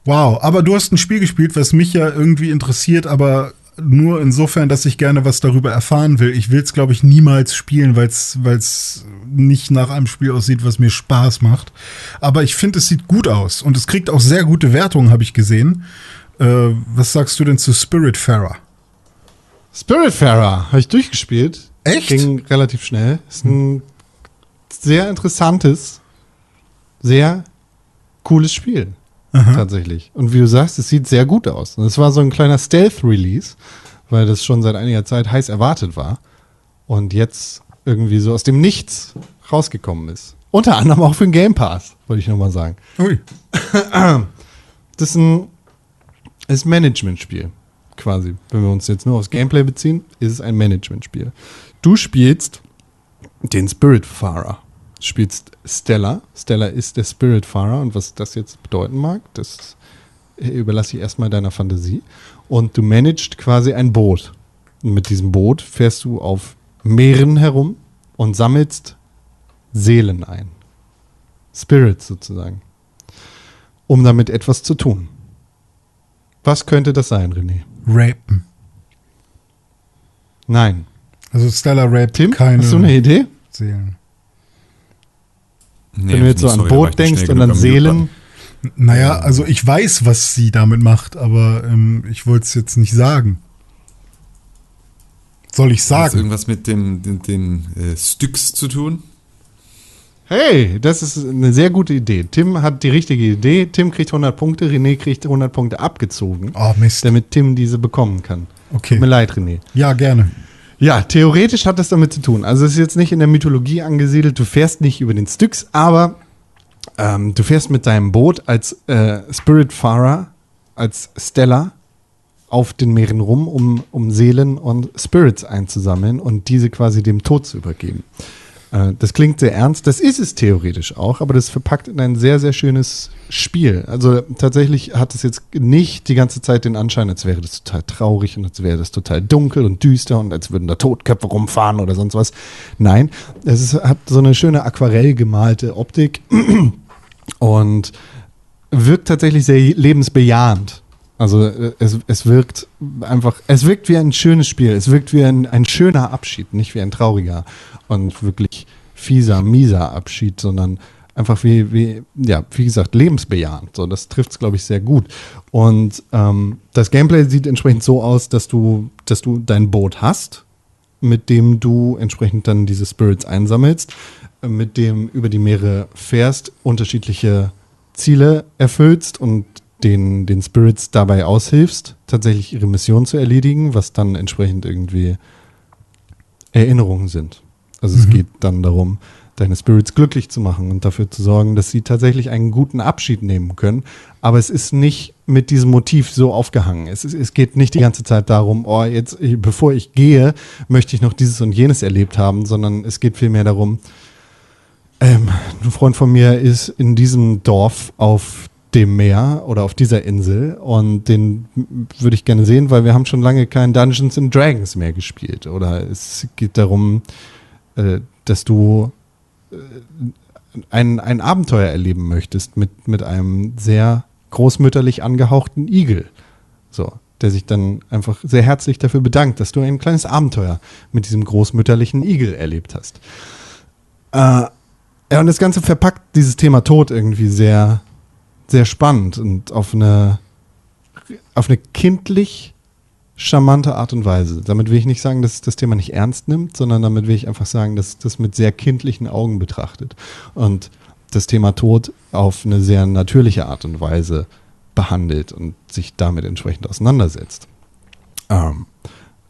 Wow, aber du hast ein Spiel gespielt, was mich ja irgendwie interessiert, aber nur insofern, dass ich gerne was darüber erfahren will. Ich will es, glaube ich, niemals spielen, weil es nicht nach einem Spiel aussieht, was mir Spaß macht. Aber ich finde, es sieht gut aus und es kriegt auch sehr gute Wertungen, habe ich gesehen. Äh, was sagst du denn zu Spiritfarer? Spiritfarer habe ich durchgespielt. Echt? Ging relativ schnell. Ist ein sehr interessantes, sehr cooles Spiel. Tatsächlich. Und wie du sagst, es sieht sehr gut aus. Und es war so ein kleiner Stealth-Release, weil das schon seit einiger Zeit heiß erwartet war. Und jetzt irgendwie so aus dem Nichts rausgekommen ist. Unter anderem auch für den Game Pass, wollte ich nochmal sagen. Ui. Das ist ein ist Management-Spiel, quasi. Wenn wir uns jetzt nur aufs Gameplay beziehen, ist es ein Management-Spiel. Du spielst den Spiritfarer. Du spielst Stella. Stella ist der Spiritfarer und was das jetzt bedeuten mag, das überlasse ich erstmal deiner Fantasie. Und du managst quasi ein Boot. Und mit diesem Boot fährst du auf Meeren herum und sammelst Seelen ein. Spirits sozusagen. Um damit etwas zu tun. Was könnte das sein, René? Rapen. Nein. Also Stella raped Tim, keine hast du eine Idee? Seelen. Nee, Wenn du jetzt so an Boot denkst und an Seelen. Naja, also ich weiß, was sie damit macht, aber ähm, ich wollte es jetzt nicht sagen. Soll ich Hat das sagen? irgendwas mit dem, den, den äh, Styx zu tun? Hey, das ist eine sehr gute Idee. Tim hat die richtige Idee. Tim kriegt 100 Punkte, René kriegt 100 Punkte abgezogen, Oh, Mist. damit Tim diese bekommen kann. Okay. Tut mir leid, René. Ja, gerne. Ja, theoretisch hat das damit zu tun. Also es ist jetzt nicht in der Mythologie angesiedelt, du fährst nicht über den Styx, aber ähm, du fährst mit deinem Boot als äh, Spiritfarer, als Stella auf den Meeren rum, um, um Seelen und Spirits einzusammeln und diese quasi dem Tod zu übergeben. Äh, das klingt sehr ernst, das ist es theoretisch auch, aber das verpackt in ein sehr, sehr schönes Spiel. Also tatsächlich hat es jetzt nicht die ganze Zeit den Anschein, als wäre das total traurig und als wäre das total dunkel und düster und als würden da Totköpfe rumfahren oder sonst was. Nein, es ist, hat so eine schöne aquarell gemalte Optik und wirkt tatsächlich sehr lebensbejahend. Also äh, es, es wirkt einfach, es wirkt wie ein schönes Spiel, es wirkt wie ein, ein schöner Abschied, nicht wie ein trauriger und wirklich fieser, mieser Abschied, sondern einfach wie, wie, ja, wie gesagt, lebensbejahend. So, das trifft es, glaube ich, sehr gut. Und ähm, das Gameplay sieht entsprechend so aus, dass du, dass du dein Boot hast, mit dem du entsprechend dann diese Spirits einsammelst, mit dem über die Meere fährst, unterschiedliche Ziele erfüllst und den, den Spirits dabei aushilfst, tatsächlich ihre Mission zu erledigen, was dann entsprechend irgendwie Erinnerungen sind. Also es geht dann darum, deine Spirits glücklich zu machen und dafür zu sorgen, dass sie tatsächlich einen guten Abschied nehmen können. Aber es ist nicht mit diesem Motiv so aufgehangen. Es, ist, es geht nicht die ganze Zeit darum, oh, jetzt, bevor ich gehe, möchte ich noch dieses und jenes erlebt haben, sondern es geht vielmehr darum, ähm, ein Freund von mir ist in diesem Dorf auf dem Meer oder auf dieser Insel und den würde ich gerne sehen, weil wir haben schon lange kein Dungeons and Dragons mehr gespielt. Oder es geht darum, äh, dass du äh, ein, ein Abenteuer erleben möchtest mit, mit einem sehr großmütterlich angehauchten Igel. So, der sich dann einfach sehr herzlich dafür bedankt, dass du ein kleines Abenteuer mit diesem großmütterlichen Igel erlebt hast. Äh, ja, und das Ganze verpackt dieses Thema Tod irgendwie sehr, sehr spannend und auf eine, auf eine kindlich charmante Art und Weise. Damit will ich nicht sagen, dass das Thema nicht ernst nimmt, sondern damit will ich einfach sagen, dass das mit sehr kindlichen Augen betrachtet und das Thema Tod auf eine sehr natürliche Art und Weise behandelt und sich damit entsprechend auseinandersetzt. Ähm,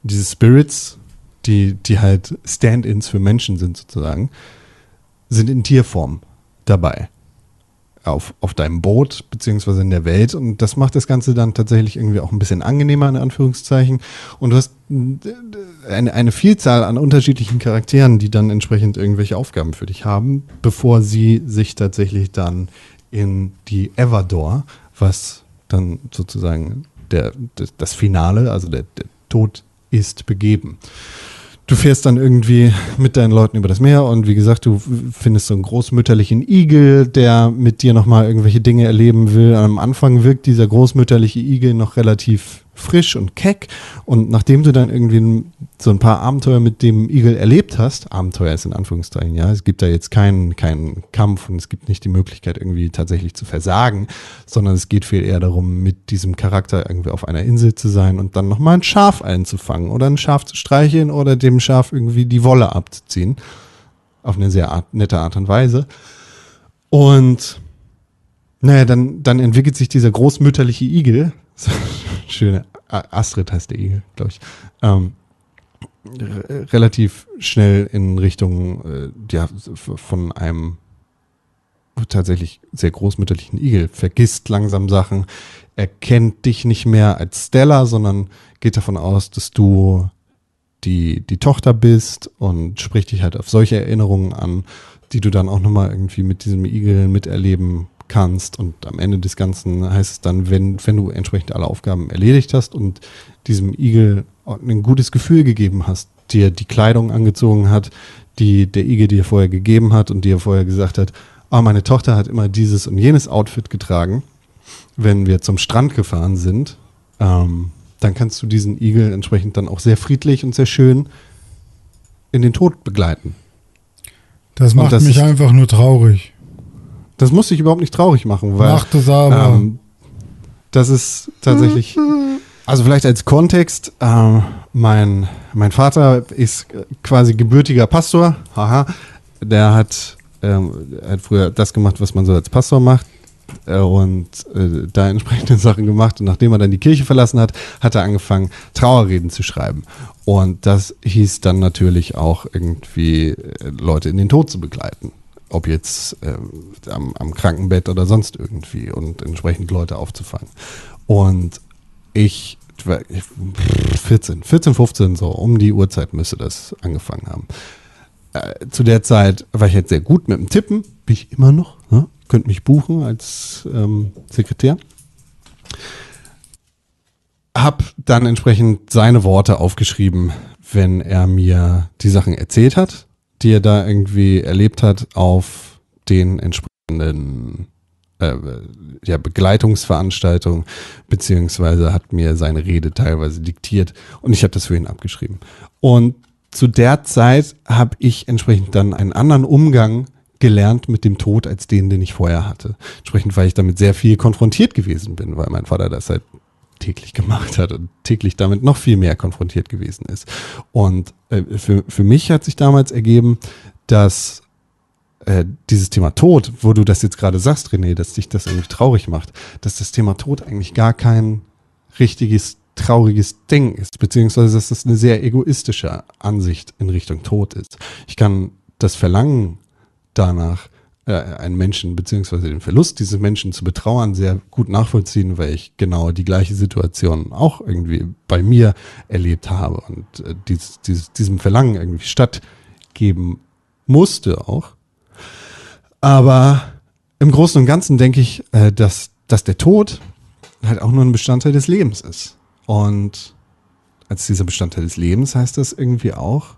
diese Spirits, die, die halt Stand-ins für Menschen sind sozusagen, sind in Tierform dabei. Auf, auf deinem Boot, beziehungsweise in der Welt. Und das macht das Ganze dann tatsächlich irgendwie auch ein bisschen angenehmer, in Anführungszeichen. Und du hast eine, eine Vielzahl an unterschiedlichen Charakteren, die dann entsprechend irgendwelche Aufgaben für dich haben, bevor sie sich tatsächlich dann in die Everdor, was dann sozusagen der, das Finale, also der, der Tod ist begeben du fährst dann irgendwie mit deinen Leuten über das Meer und wie gesagt, du findest so einen großmütterlichen Igel, der mit dir nochmal irgendwelche Dinge erleben will. Am Anfang wirkt dieser großmütterliche Igel noch relativ frisch und keck. Und nachdem du dann irgendwie so ein paar Abenteuer mit dem Igel erlebt hast, Abenteuer ist in Anführungszeichen, ja, es gibt da jetzt keinen, keinen Kampf und es gibt nicht die Möglichkeit, irgendwie tatsächlich zu versagen, sondern es geht viel eher darum, mit diesem Charakter irgendwie auf einer Insel zu sein und dann nochmal ein Schaf einzufangen oder ein Schaf zu streicheln oder dem Schaf irgendwie die Wolle abzuziehen. Auf eine sehr art, nette Art und Weise. Und naja, dann, dann entwickelt sich dieser großmütterliche Igel, schöne Astrid heißt der Igel, glaube ich, ähm, relativ schnell in Richtung äh, ja, von einem tatsächlich sehr großmütterlichen Igel, vergisst langsam Sachen, erkennt dich nicht mehr als Stella, sondern geht davon aus, dass du die, die Tochter bist und spricht dich halt auf solche Erinnerungen an, die du dann auch nochmal irgendwie mit diesem Igel miterleben kannst. Und am Ende des Ganzen heißt es dann, wenn, wenn du entsprechend alle Aufgaben erledigt hast und diesem Igel ein gutes Gefühl gegeben hast, dir die Kleidung angezogen hat, die der Igel dir vorher gegeben hat und dir vorher gesagt hat, oh, meine Tochter hat immer dieses und jenes Outfit getragen, wenn wir zum Strand gefahren sind, ähm, dann kannst du diesen Igel entsprechend dann auch sehr friedlich und sehr schön in den Tod begleiten. Das macht das mich einfach nur traurig. Das muss dich überhaupt nicht traurig machen, weil. Es aber. Ähm, das ist tatsächlich. Also vielleicht als Kontext, äh, mein, mein Vater ist quasi gebürtiger Pastor. Haha. Der hat, ähm, hat früher das gemacht, was man so als Pastor macht. Äh, und äh, da entsprechende Sachen gemacht. Und nachdem er dann die Kirche verlassen hat, hat er angefangen, Trauerreden zu schreiben. Und das hieß dann natürlich auch irgendwie äh, Leute in den Tod zu begleiten ob jetzt äh, am, am, Krankenbett oder sonst irgendwie und entsprechend Leute aufzufangen. Und ich, 14, 14, 15 so, um die Uhrzeit müsste das angefangen haben. Äh, zu der Zeit war ich jetzt sehr gut mit dem Tippen, bin ich immer noch, ne? könnt mich buchen als ähm, Sekretär. Hab dann entsprechend seine Worte aufgeschrieben, wenn er mir die Sachen erzählt hat die er da irgendwie erlebt hat, auf den entsprechenden äh, ja, Begleitungsveranstaltungen, beziehungsweise hat mir seine Rede teilweise diktiert und ich habe das für ihn abgeschrieben. Und zu der Zeit habe ich entsprechend dann einen anderen Umgang gelernt mit dem Tod als den, den ich vorher hatte. Entsprechend, weil ich damit sehr viel konfrontiert gewesen bin, weil mein Vater das halt täglich gemacht hat und täglich damit noch viel mehr konfrontiert gewesen ist. Und äh, für, für mich hat sich damals ergeben, dass äh, dieses Thema Tod, wo du das jetzt gerade sagst, René, dass dich das irgendwie traurig macht, dass das Thema Tod eigentlich gar kein richtiges trauriges Ding ist, beziehungsweise dass das eine sehr egoistische Ansicht in Richtung Tod ist. Ich kann das Verlangen danach, äh, einen Menschen beziehungsweise den Verlust dieses Menschen zu betrauern sehr gut nachvollziehen, weil ich genau die gleiche Situation auch irgendwie bei mir erlebt habe und äh, dies, dies, diesem Verlangen irgendwie stattgeben musste auch. Aber im Großen und Ganzen denke ich, äh, dass, dass der Tod halt auch nur ein Bestandteil des Lebens ist. Und als dieser Bestandteil des Lebens heißt das irgendwie auch,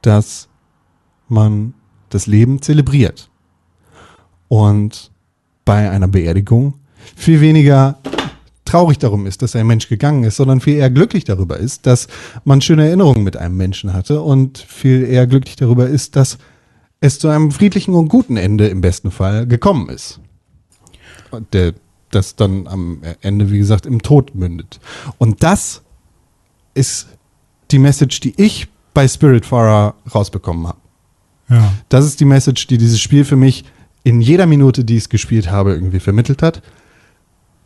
dass man das Leben zelebriert und bei einer Beerdigung viel weniger traurig darum ist, dass ein Mensch gegangen ist, sondern viel eher glücklich darüber ist, dass man schöne Erinnerungen mit einem Menschen hatte und viel eher glücklich darüber ist, dass es zu einem friedlichen und guten Ende im besten Fall gekommen ist. Der, das dann am Ende, wie gesagt, im Tod mündet. Und das ist die Message, die ich bei Spiritfarer rausbekommen habe. Ja. Das ist die Message, die dieses Spiel für mich in jeder Minute, die ich es gespielt habe, irgendwie vermittelt hat.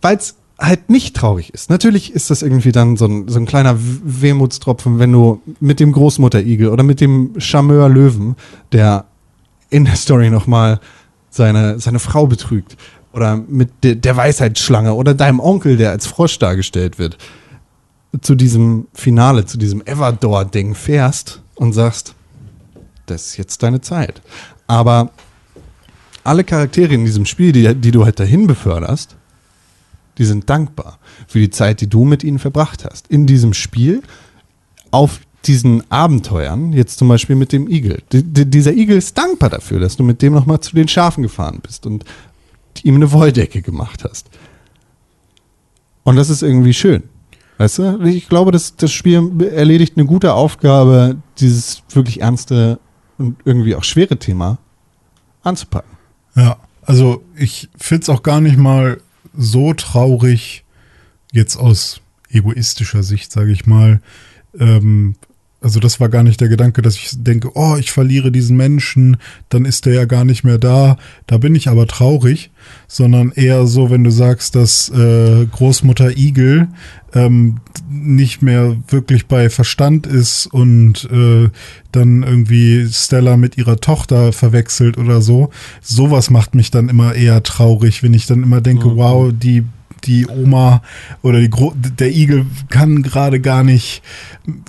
Weil es halt nicht traurig ist. Natürlich ist das irgendwie dann so ein, so ein kleiner Wehmutstropfen, wenn du mit dem Großmutter-Igel oder mit dem Charmeur-Löwen, der in der Story nochmal seine, seine Frau betrügt, oder mit de, der Weisheitsschlange oder deinem Onkel, der als Frosch dargestellt wird, zu diesem Finale, zu diesem Everdor-Ding fährst und sagst, das ist jetzt deine Zeit. Aber alle Charaktere in diesem Spiel, die, die du halt dahin beförderst, Die sind dankbar für die Zeit, die du mit ihnen verbracht hast. In diesem Spiel, auf diesen Abenteuern, jetzt zum Beispiel mit dem Igel. Dieser Igel ist dankbar dafür, dass du mit dem nochmal zu den Schafen gefahren bist und ihm eine Wolldecke gemacht hast. Und das ist irgendwie schön. Weißt du, ich glaube, das, das Spiel erledigt eine gute Aufgabe, dieses wirklich ernste und irgendwie auch schwere Thema anzupacken. Ja, also ich finde es auch gar nicht mal so traurig, jetzt aus egoistischer Sicht, sage ich mal, ähm, also das war gar nicht der Gedanke, dass ich denke, oh, ich verliere diesen Menschen, dann ist der ja gar nicht mehr da. Da bin ich aber traurig, sondern eher so, wenn du sagst, dass äh, Großmutter Igel ähm, nicht mehr wirklich bei Verstand ist und äh, dann irgendwie Stella mit ihrer Tochter verwechselt oder so. Sowas macht mich dann immer eher traurig, wenn ich dann immer denke, mhm. wow, die die Oma oder die Gro der Igel kann gerade gar nicht,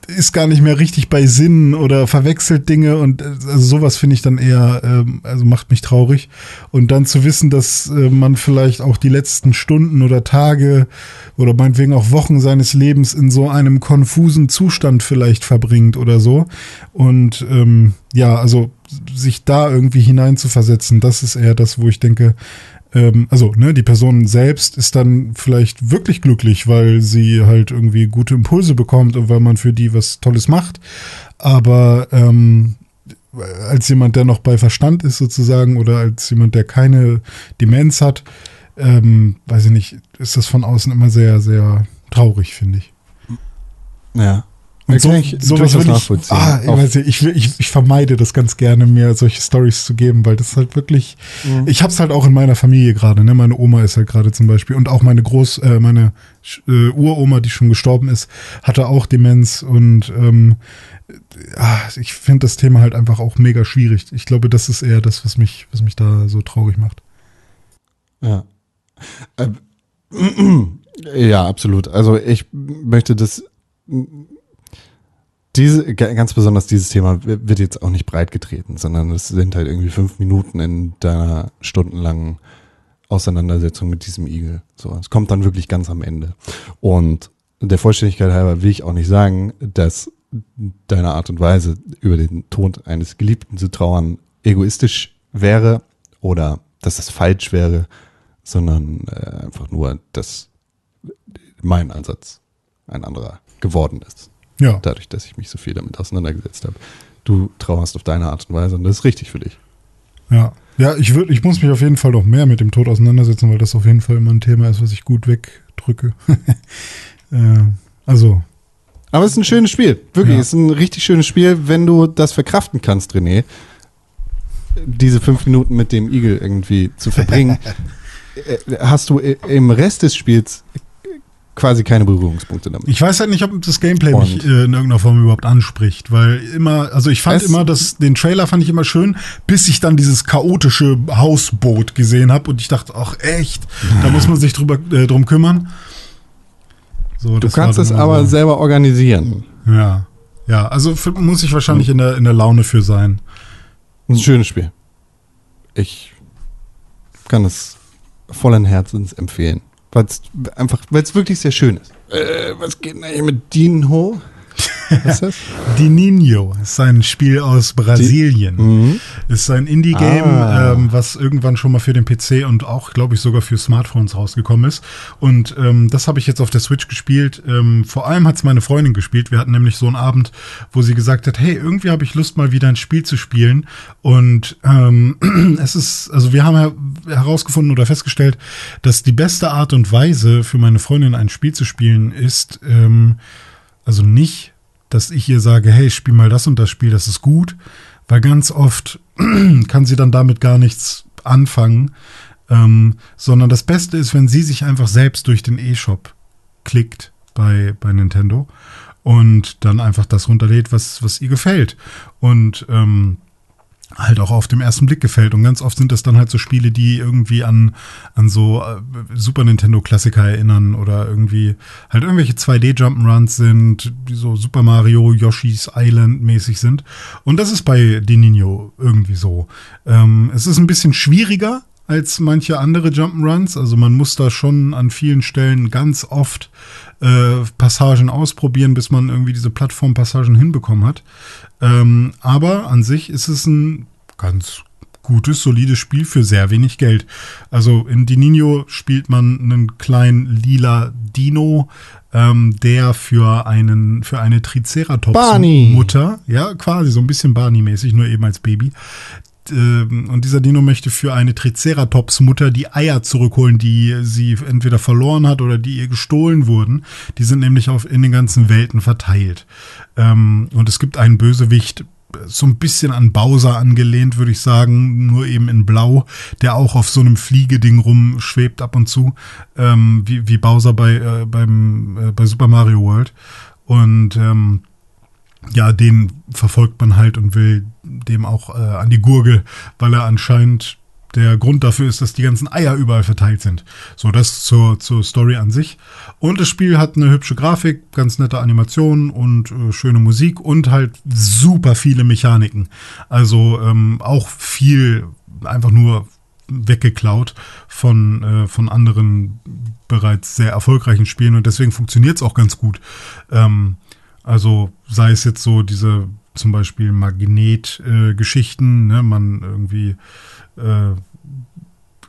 ist gar nicht mehr richtig bei Sinn oder verwechselt Dinge und also sowas finde ich dann eher, ähm, also macht mich traurig. Und dann zu wissen, dass äh, man vielleicht auch die letzten Stunden oder Tage oder meinetwegen auch Wochen seines Lebens in so einem konfusen Zustand vielleicht verbringt oder so. Und ähm, ja, also sich da irgendwie hineinzuversetzen, das ist eher das, wo ich denke, ähm, also ne, die Person selbst ist dann vielleicht wirklich glücklich, weil sie halt irgendwie gute Impulse bekommt und weil man für die was Tolles macht. Aber ähm, als jemand, der noch bei Verstand ist sozusagen oder als jemand, der keine Demenz hat, ähm, weiß ich nicht, ist das von außen immer sehr, sehr traurig, finde ich. Ja. Und so, ich, sowas will ich, ah, ich, weiß nicht, ich, ich, ich vermeide das ganz gerne, mir solche Stories zu geben, weil das halt wirklich, mhm. ich hab's halt auch in meiner Familie gerade, ne, meine Oma ist halt gerade zum Beispiel und auch meine Groß, äh, meine äh, Uroma, die schon gestorben ist, hatte auch Demenz und ähm, ah, ich finde das Thema halt einfach auch mega schwierig. Ich glaube, das ist eher das, was mich, was mich da so traurig macht. Ja. Ähm, ja, absolut. Also ich möchte das diese, ganz besonders dieses Thema wird jetzt auch nicht breit getreten, sondern es sind halt irgendwie fünf Minuten in deiner stundenlangen Auseinandersetzung mit diesem Igel. So, es kommt dann wirklich ganz am Ende. Und der Vollständigkeit halber will ich auch nicht sagen, dass deine Art und Weise, über den Tod eines Geliebten zu trauern, egoistisch wäre oder dass das falsch wäre, sondern äh, einfach nur, dass mein Ansatz ein anderer geworden ist. Ja. Dadurch, dass ich mich so viel damit auseinandergesetzt habe. Du trauerst auf deine Art und Weise und das ist richtig für dich. Ja. Ja, ich würde, ich muss mich auf jeden Fall noch mehr mit dem Tod auseinandersetzen, weil das auf jeden Fall immer ein Thema ist, was ich gut wegdrücke. äh, also. Aber es ist ein schönes Spiel. Wirklich, ja. es ist ein richtig schönes Spiel, wenn du das verkraften kannst, René. Diese fünf Minuten mit dem Igel irgendwie zu verbringen. Äh, hast du im Rest des Spiels quasi keine Berührungspunkte damit. Ich weiß halt nicht, ob das Gameplay und mich äh, in irgendeiner Form überhaupt anspricht, weil immer, also ich fand immer, dass den Trailer fand ich immer schön, bis ich dann dieses chaotische Hausboot gesehen habe und ich dachte, ach echt, da muss man sich drüber äh, drum kümmern. So, du kannst es aber so. selber organisieren. Ja, ja, also für, muss ich wahrscheinlich in der in der Laune für sein. Ein schönes Spiel. Ich kann es vollen Herzens empfehlen. Weil es einfach, weil es wirklich sehr schön ist. Äh, was geht denn eigentlich mit Dinho? Was ist das? Die Nino ist ein Spiel aus Brasilien. Mhm. ist ein Indie-Game, ah. ähm, was irgendwann schon mal für den PC und auch, glaube ich, sogar für Smartphones rausgekommen ist. Und ähm, das habe ich jetzt auf der Switch gespielt. Ähm, vor allem hat es meine Freundin gespielt. Wir hatten nämlich so einen Abend, wo sie gesagt hat, hey, irgendwie habe ich Lust, mal wieder ein Spiel zu spielen. Und ähm, es ist, also wir haben herausgefunden oder festgestellt, dass die beste Art und Weise für meine Freundin ein Spiel zu spielen ist, ähm, also nicht, dass ich ihr sage, hey, spiel mal das und das Spiel, das ist gut, weil ganz oft kann sie dann damit gar nichts anfangen, ähm, sondern das Beste ist, wenn sie sich einfach selbst durch den E-Shop klickt bei, bei Nintendo und dann einfach das runterlädt, was, was ihr gefällt. Und ähm, halt auch auf dem ersten Blick gefällt. Und ganz oft sind das dann halt so Spiele, die irgendwie an, an so äh, Super Nintendo Klassiker erinnern oder irgendwie halt irgendwelche 2D Jump'n'Runs sind, die so Super Mario, Yoshi's Island mäßig sind. Und das ist bei De Nino irgendwie so. Ähm, es ist ein bisschen schwieriger, als manche andere Jump'n'Runs. Also man muss da schon an vielen Stellen ganz oft äh, Passagen ausprobieren, bis man irgendwie diese Plattformpassagen hinbekommen hat. Ähm, aber an sich ist es ein ganz gutes, solides Spiel für sehr wenig Geld. Also in Dinino spielt man einen kleinen lila Dino, ähm, der für einen für eine Triceratops-Mutter, ja quasi so ein bisschen Barney-mäßig, nur eben als Baby, und dieser Dino möchte für eine Triceratops-Mutter die Eier zurückholen, die sie entweder verloren hat oder die ihr gestohlen wurden. Die sind nämlich auf, in den ganzen Welten verteilt. Ähm, und es gibt einen Bösewicht, so ein bisschen an Bowser angelehnt, würde ich sagen, nur eben in Blau, der auch auf so einem Fliegeding rumschwebt ab und zu, ähm, wie, wie Bowser bei, äh, beim, äh, bei Super Mario World. Und ähm, ja, den verfolgt man halt und will dem auch äh, an die Gurgel, weil er anscheinend der Grund dafür ist, dass die ganzen Eier überall verteilt sind. So, das zur, zur Story an sich. Und das Spiel hat eine hübsche Grafik, ganz nette Animationen und äh, schöne Musik und halt super viele Mechaniken. Also ähm, auch viel einfach nur weggeklaut von, äh, von anderen bereits sehr erfolgreichen Spielen und deswegen funktioniert es auch ganz gut. Ähm, also sei es jetzt so diese zum Beispiel Magnetgeschichten, äh, ne? man irgendwie äh,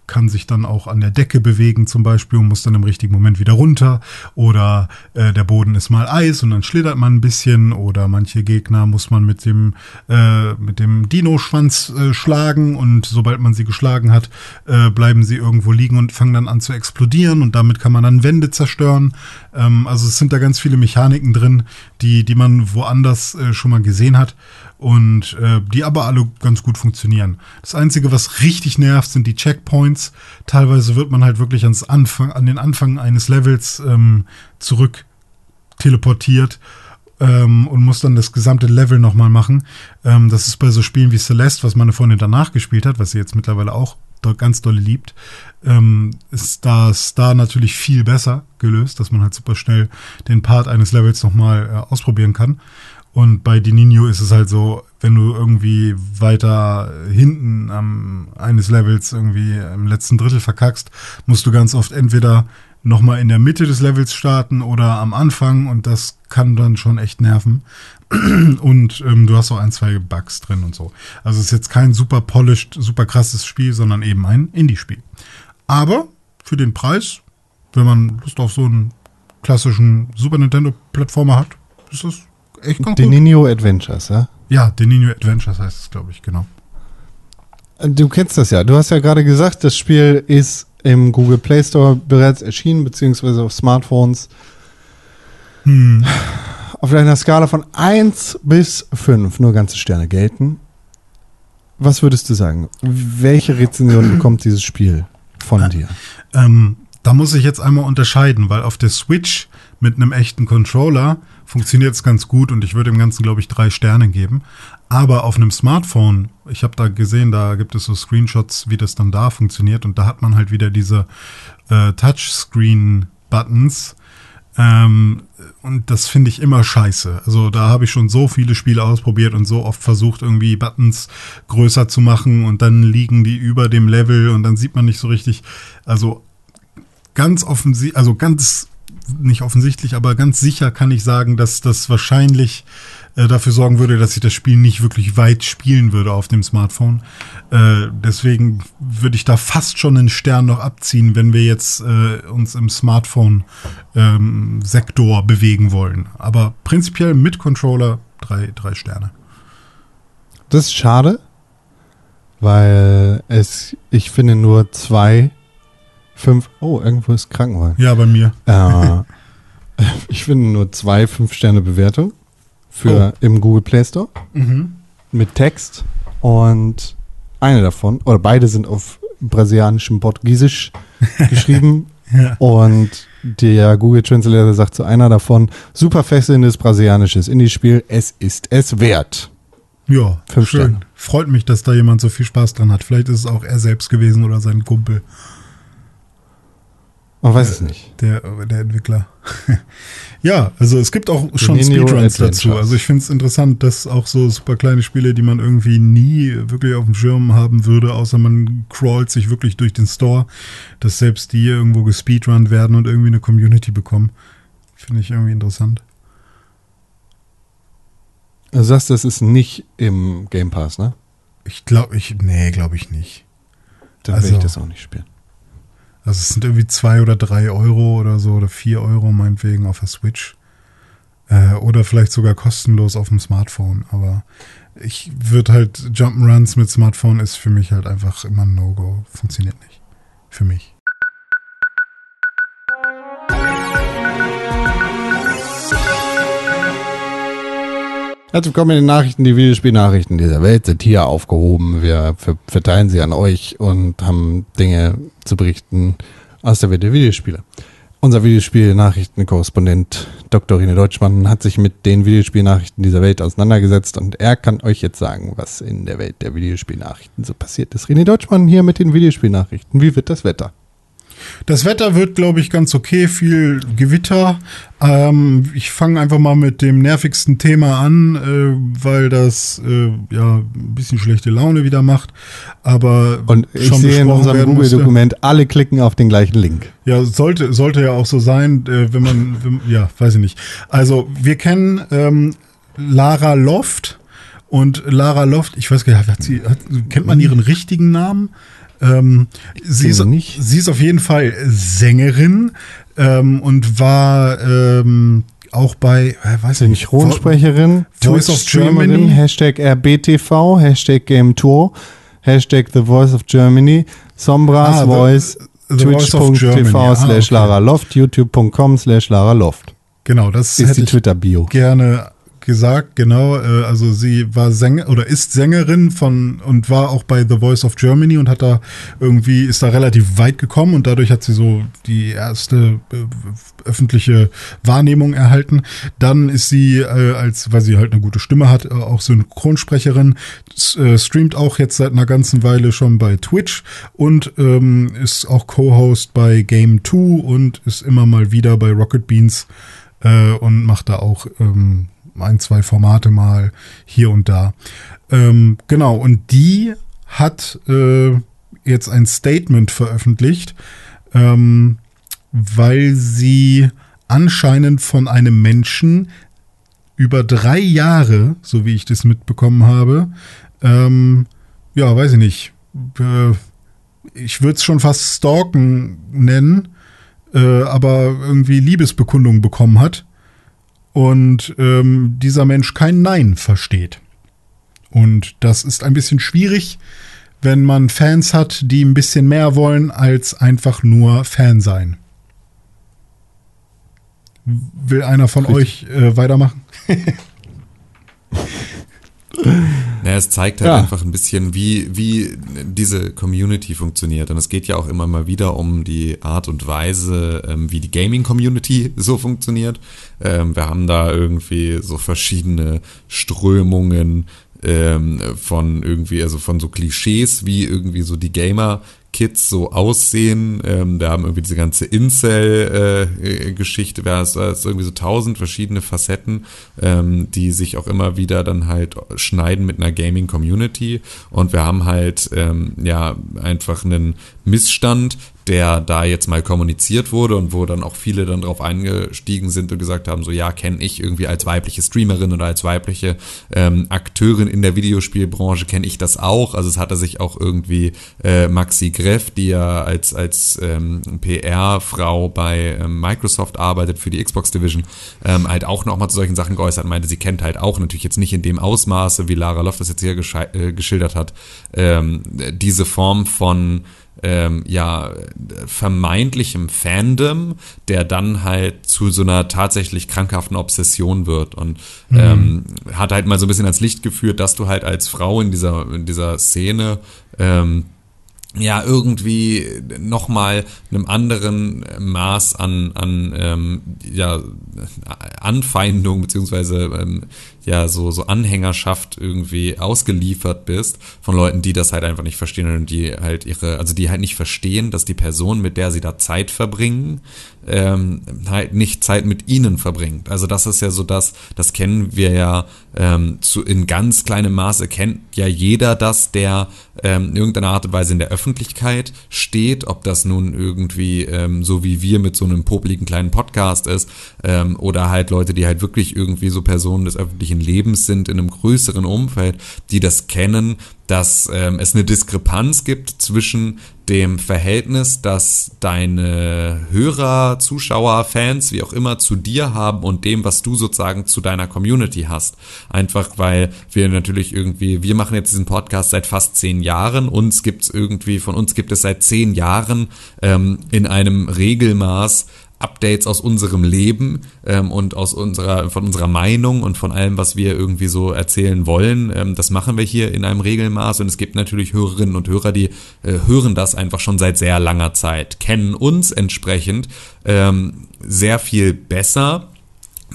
kann sich dann auch an der Decke bewegen zum Beispiel und muss dann im richtigen Moment wieder runter. Oder äh, der Boden ist mal Eis und dann schlittert man ein bisschen. Oder manche Gegner muss man mit dem, äh, mit dem Dino-Schwanz äh, schlagen und sobald man sie geschlagen hat, äh, bleiben sie irgendwo liegen und fangen dann an zu explodieren und damit kann man dann Wände zerstören. Ähm, also es sind da ganz viele Mechaniken drin, die, die man woanders äh, schon mal gesehen hat und äh, die aber alle ganz gut funktionieren. Das Einzige, was richtig nervt, sind die Checkpoints. Teilweise wird man halt wirklich ans Anfang, an den Anfang eines Levels ähm, zurück teleportiert ähm, und muss dann das gesamte Level nochmal machen. Ähm, das ist bei so Spielen wie Celeste, was meine Freundin danach gespielt hat, was sie jetzt mittlerweile auch ganz dolle liebt, ähm, ist das da natürlich viel besser gelöst, dass man halt super schnell den Part eines Levels nochmal äh, ausprobieren kann. Und bei Dinino ist es halt so, wenn du irgendwie weiter hinten am eines Levels irgendwie im letzten Drittel verkackst, musst du ganz oft entweder nochmal in der Mitte des Levels starten oder am Anfang und das kann dann schon echt nerven. Und ähm, du hast auch ein, zwei Bugs drin und so. Also es ist jetzt kein super polished, super krasses Spiel, sondern eben ein Indie-Spiel. Aber für den Preis, wenn man Lust auf so einen klassischen Super Nintendo-Plattformer hat, ist das echt ganz Deninio Adventures, ja? Ja, Deninio Adventures heißt es, glaube ich, genau. Du kennst das ja. Du hast ja gerade gesagt, das Spiel ist im Google Play Store bereits erschienen, beziehungsweise auf Smartphones. Hm. Auf einer Skala von 1 bis 5 nur ganze Sterne gelten. Was würdest du sagen? Welche Rezension bekommt dieses Spiel von äh, dir? Ähm, da muss ich jetzt einmal unterscheiden, weil auf der Switch mit einem echten Controller funktioniert es ganz gut und ich würde dem Ganzen, glaube ich, drei Sterne geben. Aber auf einem Smartphone, ich habe da gesehen, da gibt es so Screenshots, wie das dann da funktioniert und da hat man halt wieder diese äh, Touchscreen-Buttons. Ähm, und das finde ich immer scheiße. Also da habe ich schon so viele Spiele ausprobiert und so oft versucht, irgendwie Buttons größer zu machen und dann liegen die über dem Level und dann sieht man nicht so richtig. Also ganz offensichtlich, also ganz nicht offensichtlich, aber ganz sicher kann ich sagen, dass das wahrscheinlich äh, dafür sorgen würde, dass ich das Spiel nicht wirklich weit spielen würde auf dem Smartphone. Äh, deswegen würde ich da fast schon einen Stern noch abziehen, wenn wir jetzt äh, uns im Smartphone-Sektor ähm, bewegen wollen. Aber prinzipiell mit Controller drei, drei Sterne. Das ist schade, weil es, ich finde, nur zwei fünf. Oh, irgendwo ist Krankenwagen. Ja, bei mir. Äh, ich finde nur zwei Fünf-Sterne-Bewertungen für oh. im Google Play Store mhm. mit Text und eine davon, oder beide sind auf brasilianischem Portugiesisch geschrieben. ja. Und der Google Translator sagt zu einer davon: super fesselndes brasilianisches Indie-Spiel, es ist es wert. Ja, Fünf schön. Sterne. Freut mich, dass da jemand so viel Spaß dran hat. Vielleicht ist es auch er selbst gewesen oder sein Kumpel. Man weiß es nicht. Der, der Entwickler. ja, also es gibt auch schon Speedruns Adventures. dazu. Also ich finde es interessant, dass auch so super kleine Spiele, die man irgendwie nie wirklich auf dem Schirm haben würde, außer man crawlt sich wirklich durch den Store, dass selbst die irgendwo gespeedrunnt werden und irgendwie eine Community bekommen. Finde ich irgendwie interessant. Du sagst, das ist nicht im Game Pass, ne? Ich glaube, ich, nee, glaube ich nicht. Dann Also- werde ich das auch nicht spielen. Also es sind irgendwie zwei oder drei Euro oder so oder vier Euro meinetwegen auf der Switch. Äh, oder vielleicht sogar kostenlos auf dem Smartphone. Aber ich würde halt Jump'n'Runs mit Smartphone ist für mich halt einfach immer ein No-Go. Funktioniert nicht. Für mich. Herzlich willkommen in den Nachrichten. Die Videospielnachrichten dieser Welt sind hier aufgehoben. Wir ver verteilen sie an euch und haben Dinge zu berichten aus der Welt der Videospiele. Unser Videospiel-Nachrichtenkorrespondent Dr. Rene Deutschmann hat sich mit den Videospielnachrichten dieser Welt auseinandergesetzt und er kann euch jetzt sagen, was in der Welt der Videospielnachrichten so passiert ist. René Deutschmann hier mit den Videospielnachrichten. Wie wird das Wetter? Das Wetter wird, glaube ich, ganz okay. Viel Gewitter. Ähm, ich fange einfach mal mit dem nervigsten Thema an, äh, weil das äh, ja ein bisschen schlechte Laune wieder macht. Aber Und ich schon sehe in unserem. Google-Dokument, alle klicken auf den gleichen Link. Ja, sollte, sollte ja auch so sein, äh, wenn man, wenn, ja, weiß ich nicht. Also, wir kennen ähm, Lara Loft und Lara Loft, ich weiß gar nicht, hat sie, hat, kennt man ihren richtigen Namen? Ähm, sie, ist, nicht. sie ist auf jeden Fall Sängerin ähm, und war ähm, auch bei, äh, weiß ich nicht, Synchronsprecherin, Voice of Germany. Hashtag RBTV, Hashtag Game Tour, Hashtag The Voice of Germany, Sombras Ah, Voice, twitch.tv Ah, slash. Lara Loft, youtube.com slash Lara Loft. Genau, das Ist die Twitter-Bio. gerne gesagt, genau. Äh, also sie war Sänger oder ist Sängerin von und war auch bei The Voice of Germany und hat da irgendwie ist da relativ weit gekommen und dadurch hat sie so die erste äh, öffentliche Wahrnehmung erhalten. Dann ist sie äh, als weil sie halt eine gute Stimme hat, äh, auch Synchronsprecherin, äh, streamt auch jetzt seit einer ganzen Weile schon bei Twitch und ähm, ist auch Co-Host bei Game 2 und ist immer mal wieder bei Rocket Beans äh, und macht da auch ähm, ein, zwei Formate mal hier und da. Ähm, genau, und die hat äh, jetzt ein Statement veröffentlicht, ähm, weil sie anscheinend von einem Menschen über drei Jahre, so wie ich das mitbekommen habe, ähm, ja, weiß ich nicht, äh, ich würde es schon fast Stalken nennen, äh, aber irgendwie Liebesbekundung bekommen hat und ähm, dieser Mensch kein Nein versteht. Und das ist ein bisschen schwierig, wenn man Fans hat, die ein bisschen mehr wollen als einfach nur Fan sein. Will einer von euch äh, weitermachen? Naja, es zeigt halt Ja. einfach ein bisschen, wie, wie diese Community funktioniert. Und es geht ja auch immer mal wieder um die Art und Weise, ähm, wie die Gaming-Community so funktioniert. Ähm, wir haben da irgendwie so verschiedene Strömungen ähm, von irgendwie, also von so Klischees, wie irgendwie so die Gamer Kids so aussehen. Ähm, wir haben irgendwie diese ganze Incel-Geschichte, äh, es ist irgendwie so tausend verschiedene Facetten, ähm, die sich auch immer wieder dann halt schneiden mit einer Gaming-Community. Und wir haben halt ähm, ja einfach einen Missstand, der da jetzt mal kommuniziert wurde und wo dann auch viele dann drauf eingestiegen sind und gesagt haben, so ja, kenne ich irgendwie als weibliche Streamerin oder als weibliche ähm, Akteurin in der Videospielbranche, kenne ich das auch. Also es hatte sich auch irgendwie äh, Maxi Greff, die ja als, als ähm, PR-Frau bei ähm, Microsoft arbeitet für die Xbox Division, ähm, halt auch nochmal zu solchen Sachen geäußert, meinte, sie kennt halt auch natürlich jetzt nicht in dem Ausmaße, wie Lara Loft das jetzt hier äh, geschildert hat, ähm, diese Form von ähm, ja, vermeintlichem Fandom, der dann halt zu so einer tatsächlich krankhaften Obsession wird. Und ähm, hat halt mal so ein bisschen ans Licht geführt, dass du halt als Frau in dieser, in dieser Szene ähm, ja irgendwie nochmal einem anderen Maß an, an ähm, ja, Anfeindung beziehungsweise ähm, ja so, so Anhängerschaft irgendwie ausgeliefert bist von Leuten, die das halt einfach nicht verstehen und die halt ihre, also die halt nicht verstehen, dass die Person, mit der sie da Zeit verbringen, ähm, halt nicht Zeit mit ihnen verbringt. Also das ist ja so das, das kennen wir ja ähm, zu, in ganz kleinem Maße kennt ja jeder das, der ähm, in irgendeiner Art und Weise in der Öffentlichkeit steht, ob das nun irgendwie ähm, so wie wir mit so einem popeligen kleinen Podcast ist ähm, oder halt Leute, die halt wirklich irgendwie so Personen des öffentlichen Lebens sind in einem größeren Umfeld, die das kennen, dass ähm, es eine Diskrepanz gibt zwischen dem Verhältnis, das deine Hörer, Zuschauer, Fans, wie auch immer zu dir haben und dem, was du sozusagen zu deiner Community hast. Einfach weil wir natürlich irgendwie, wir machen jetzt diesen Podcast seit fast zehn Jahren, uns gibt's irgendwie, von uns gibt es seit zehn Jahren ähm, in einem Regelmaß Updates aus unserem Leben ähm, und aus unserer, von unserer Meinung und von allem, was wir irgendwie so erzählen wollen. Ähm, das machen wir hier in einem Regelmaß und es gibt natürlich Hörerinnen und Hörer, die äh, hören das einfach schon seit sehr langer Zeit, kennen uns entsprechend ähm, sehr viel besser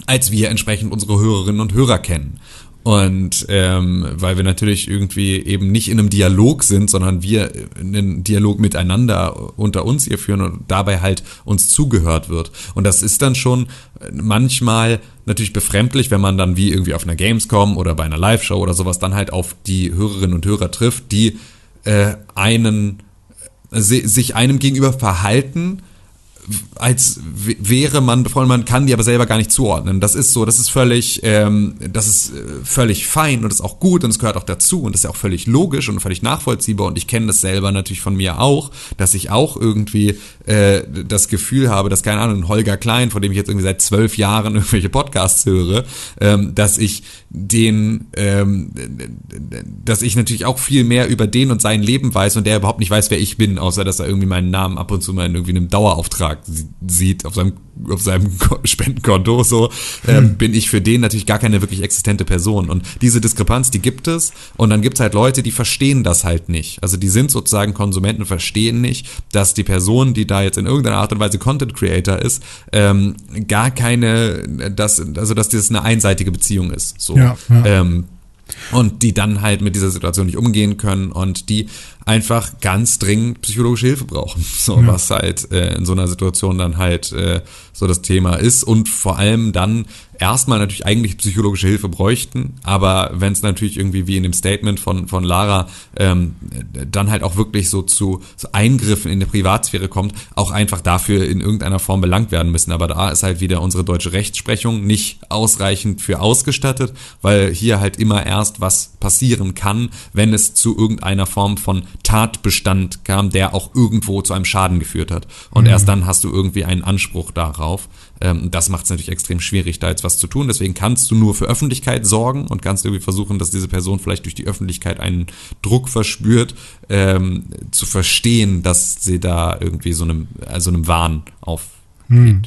als wir entsprechend unsere Hörerinnen und Hörer kennen. Und ähm, weil wir natürlich irgendwie eben nicht in einem Dialog sind, sondern wir einen Dialog miteinander unter uns hier führen und dabei halt uns zugehört wird. Und das ist dann schon manchmal natürlich befremdlich, wenn man dann wie irgendwie auf einer Gamescom oder bei einer Live-Show oder sowas dann halt auf die Hörerinnen und Hörer trifft, die äh, einen äh, sich einem gegenüber verhalten, als wäre man befreundet, man kann die aber selber gar nicht zuordnen. Das ist so, das ist völlig, ähm, das ist äh, völlig fein und ist auch gut und es gehört auch dazu und das ist ja auch völlig logisch und völlig nachvollziehbar und ich kenne das selber natürlich von mir auch, dass ich auch irgendwie äh, das Gefühl habe, dass keine Ahnung, Holger Klein, von dem ich jetzt irgendwie seit zwölf Jahren irgendwelche Podcasts höre, ähm, dass ich den, ähm, dass ich natürlich auch viel mehr über den und sein Leben weiß und der überhaupt nicht weiß, wer ich bin, außer dass er irgendwie meinen Namen ab und zu mal in irgendwie einem Dauerauftrag sieht auf seinem auf seinem Spendenkonto so ähm, hm. bin ich für den natürlich gar keine wirklich existente Person und diese Diskrepanz die gibt es und dann gibt es halt Leute die verstehen das halt nicht also die sind sozusagen Konsumenten verstehen nicht dass die Person die da jetzt in irgendeiner Art und Weise Content Creator ist ähm, gar keine dass also dass das eine einseitige Beziehung ist so ja, ja. Ähm, und die dann halt mit dieser Situation nicht umgehen können und die einfach ganz dringend psychologische Hilfe brauchen. So, ja. was halt äh, in so einer Situation dann halt äh, so das Thema ist und vor allem dann erstmal natürlich eigentlich psychologische Hilfe bräuchten, aber wenn es natürlich irgendwie wie in dem Statement von, von Lara ähm, dann halt auch wirklich so zu, zu Eingriffen in die Privatsphäre kommt, auch einfach dafür in irgendeiner Form belangt werden müssen. Aber da ist halt wieder unsere deutsche Rechtsprechung nicht ausreichend für ausgestattet, weil hier halt immer erst was passieren kann, wenn es zu irgendeiner Form von Tatbestand kam, der auch irgendwo zu einem Schaden geführt hat. Und mhm. erst dann hast du irgendwie einen Anspruch darauf. Ähm, das macht es natürlich extrem schwierig, da jetzt was zu tun. Deswegen kannst du nur für Öffentlichkeit sorgen und kannst irgendwie versuchen, dass diese Person vielleicht durch die Öffentlichkeit einen Druck verspürt, ähm, zu verstehen, dass sie da irgendwie so einem, also einem Wahn aufliegt. Hm.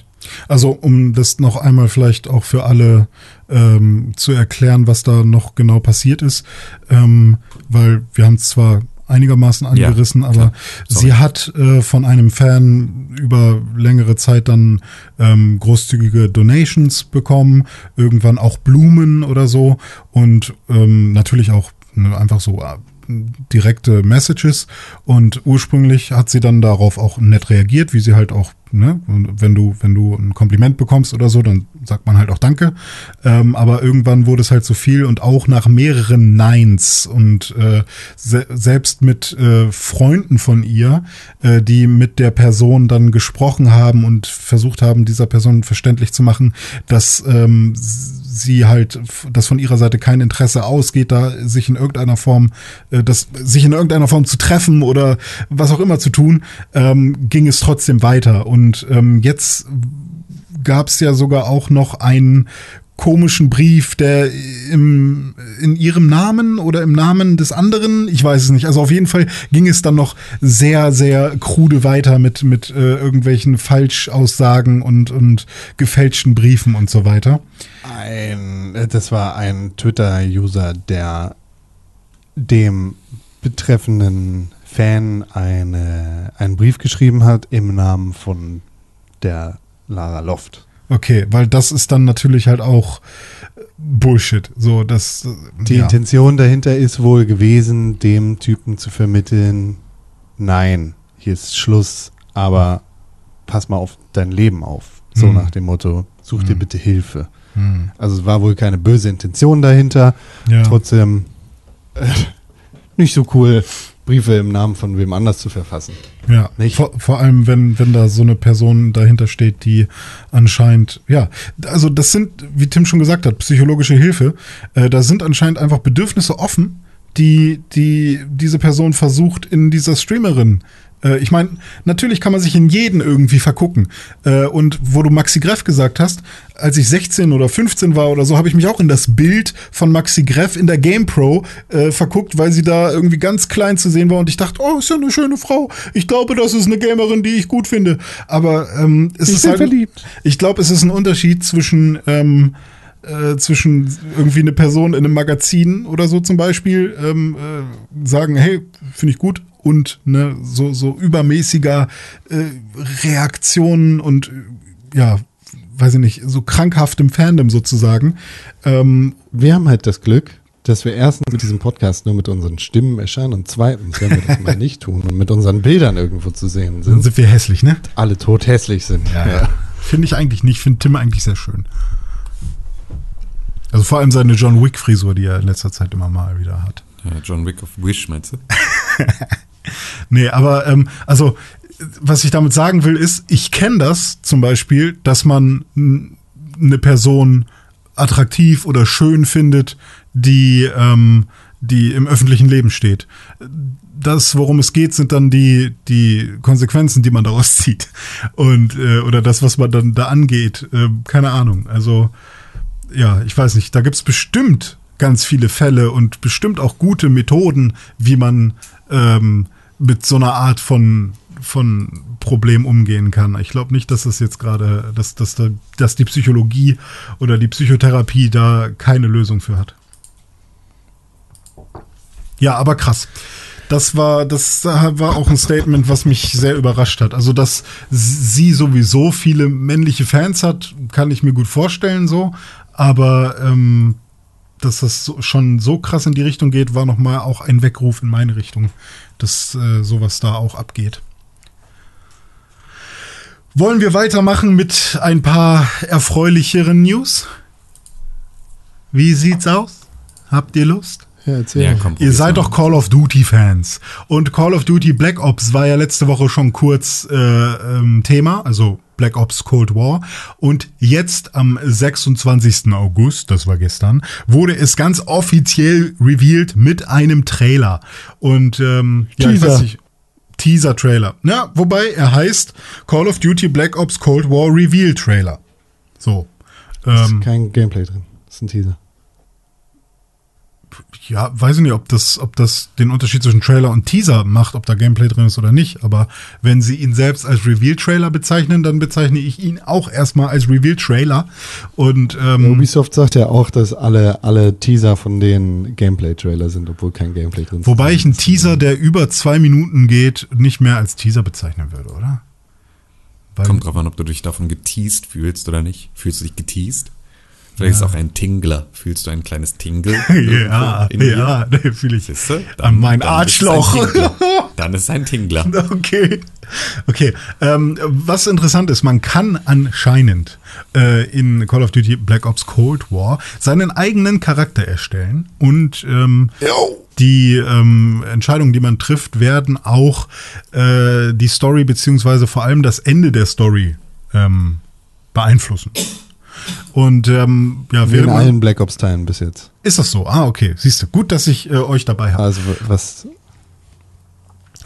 Also um das noch einmal vielleicht auch für alle ähm, zu erklären, was da noch genau passiert ist, ähm, weil wir haben zwar einigermaßen angerissen, ja, aber sie hat äh, von einem Fan über längere Zeit dann ähm, großzügige Donations bekommen, irgendwann auch Blumen oder so und ähm, natürlich auch ne, einfach so äh, direkte Messages und ursprünglich hat sie dann darauf auch nett reagiert, wie sie halt auch ne, wenn du, wenn du ein Kompliment bekommst oder so, dann sagt man halt auch Danke. Ähm, aber irgendwann wurde es halt zu viel und auch nach mehreren Neins und äh, se selbst mit äh, Freunden von ihr, äh, die mit der Person dann gesprochen haben und versucht haben, dieser Person verständlich zu machen, dass ähm, sie halt, dass von ihrer Seite kein Interesse ausgeht, da sich in irgendeiner Form, äh, das, sich in irgendeiner Form zu treffen oder was auch immer zu tun, ähm, ging es trotzdem weiter. Und ähm, jetzt gab es ja sogar auch noch einen komischen Brief, der im, in ihrem Namen oder im Namen des anderen, ich weiß es nicht. Also auf jeden Fall ging es dann noch sehr, sehr krude weiter mit, mit äh, irgendwelchen Falschaussagen und, und gefälschten Briefen und so weiter. Ein, das war ein Twitter-User, der dem betreffenden Fan eine, einen Brief geschrieben hat im Namen von der Lara Loft. Okay, weil das ist dann natürlich halt auch Bullshit. So, das, Die ja. Intention dahinter ist wohl gewesen, dem Typen zu vermitteln, nein, hier ist Schluss, aber pass mal auf dein Leben auf. So Hm. nach dem Motto, such dir Hm. bitte Hilfe. Hm. Also es war wohl keine böse Intention dahinter. Ja. Trotzdem äh, nicht so cool, Briefe im Namen von wem anders zu verfassen. Ja, Nicht? Vor, vor allem, wenn, wenn da so eine Person dahinter steht, die anscheinend, ja, also das sind, wie Tim schon gesagt hat, psychologische Hilfe. Äh, da sind anscheinend einfach Bedürfnisse offen, die, die diese Person versucht in dieser Streamerin. Äh, ich meine, natürlich kann man sich in jeden irgendwie vergucken. Äh, und wo du Maxi Greff gesagt hast, als ich 16 oder 15 war oder so, habe ich mich auch in das Bild von Maxi Greff in der GamePro äh, verguckt, weil sie da irgendwie ganz klein zu sehen war und ich dachte, oh, ist ja eine schöne Frau. Ich glaube, das ist eine Gamerin, die ich gut finde. Aber ähm, es Ich ist bin halt, verliebt. Ich glaube, es ist ein Unterschied zwischen ähm, äh, zwischen irgendwie eine Person in einem Magazin oder so zum Beispiel ähm, äh, sagen, hey, finde ich gut und ne, so, so übermäßiger äh, Reaktionen und äh, ja, weiß ich nicht, so krankhaftem Fandom sozusagen. Ähm, Wir haben halt das Glück, dass wir erstens mit diesem Podcast nur mit unseren Stimmen erscheinen und zweitens, wenn wir das mal nicht tun und mit unseren Bildern irgendwo zu sehen dann sind, sind wir hässlich, ne? alle tot hässlich sind. Finde ich eigentlich nicht, finde Tim eigentlich sehr schön. Also vor allem seine John Wick-Frisur, die er in letzter Zeit immer mal wieder hat. Ja, John Wick of Wish, meinst du? Nee, aber ähm, also was ich damit sagen will, ist, ich kenne das zum Beispiel, dass man eine Person attraktiv oder schön findet, die, ähm, die im öffentlichen Leben steht. Das, worum es geht, sind dann die, die Konsequenzen, die man daraus zieht. Und, äh, oder das, was man dann da angeht. Äh, keine Ahnung. Also, ja, ich weiß nicht, da gibt's bestimmt ganz viele Fälle und bestimmt auch gute Methoden, wie man ähm, mit so einer Art von, von Problem umgehen kann. Ich glaube nicht, dass das jetzt gerade, dass, dass, da, dass die Psychologie oder die Psychotherapie da keine Lösung für hat. Ja, aber krass. Das war, das war auch ein Statement, was mich sehr überrascht hat. Also, dass sie sowieso viele männliche Fans hat, kann ich mir gut vorstellen, so. Aber ähm, dass das so, schon so krass in die Richtung geht, war nochmal auch ein Weckruf in meine Richtung, dass äh, sowas da auch abgeht. Wollen wir weitermachen mit ein paar erfreulicheren News? Wie sieht's aus? Habt ihr Lust? Ja, erzähl. Ja, komm. Ihr seid mal. doch Call of Duty Fans. Und Call of Duty Black Ops war ja letzte Woche schon kurz äh, ähm, Thema, also Black Ops Cold War. Und jetzt am 26. August, das war gestern, wurde es ganz offiziell revealed mit einem Trailer. Und ähm, ja, ich Teaser. weiß nicht, Teaser-Trailer. Ja, wobei er heißt Call of Duty Black Ops Cold War Reveal Trailer. So. Ist Ähm, kein Gameplay drin. Das ist ein Teaser. Ja, weiß ich nicht, ob das, ob das den Unterschied zwischen Trailer und Teaser macht, ob da Gameplay drin ist oder nicht. Aber wenn sie ihn selbst als Reveal-Trailer bezeichnen, dann bezeichne ich ihn auch erstmal als Reveal-Trailer. Und ähm, Ubisoft sagt ja auch, dass alle, alle Teaser von denen Gameplay-Trailer sind, obwohl kein Gameplay drin ist. wobei ich einen Teaser, der über zwei Minuten geht, nicht mehr als Teaser bezeichnen würde, oder? Weil, Kommt drauf an, ob du dich davon geteased fühlst oder nicht. Fühlst du dich geteased? Vielleicht ist es auch ein Tingler. Fühlst du ein kleines Tingle? ja, ja, nee, fühle ich. Siehst du? An mein dann ist Arschloch. Dann ist es ein Tingler. Okay. Okay. Ähm, was interessant ist, man kann anscheinend äh, in Call of Duty Black Ops Cold War seinen eigenen Charakter erstellen und ähm, die ähm, Entscheidungen, die man trifft, werden auch äh, die Story beziehungsweise vor allem das Ende der Story ähm, beeinflussen. Und ähm, ja, in während man, allen Black Ops-Teilen bis jetzt. ist das so? Ah, okay. Siehst du, gut, dass ich äh, euch dabei habe. Also was,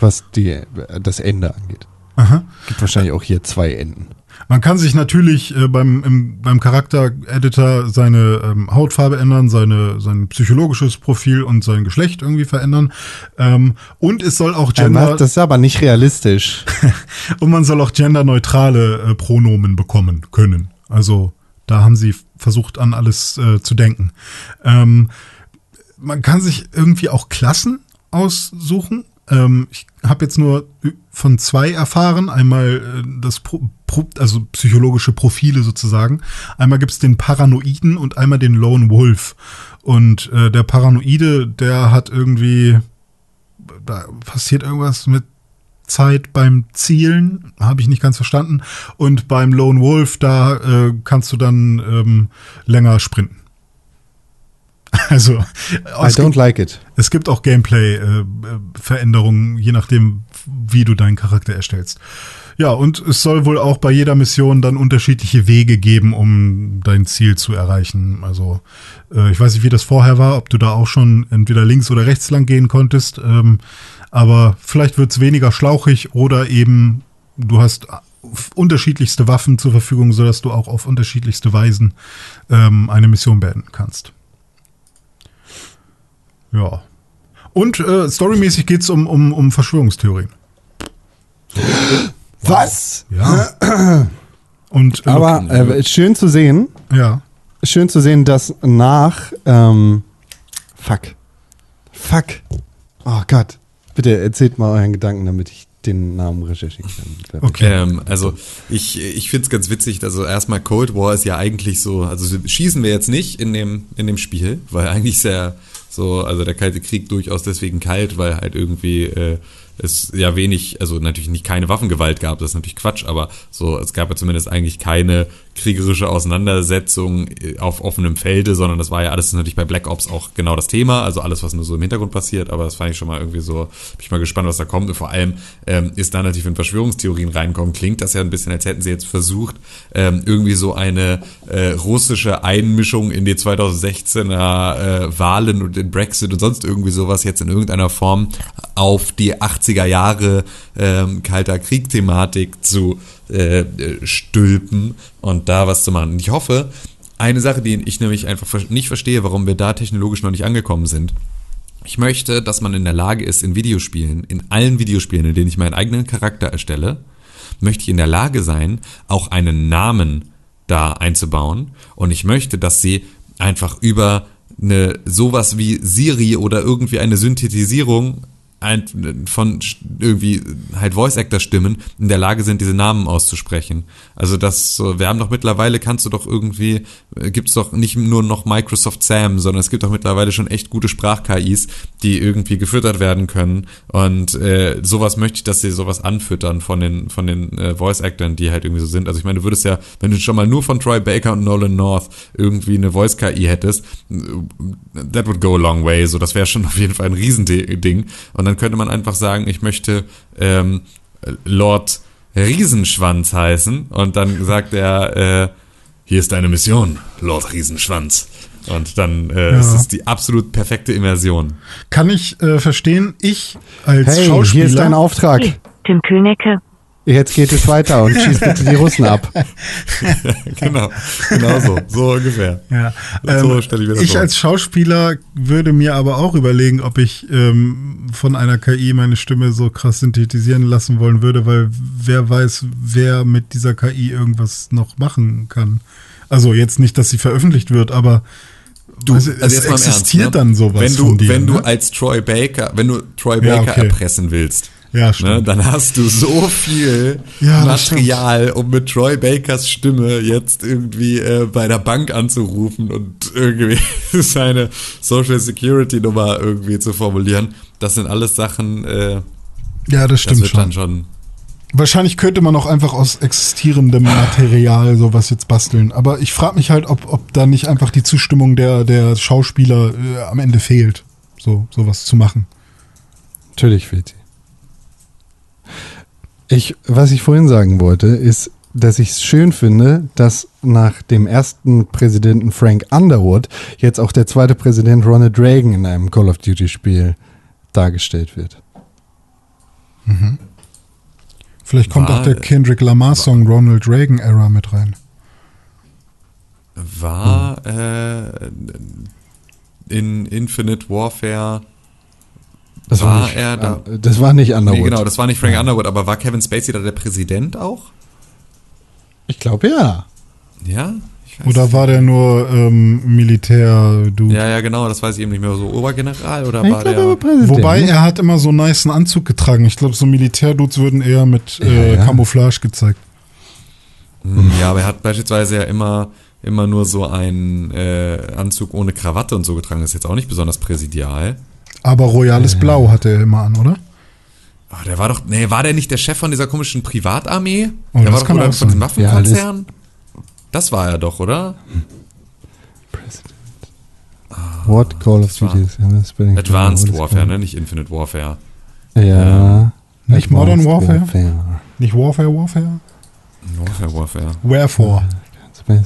was die, das Ende angeht. Aha. Gibt wahrscheinlich auch hier zwei Enden. Man kann sich natürlich äh, beim, im, beim Charakter-Editor seine ähm, Hautfarbe ändern, seine, sein psychologisches Profil und sein Geschlecht irgendwie verändern. Ähm, und es soll auch Gender das ist aber nicht realistisch. und man soll auch genderneutrale äh, Pronomen bekommen können. Also da haben sie versucht an alles äh, zu denken. Ähm, man kann sich irgendwie auch Klassen aussuchen. Ähm, ich habe jetzt nur von zwei erfahren. Einmal äh, das Pro, Pro, also psychologische Profile sozusagen. Einmal gibt es den Paranoiden und einmal den Lone Wolf. Und äh, der Paranoide, der hat irgendwie, da passiert irgendwas mit Zeit beim Zielen, habe ich nicht ganz verstanden. Und beim Lone Wolf, da äh, kannst du dann ähm, länger sprinten. Also, I don't like it. Es gibt auch Gameplay-Veränderungen, äh, je nachdem, wie du deinen Charakter erstellst. Ja, und es soll wohl auch bei jeder Mission dann unterschiedliche Wege geben, um dein Ziel zu erreichen. Also, äh, ich weiß nicht, wie das vorher war, ob du da auch schon entweder links oder rechts lang gehen konntest. Ähm, aber vielleicht wird es weniger schlauchig oder eben du hast unterschiedlichste Waffen zur Verfügung, sodass du auch auf unterschiedlichste Weisen ähm, eine Mission beenden kannst. Ja. Und äh, storymäßig geht es um, um, um Verschwörungstheorien. Was? Ja. Und, äh, Aber äh, schön zu sehen. Ja. Schön zu sehen, dass nach ähm, Fuck. Fuck. Oh Gott. Bitte erzählt mal euren Gedanken, damit ich den Namen recherchieren kann. Okay. Ähm, also ich, ich finde es ganz witzig, also erstmal Cold War ist ja eigentlich so, also schießen wir jetzt nicht in dem, in dem Spiel, weil eigentlich ist ja so, also der Kalte Krieg durchaus deswegen kalt, weil halt irgendwie äh, es ja wenig, also natürlich nicht keine Waffengewalt gab, das ist natürlich Quatsch, aber so, es gab ja zumindest eigentlich keine kriegerische Auseinandersetzung äh, auf offenem Felde, sondern das war ja alles natürlich bei Black Ops auch genau das Thema, also alles, was nur so im Hintergrund passiert, aber das fand ich schon mal irgendwie so, bin ich mal gespannt, was da kommt. Und vor allem ähm, ist da natürlich, wenn Verschwörungstheorien reinkommen, klingt das ja ein bisschen, als hätten sie jetzt versucht, ähm, irgendwie so eine äh, russische Einmischung in die 2016er äh, Wahlen und den Brexit und sonst irgendwie sowas jetzt in irgendeiner Form auf die 80er Jahre ähm, Kalter Krieg-Thematik zu äh, stülpen und da was zu machen. Und ich hoffe, eine Sache, die ich nämlich einfach nicht verstehe, warum wir da technologisch noch nicht angekommen sind. Ich möchte, dass man in der Lage ist, in Videospielen, in allen Videospielen, in denen ich meinen eigenen Charakter erstelle, möchte ich in der Lage sein, auch einen Namen da einzubauen. Und ich möchte, dass sie einfach über eine sowas wie Siri oder irgendwie eine Synthetisierung ein, von irgendwie halt Voice Actor Stimmen in der Lage sind, diese Namen auszusprechen. Also das so, wir haben doch mittlerweile kannst du doch irgendwie äh, gibt's doch nicht nur noch Microsoft Sam, sondern es gibt doch mittlerweile schon echt gute Sprach-KIs, die irgendwie gefüttert werden können und äh, sowas möchte ich, dass sie sowas anfüttern von den von den äh, Voice Actors, die halt irgendwie so sind. Also ich meine, du würdest ja, wenn du schon mal nur von Troy Baker und Nolan North irgendwie eine Voice KI hättest, that would go a long way, so das wäre schon auf jeden Fall ein Riesending und dann könnte man einfach sagen, ich möchte ähm, Lord Riesenschwanz heißen und dann sagt er, äh, hier ist deine Mission, Lord Riesenschwanz. Und dann äh, ja. ist es die absolut perfekte Immersion. Kann ich äh, verstehen, ich als hey, Schauspieler... hier ist dein Auftrag. Tim Königke. Jetzt geht es weiter und schießt bitte die Russen ab. genau, genau so, so ungefähr. Ja. So ähm, stelle ich mir das Ich vor. als Schauspieler würde mir aber auch überlegen, ob ich ähm, von einer KI meine Stimme so krass synthetisieren lassen wollen würde, weil wer weiß, wer mit dieser KI irgendwas noch machen kann. Also jetzt nicht, dass sie veröffentlicht wird, aber Du, also es existiert Ernst, ne? dann sowas wenn du, dir, Wenn ne? du als Troy Baker, wenn du Troy Baker ja, okay. erpressen willst, ja, stimmt. Ne, dann hast du so viel ja, Material, um mit Troy Bakers Stimme jetzt irgendwie äh, bei der Bank anzurufen und irgendwie seine Social Security Nummer irgendwie zu formulieren. Das sind alles Sachen. Äh, ja, das stimmt das schon. schon. Wahrscheinlich könnte man auch einfach aus existierendem Material sowas jetzt basteln. Aber ich frage mich halt, ob, ob da nicht einfach die Zustimmung der, der Schauspieler äh, am Ende fehlt, so sowas zu machen. Natürlich fehlt sie. Ich, was ich vorhin sagen wollte, ist, dass ich es schön finde, dass nach dem ersten Präsidenten Frank Underwood jetzt auch der zweite Präsident Ronald Reagan in einem Call of Duty Spiel dargestellt wird. Mhm. Vielleicht kommt war, auch der Kendrick Lamar Song Ronald Reagan Era mit rein. War hm. äh, in Infinite Warfare das war, war nicht, er da? Das war nicht Underwood. Nee, genau, das war nicht Frank ja. Underwood, aber war Kevin Spacey da der Präsident auch? Ich glaube ja. Ja? Oder war der nur ähm, Militär, du? Ja, ja, genau, das weiß ich eben nicht mehr. So Obergeneral oder Ich war glaube, der. aber Präsident. Wobei ne? er hat immer so einen niceen Anzug getragen. Ich glaube, so Militärdudes würden eher mit äh, Ja, ja. Camouflage gezeigt. Hm, Ja, aber er hat beispielsweise ja immer, immer nur so einen äh, Anzug ohne Krawatte und so getragen. Das ist jetzt auch nicht besonders präsidial. Aber royales Blau hatte er immer an, oder? Ah, der war doch, nee, war der nicht der Chef von dieser komischen Privatarmee? Oh, der war doch oder von diesem. Waffenkonzern? das war er doch, oder? President. What Call of Duty is in the spelling? Advanced is Warfare, ne? Nicht Infinite Warfare. Ja. Nicht Modern Advanced Warfare? Nicht Warfare, Warfare? Warfare, Warfare. Wherefore?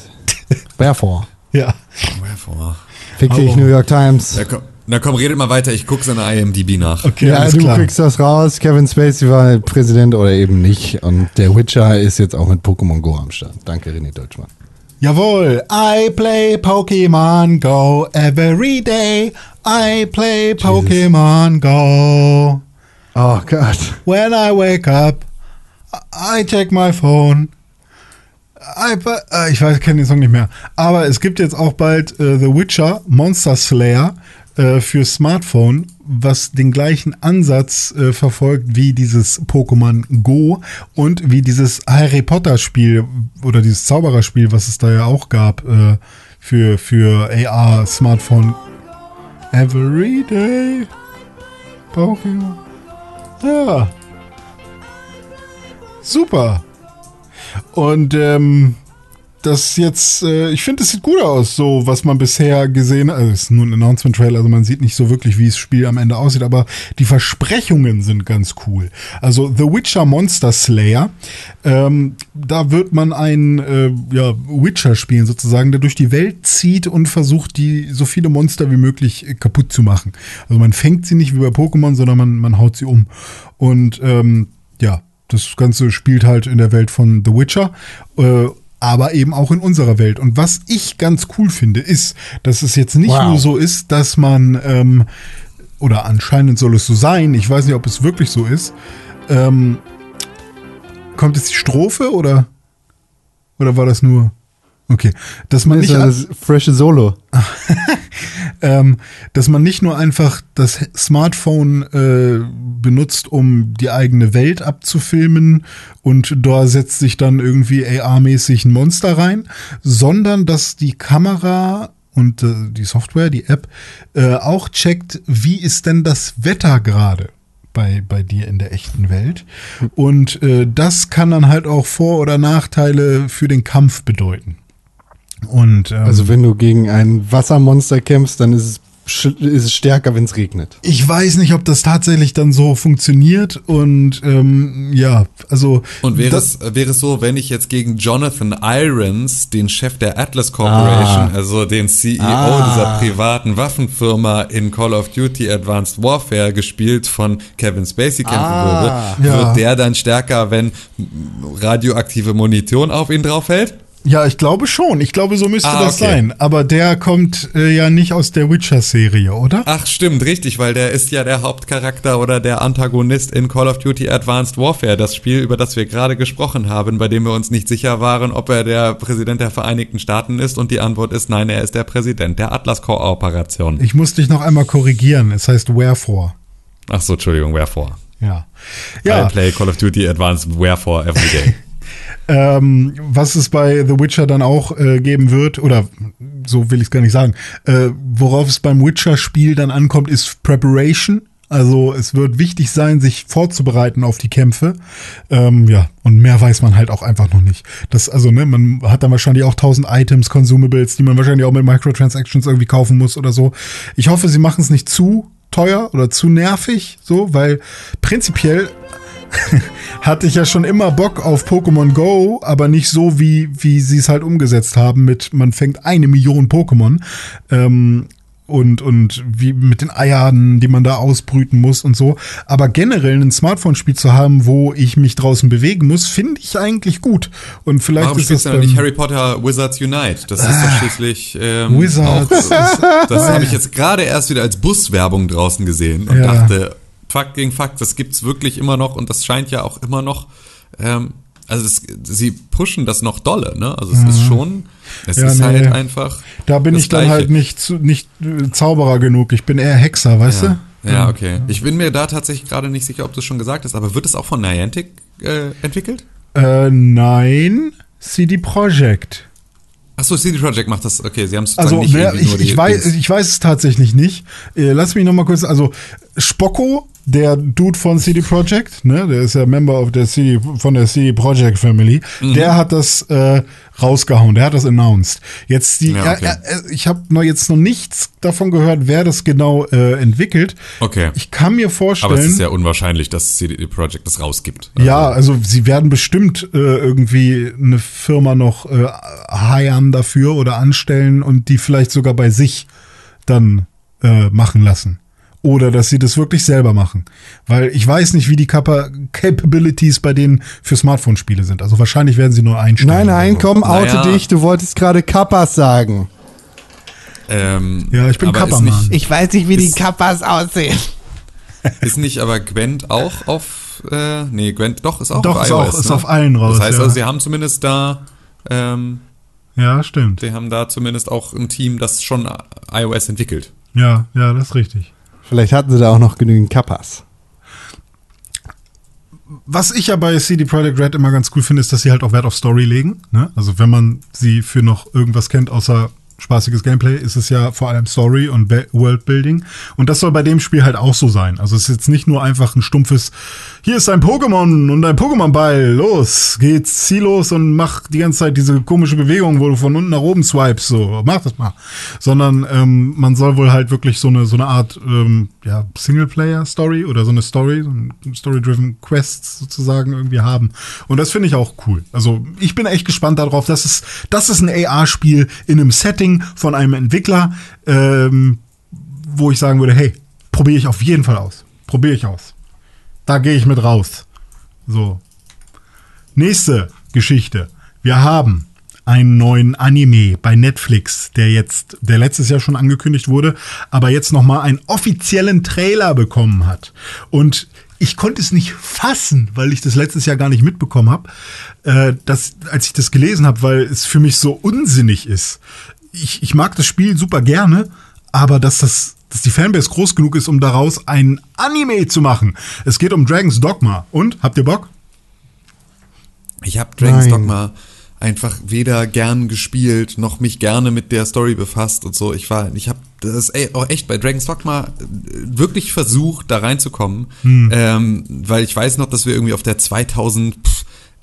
Wherefore? Ja. Wherefore. Fick dich. New York Times. Na komm, na komm, redet mal weiter. Ich guck's in der IMDb nach. Okay, Ja, alles du klar. kriegst das raus. Kevin Spacey war Präsident oder eben nicht. Und der Witcher ist jetzt auch mit Pokémon Go am Start. Danke, René Deutschmann. Jawohl. I play Pokémon Go every day. I play Pokémon Go. Oh Gott. When I wake up, I check my phone. I, äh, ich weiß, kenne den Song nicht mehr. Aber es gibt jetzt auch bald äh, The Witcher Monster Slayer äh, für Smartphone, was den gleichen Ansatz äh, verfolgt wie dieses Pokémon Go und wie dieses Harry Potter Spiel oder dieses Zaubererspiel, was es da ja auch gab äh, für, für AR Smartphone. Every day Pokémon. Ja. Super. Und ähm, das jetzt, äh, ich finde, es sieht gut aus, so was man bisher gesehen hat. Also es ist nur ein Announcement-Trailer, also man sieht nicht so wirklich, wie das Spiel am Ende aussieht, aber die Versprechungen sind ganz cool. Also The Witcher Monster Slayer, ähm, da wird man einen äh, ja, Witcher spielen sozusagen, der durch die Welt zieht und versucht, die so viele Monster wie möglich äh, kaputt zu machen. Also man fängt sie nicht wie bei Pokémon, sondern man, man haut sie um. Und ähm, ja, das Ganze spielt halt in der Welt von The Witcher, äh, aber eben auch in unserer Welt. Und was ich ganz cool finde, ist, dass es jetzt nicht Wow. nur so ist, dass man, ähm, oder anscheinend soll es so sein, ich weiß nicht, ob es wirklich so ist, ähm, kommt jetzt die Strophe oder, oder war das nur, okay, dass man Ist nicht, das frische Solo. ähm, dass man nicht nur einfach das Smartphone äh, benutzt, um die eigene Welt abzufilmen und da setzt sich dann irgendwie AR-mäßig ein Monster rein, sondern dass die Kamera und äh, die Software, die App, äh, auch checkt, wie ist denn das Wetter gerade bei, bei dir in der echten Welt. Und äh, das kann dann halt auch Vor- oder Nachteile für den Kampf bedeuten. Und ähm, Also wenn du gegen ein Wassermonster kämpfst, dann ist es, ist es stärker, wenn es regnet. Ich weiß nicht, ob das tatsächlich dann so funktioniert und ähm, ja, also Und wäre das, es, wäre es so, wenn ich jetzt gegen Jonathan Irons, den Chef der Atlas Corporation, Ah. also den CEO Ah. dieser privaten Waffenfirma in Call of Duty Advanced Warfare, gespielt von Kevin Spacey kämpfen Ah. würde, Ja. wird der dann stärker, wenn radioaktive Munition auf ihn draufhält? Ja, ich glaube schon. Ich glaube, so müsste Ah, das okay. sein. Aber der kommt äh, ja nicht aus der Witcher-Serie, oder? Ach, stimmt, richtig, weil der ist ja der Hauptcharakter oder der Antagonist in Call of Duty Advanced Warfare, das Spiel, über das wir gerade gesprochen haben, bei dem wir uns nicht sicher waren, ob er der Präsident der Vereinigten Staaten ist und die Antwort ist nein, er ist der Präsident der Atlas Kooperation. Ich muss dich noch einmal korrigieren. Es heißt Wherefore. Ach so, Entschuldigung, Wherefore? Ja. I Ja, play Call of Duty Advanced Wherefore every day. ähm, was es bei The Witcher dann auch äh, geben wird, oder so will ich es gar nicht sagen, äh, worauf es beim Witcher-Spiel dann ankommt, ist Preparation. Also es wird wichtig sein, sich vorzubereiten auf die Kämpfe. Ähm, ja, und mehr weiß man halt auch einfach noch nicht. Das, also, ne, man hat dann wahrscheinlich auch tausend Items, Consumables, die man wahrscheinlich auch mit Microtransactions irgendwie kaufen muss oder so. Ich hoffe, sie machen es nicht zu teuer oder zu nervig, so, weil prinzipiell hatte ich ja schon immer Bock auf Pokémon Go, aber nicht so, wie, wie sie es halt umgesetzt haben mit, man fängt eine Million Pokémon. Ähm, und, und wie mit den Eiern, die man da ausbrüten muss und so. Aber generell ein Smartphone-Spiel zu haben, wo ich mich draußen bewegen muss, finde ich eigentlich gut. Und vielleicht Warum ist spielst das du denn nicht Harry Potter Wizards Unite? Das ist doch schließlich ähm, Wizards. Auch, das habe ich jetzt gerade erst wieder als Buswerbung draußen gesehen und Ja. dachte, Fakt gegen Fakt, das gibt's wirklich immer noch und das scheint ja auch immer noch ähm, also das, sie pushen das noch dolle, ne? Also es mhm. ist schon, es ja, ist nee, halt einfach. Da bin ich dann halt nicht, zu, nicht äh, Zauberer genug. Ich bin eher Hexer, weißt ja. du? Ja, okay. Ich bin mir da tatsächlich gerade nicht sicher, ob du es schon gesagt hast, aber wird es auch von Niantic äh, entwickelt? Äh, nein, CD Projekt. Achso, CD Projekt macht das, okay, sie haben es also, nicht wer, ich, ich, weiß, ich weiß es tatsächlich nicht. Äh, lass mich noch mal kurz, also Spocko der Dude von CD Projekt, ne, der ist ja Member of der CD, von der CD Projekt Family, mhm. der hat das äh, rausgehauen, der hat das announced. Jetzt die, ja, okay. äh, ich habe noch jetzt noch nichts davon gehört, wer das genau äh, entwickelt. Okay. Ich kann mir vorstellen. Aber es ist ja unwahrscheinlich, dass CD Projekt das rausgibt. Also. Ja, also sie werden bestimmt äh, irgendwie eine Firma noch äh, hiren dafür oder anstellen und die vielleicht sogar bei sich dann äh, machen lassen oder dass sie das wirklich selber machen. Weil ich weiß nicht, wie die Capa Capabilities bei denen für Smartphone-Spiele sind. Also wahrscheinlich werden sie nur einstellen. Nein, nein, komm, oute naja. dich. Du wolltest gerade Kappas sagen. Ähm, ja, ich bin Kappa-Mann. Ich weiß nicht, wie die Kappas aussehen. Ist nicht aber Gwent auch auf, äh, nee, Gwent doch, ist auch doch, auf ist iOS. Auch, ist ne? auf allen raus. Das heißt ja. also, sie haben zumindest da, ähm, ja, stimmt. Sie haben da zumindest auch ein Team, das schon iOS entwickelt. Ja, ja, das ist richtig. Vielleicht hatten sie da auch noch genügend Kappas. Was ich ja bei CD Projekt Red immer ganz cool finde, ist, dass sie halt auch Wert auf Story legen. Ne? Also wenn man sie für noch irgendwas kennt, außer spaßiges Gameplay ist es ja vor allem Story und Worldbuilding. Und das soll bei dem Spiel halt auch so sein. Also es ist jetzt nicht nur einfach ein stumpfes, hier ist ein Pokémon und ein Pokémon-Ball, los, geht's ziellos und mach die ganze Zeit diese komische Bewegung, wo du von unten nach oben swipes, so, mach das mal. Sondern ähm, man soll wohl halt wirklich so eine, so eine Art ähm, ja, Singleplayer-Story oder so eine Story, so Story-driven Quest sozusagen irgendwie haben. Und das finde ich auch cool. Also ich bin echt gespannt darauf. Das ist, das ist ein AR-Spiel in einem Setting, Setting von einem Entwickler, ähm, wo ich sagen würde, hey, probiere ich auf jeden Fall aus. Probiere ich aus. Da gehe ich mit raus. So. Nächste Geschichte. Wir haben einen neuen Anime bei Netflix, der jetzt, der letztes Jahr schon angekündigt wurde, aber jetzt noch mal einen offiziellen Trailer bekommen hat. Und ich konnte es nicht fassen, weil ich das letztes Jahr gar nicht mitbekommen habe, äh, dass, als ich das gelesen habe, weil es für mich so unsinnig ist ich, ich mag das Spiel super gerne, aber dass das dass die Fanbase groß genug ist, um daraus ein Anime zu machen. Es geht um Dragon's Dogma. Und habt ihr Bock? Ich habe Dragon's Nein. Dogma einfach weder gern gespielt noch mich gerne mit der Story befasst und so. Ich war, ich habe das auch echt bei Dragon's Dogma äh, wirklich versucht, da reinzukommen, hm. ähm, weil ich weiß noch, dass wir irgendwie auf der 2000 pff,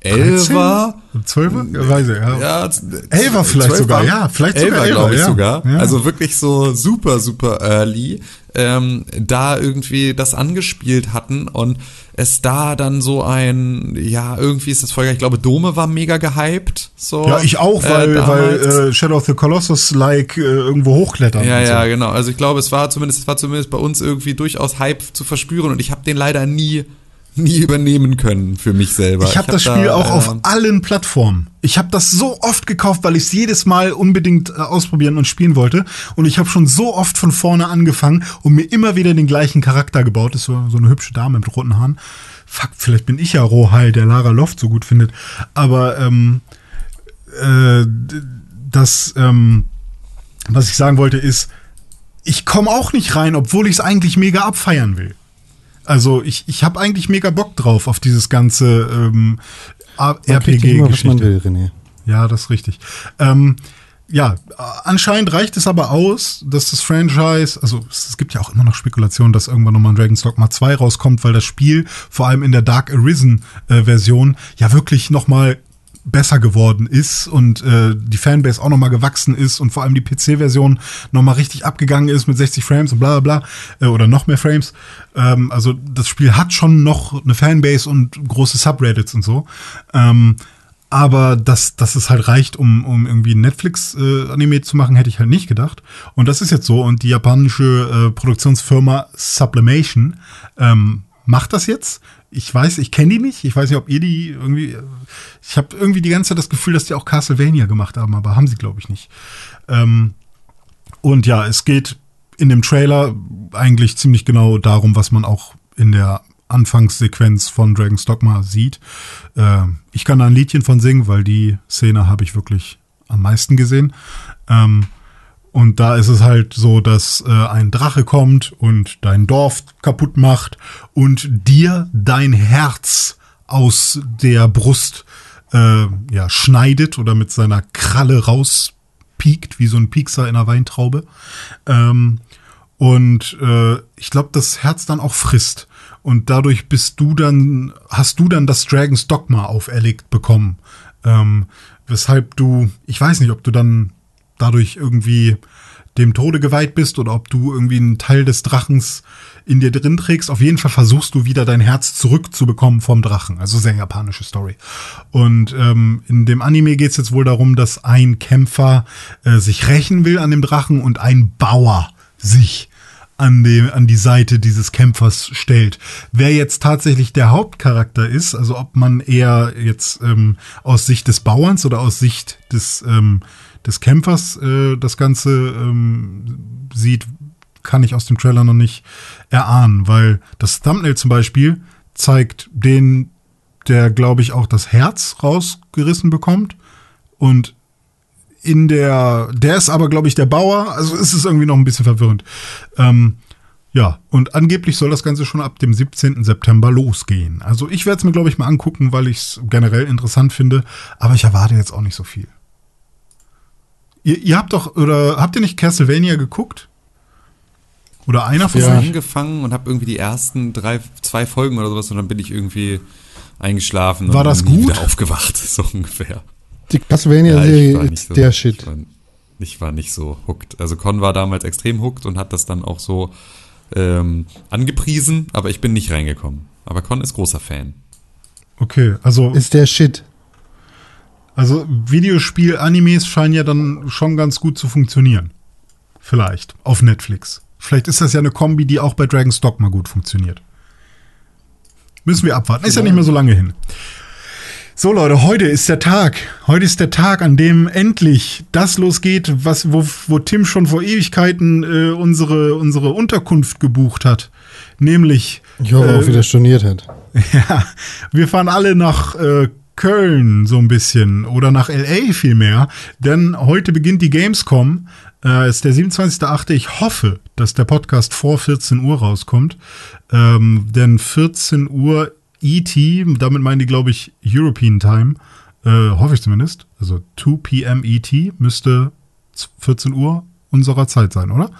Elfer. Zwölfer? Ja, weiß ich, ja. ja Elfer vielleicht sogar, ja. Vielleicht Elfer, sogar glaube ich ja. sogar. Ja. Also wirklich so super, super early. Ähm, da irgendwie das angespielt hatten und es da dann so ein, ja, irgendwie ist das Folge, ich glaube, Dome war mega gehypt. So, ja, ich auch, weil, äh, weil äh, Shadow of the Colossus like äh, irgendwo hochklettern. Ja, ja, so. genau. Also ich glaube, es war zumindest, es war zumindest bei uns irgendwie durchaus Hype zu verspüren und ich habe den leider nie nie übernehmen können für mich selber. Ich habe hab das Spiel da, auch äh, auf allen Plattformen. Ich habe das so oft gekauft, weil ich es jedes Mal unbedingt äh, ausprobieren und spielen wollte. Und ich habe schon so oft von vorne angefangen und mir immer wieder den gleichen Charakter gebaut. Das ist so, so eine hübsche Dame mit roten Haaren. Fuck, vielleicht bin ich ja Rohheil, der Lara Loft so gut findet. Aber ähm, äh, das, ähm, was ich sagen wollte, ist, ich komme auch nicht rein, obwohl ich es eigentlich mega abfeiern will. Also ich, ich habe eigentlich mega Bock drauf auf dieses ganze ähm, RPG-Geschichte. Ja, das ist richtig. Ähm, ja, anscheinend reicht es aber aus, dass das Franchise, also es gibt ja auch immer noch Spekulationen, dass irgendwann nochmal ein Dragon's Dogma 2 rauskommt, weil das Spiel vor allem in der Dark Arisen äh, Version ja wirklich nochmal besser geworden ist und äh, die Fanbase auch nochmal gewachsen ist und vor allem die PC-Version nochmal richtig abgegangen ist mit 60 Frames und bla bla bla äh, oder noch mehr Frames. Ähm, also das Spiel hat schon noch eine Fanbase und große Subreddits und so. Ähm, aber dass, dass es halt reicht, um, um irgendwie Netflix-Anime äh, zu machen, hätte ich halt nicht gedacht. Und das ist jetzt so. Und die japanische äh, Produktionsfirma Sublimation ähm, macht das jetzt ich weiß, ich kenne die nicht. Ich weiß nicht, ob ihr die irgendwie. Ich habe irgendwie die ganze Zeit das Gefühl, dass die auch Castlevania gemacht haben, aber haben sie, glaube ich, nicht. Ähm, und ja, es geht in dem Trailer eigentlich ziemlich genau darum, was man auch in der Anfangssequenz von Dragon's Dogma sieht. Äh, ich kann da ein Liedchen von singen, weil die Szene habe ich wirklich am meisten gesehen. Ähm, und da ist es halt so, dass äh, ein Drache kommt und dein Dorf kaputt macht und dir dein Herz aus der Brust äh, ja, schneidet oder mit seiner Kralle rauspiekt, wie so ein Piekser in einer Weintraube. Ähm, und äh, ich glaube, das Herz dann auch frisst. Und dadurch bist du dann, hast du dann das Dragons Dogma auferlegt bekommen. Ähm, weshalb du, ich weiß nicht, ob du dann dadurch irgendwie dem Tode geweiht bist oder ob du irgendwie einen Teil des Drachens in dir drin trägst. Auf jeden Fall versuchst du wieder dein Herz zurückzubekommen vom Drachen. Also sehr japanische Story. Und ähm, in dem Anime geht es jetzt wohl darum, dass ein Kämpfer äh, sich rächen will an dem Drachen und ein Bauer sich an, dem, an die Seite dieses Kämpfers stellt. Wer jetzt tatsächlich der Hauptcharakter ist, also ob man eher jetzt ähm, aus Sicht des Bauerns oder aus Sicht des, ähm, des Kämpfers äh, das Ganze ähm, sieht, kann ich aus dem Trailer noch nicht erahnen, weil das Thumbnail zum Beispiel zeigt den, der, glaube ich, auch das Herz rausgerissen bekommt und in der, der ist aber, glaube ich, der Bauer, also ist es irgendwie noch ein bisschen verwirrend. Ähm, ja, und angeblich soll das Ganze schon ab dem 17. September losgehen. Also ich werde es mir, glaube ich, mal angucken, weil ich es generell interessant finde, aber ich erwarte jetzt auch nicht so viel. Ihr, ihr habt doch, oder habt ihr nicht Castlevania geguckt? Oder einer von Ich euch? habe angefangen und habe irgendwie die ersten drei, zwei Folgen oder sowas und dann bin ich irgendwie eingeschlafen War und das gut? wieder aufgewacht, so ungefähr. Die Ja, Castlevania-Serie ich war nicht ist so- der Shit. Ich war, ich war nicht so hooked. Also Con war damals extrem hooked und hat das dann auch so ähm, angepriesen, aber ich bin nicht reingekommen. Aber Con ist großer Fan. Okay, also, Ist der Shit. Also Videospiel-Animes scheinen ja dann schon ganz gut zu funktionieren. Vielleicht. Auf Netflix. Vielleicht ist das ja eine Kombi, die auch bei Dragon's Dogma gut funktioniert. Müssen wir abwarten. Ist ja nicht mehr so lange hin. So Leute, heute ist der Tag. Heute ist der Tag, an dem endlich das losgeht, was, wo, wo Tim schon vor Ewigkeiten äh, unsere, unsere Unterkunft gebucht hat. Nämlich Ich hoffe auch, wie das storniert hat. ja, wir fahren alle nach äh, Köln so ein bisschen oder nach LA vielmehr, denn heute beginnt die Gamescom. Äh, ist der 27.8. Ich hoffe, dass der Podcast vor 14 Uhr rauskommt, ähm, denn 14 Uhr ET, damit meinen die, glaube ich, European Time, äh, hoffe ich zumindest, also 2 p.m. ET müsste 14 Uhr unserer Zeit sein, oder?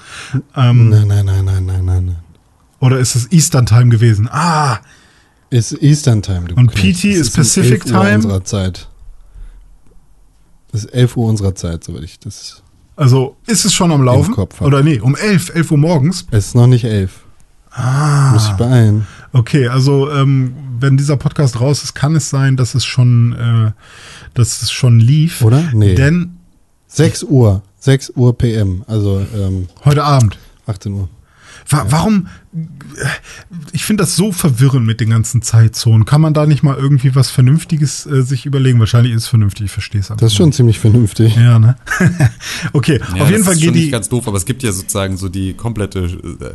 Ähm, Nein, nein, nein, nein, nein, nein, nein. Oder ist es Eastern Time gewesen? Ah, Ist Eastern Time. Du Und. PT ist um Pacific 11 Uhr Time? unserer Zeit. Das ist 11 Uhr unserer Zeit, soweit ich das. Also ist es schon am Laufen? Oder nee, um 11, 11 Uhr morgens. Es ist noch nicht 11. Ah. Muss ich beeilen. Okay, also ähm, wenn dieser Podcast raus ist, kann es sein, dass es schon, äh, dass es schon lief. Oder? Nee. Denn 6 Uhr. 6 Uhr PM. Also ähm, heute Abend. 18 Uhr. Wa warum? Ich finde das so verwirrend mit den ganzen Zeitzonen. Kann man da nicht mal irgendwie was Vernünftiges äh, sich überlegen? Wahrscheinlich ist es vernünftig, ich verstehe es einfach. Das ist schon ziemlich vernünftig. nicht. Ja, ne? okay, Ja, auf jeden das Fall ist geht schon die. nicht ganz doof, aber es gibt ja sozusagen so die komplette, äh,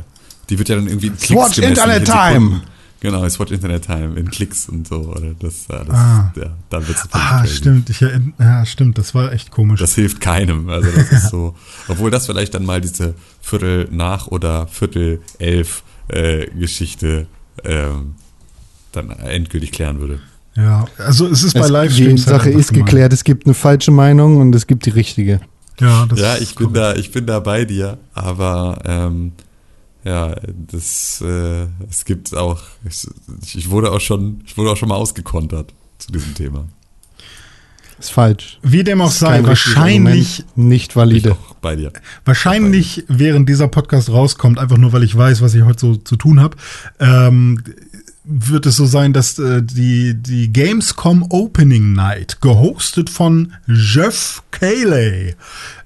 die wird ja dann irgendwie in Klicks gemessen, Internet in Time. Sekunden. Genau, Swatch Internet Time in Klicks und so. Oder das, ja, das, Ah. ja, dann wird's Ah, crazy. stimmt. Ich, erinn- ja, stimmt. Das war echt komisch. Das hilft keinem. Also das ist so. Obwohl das vielleicht dann mal diese Viertel nach oder Viertel elf äh, Geschichte ähm, dann endgültig klären würde. ja, also es ist bei Es, die Livestreams. halt Sache einfach ist gemein. geklärt. Es gibt eine falsche Meinung und es gibt die richtige. Ja, das ja, ist ich bin da, ich bin da bei dir, aber ähm, ja, das äh, es gibt auch, ich, ich wurde auch schon, ich wurde auch schon mal ausgekontert zu diesem Thema. Ist falsch. Wie dem auch sei, wahrscheinlich, Argument, nicht Ich valide. auch bei dir. wahrscheinlich, während dieser Podcast rauskommt, einfach nur, weil ich weiß, was ich heute so zu tun habe, ähm, wird es so sein, dass äh, die, die Gamescom Opening Night, gehostet von Jeff Cayley,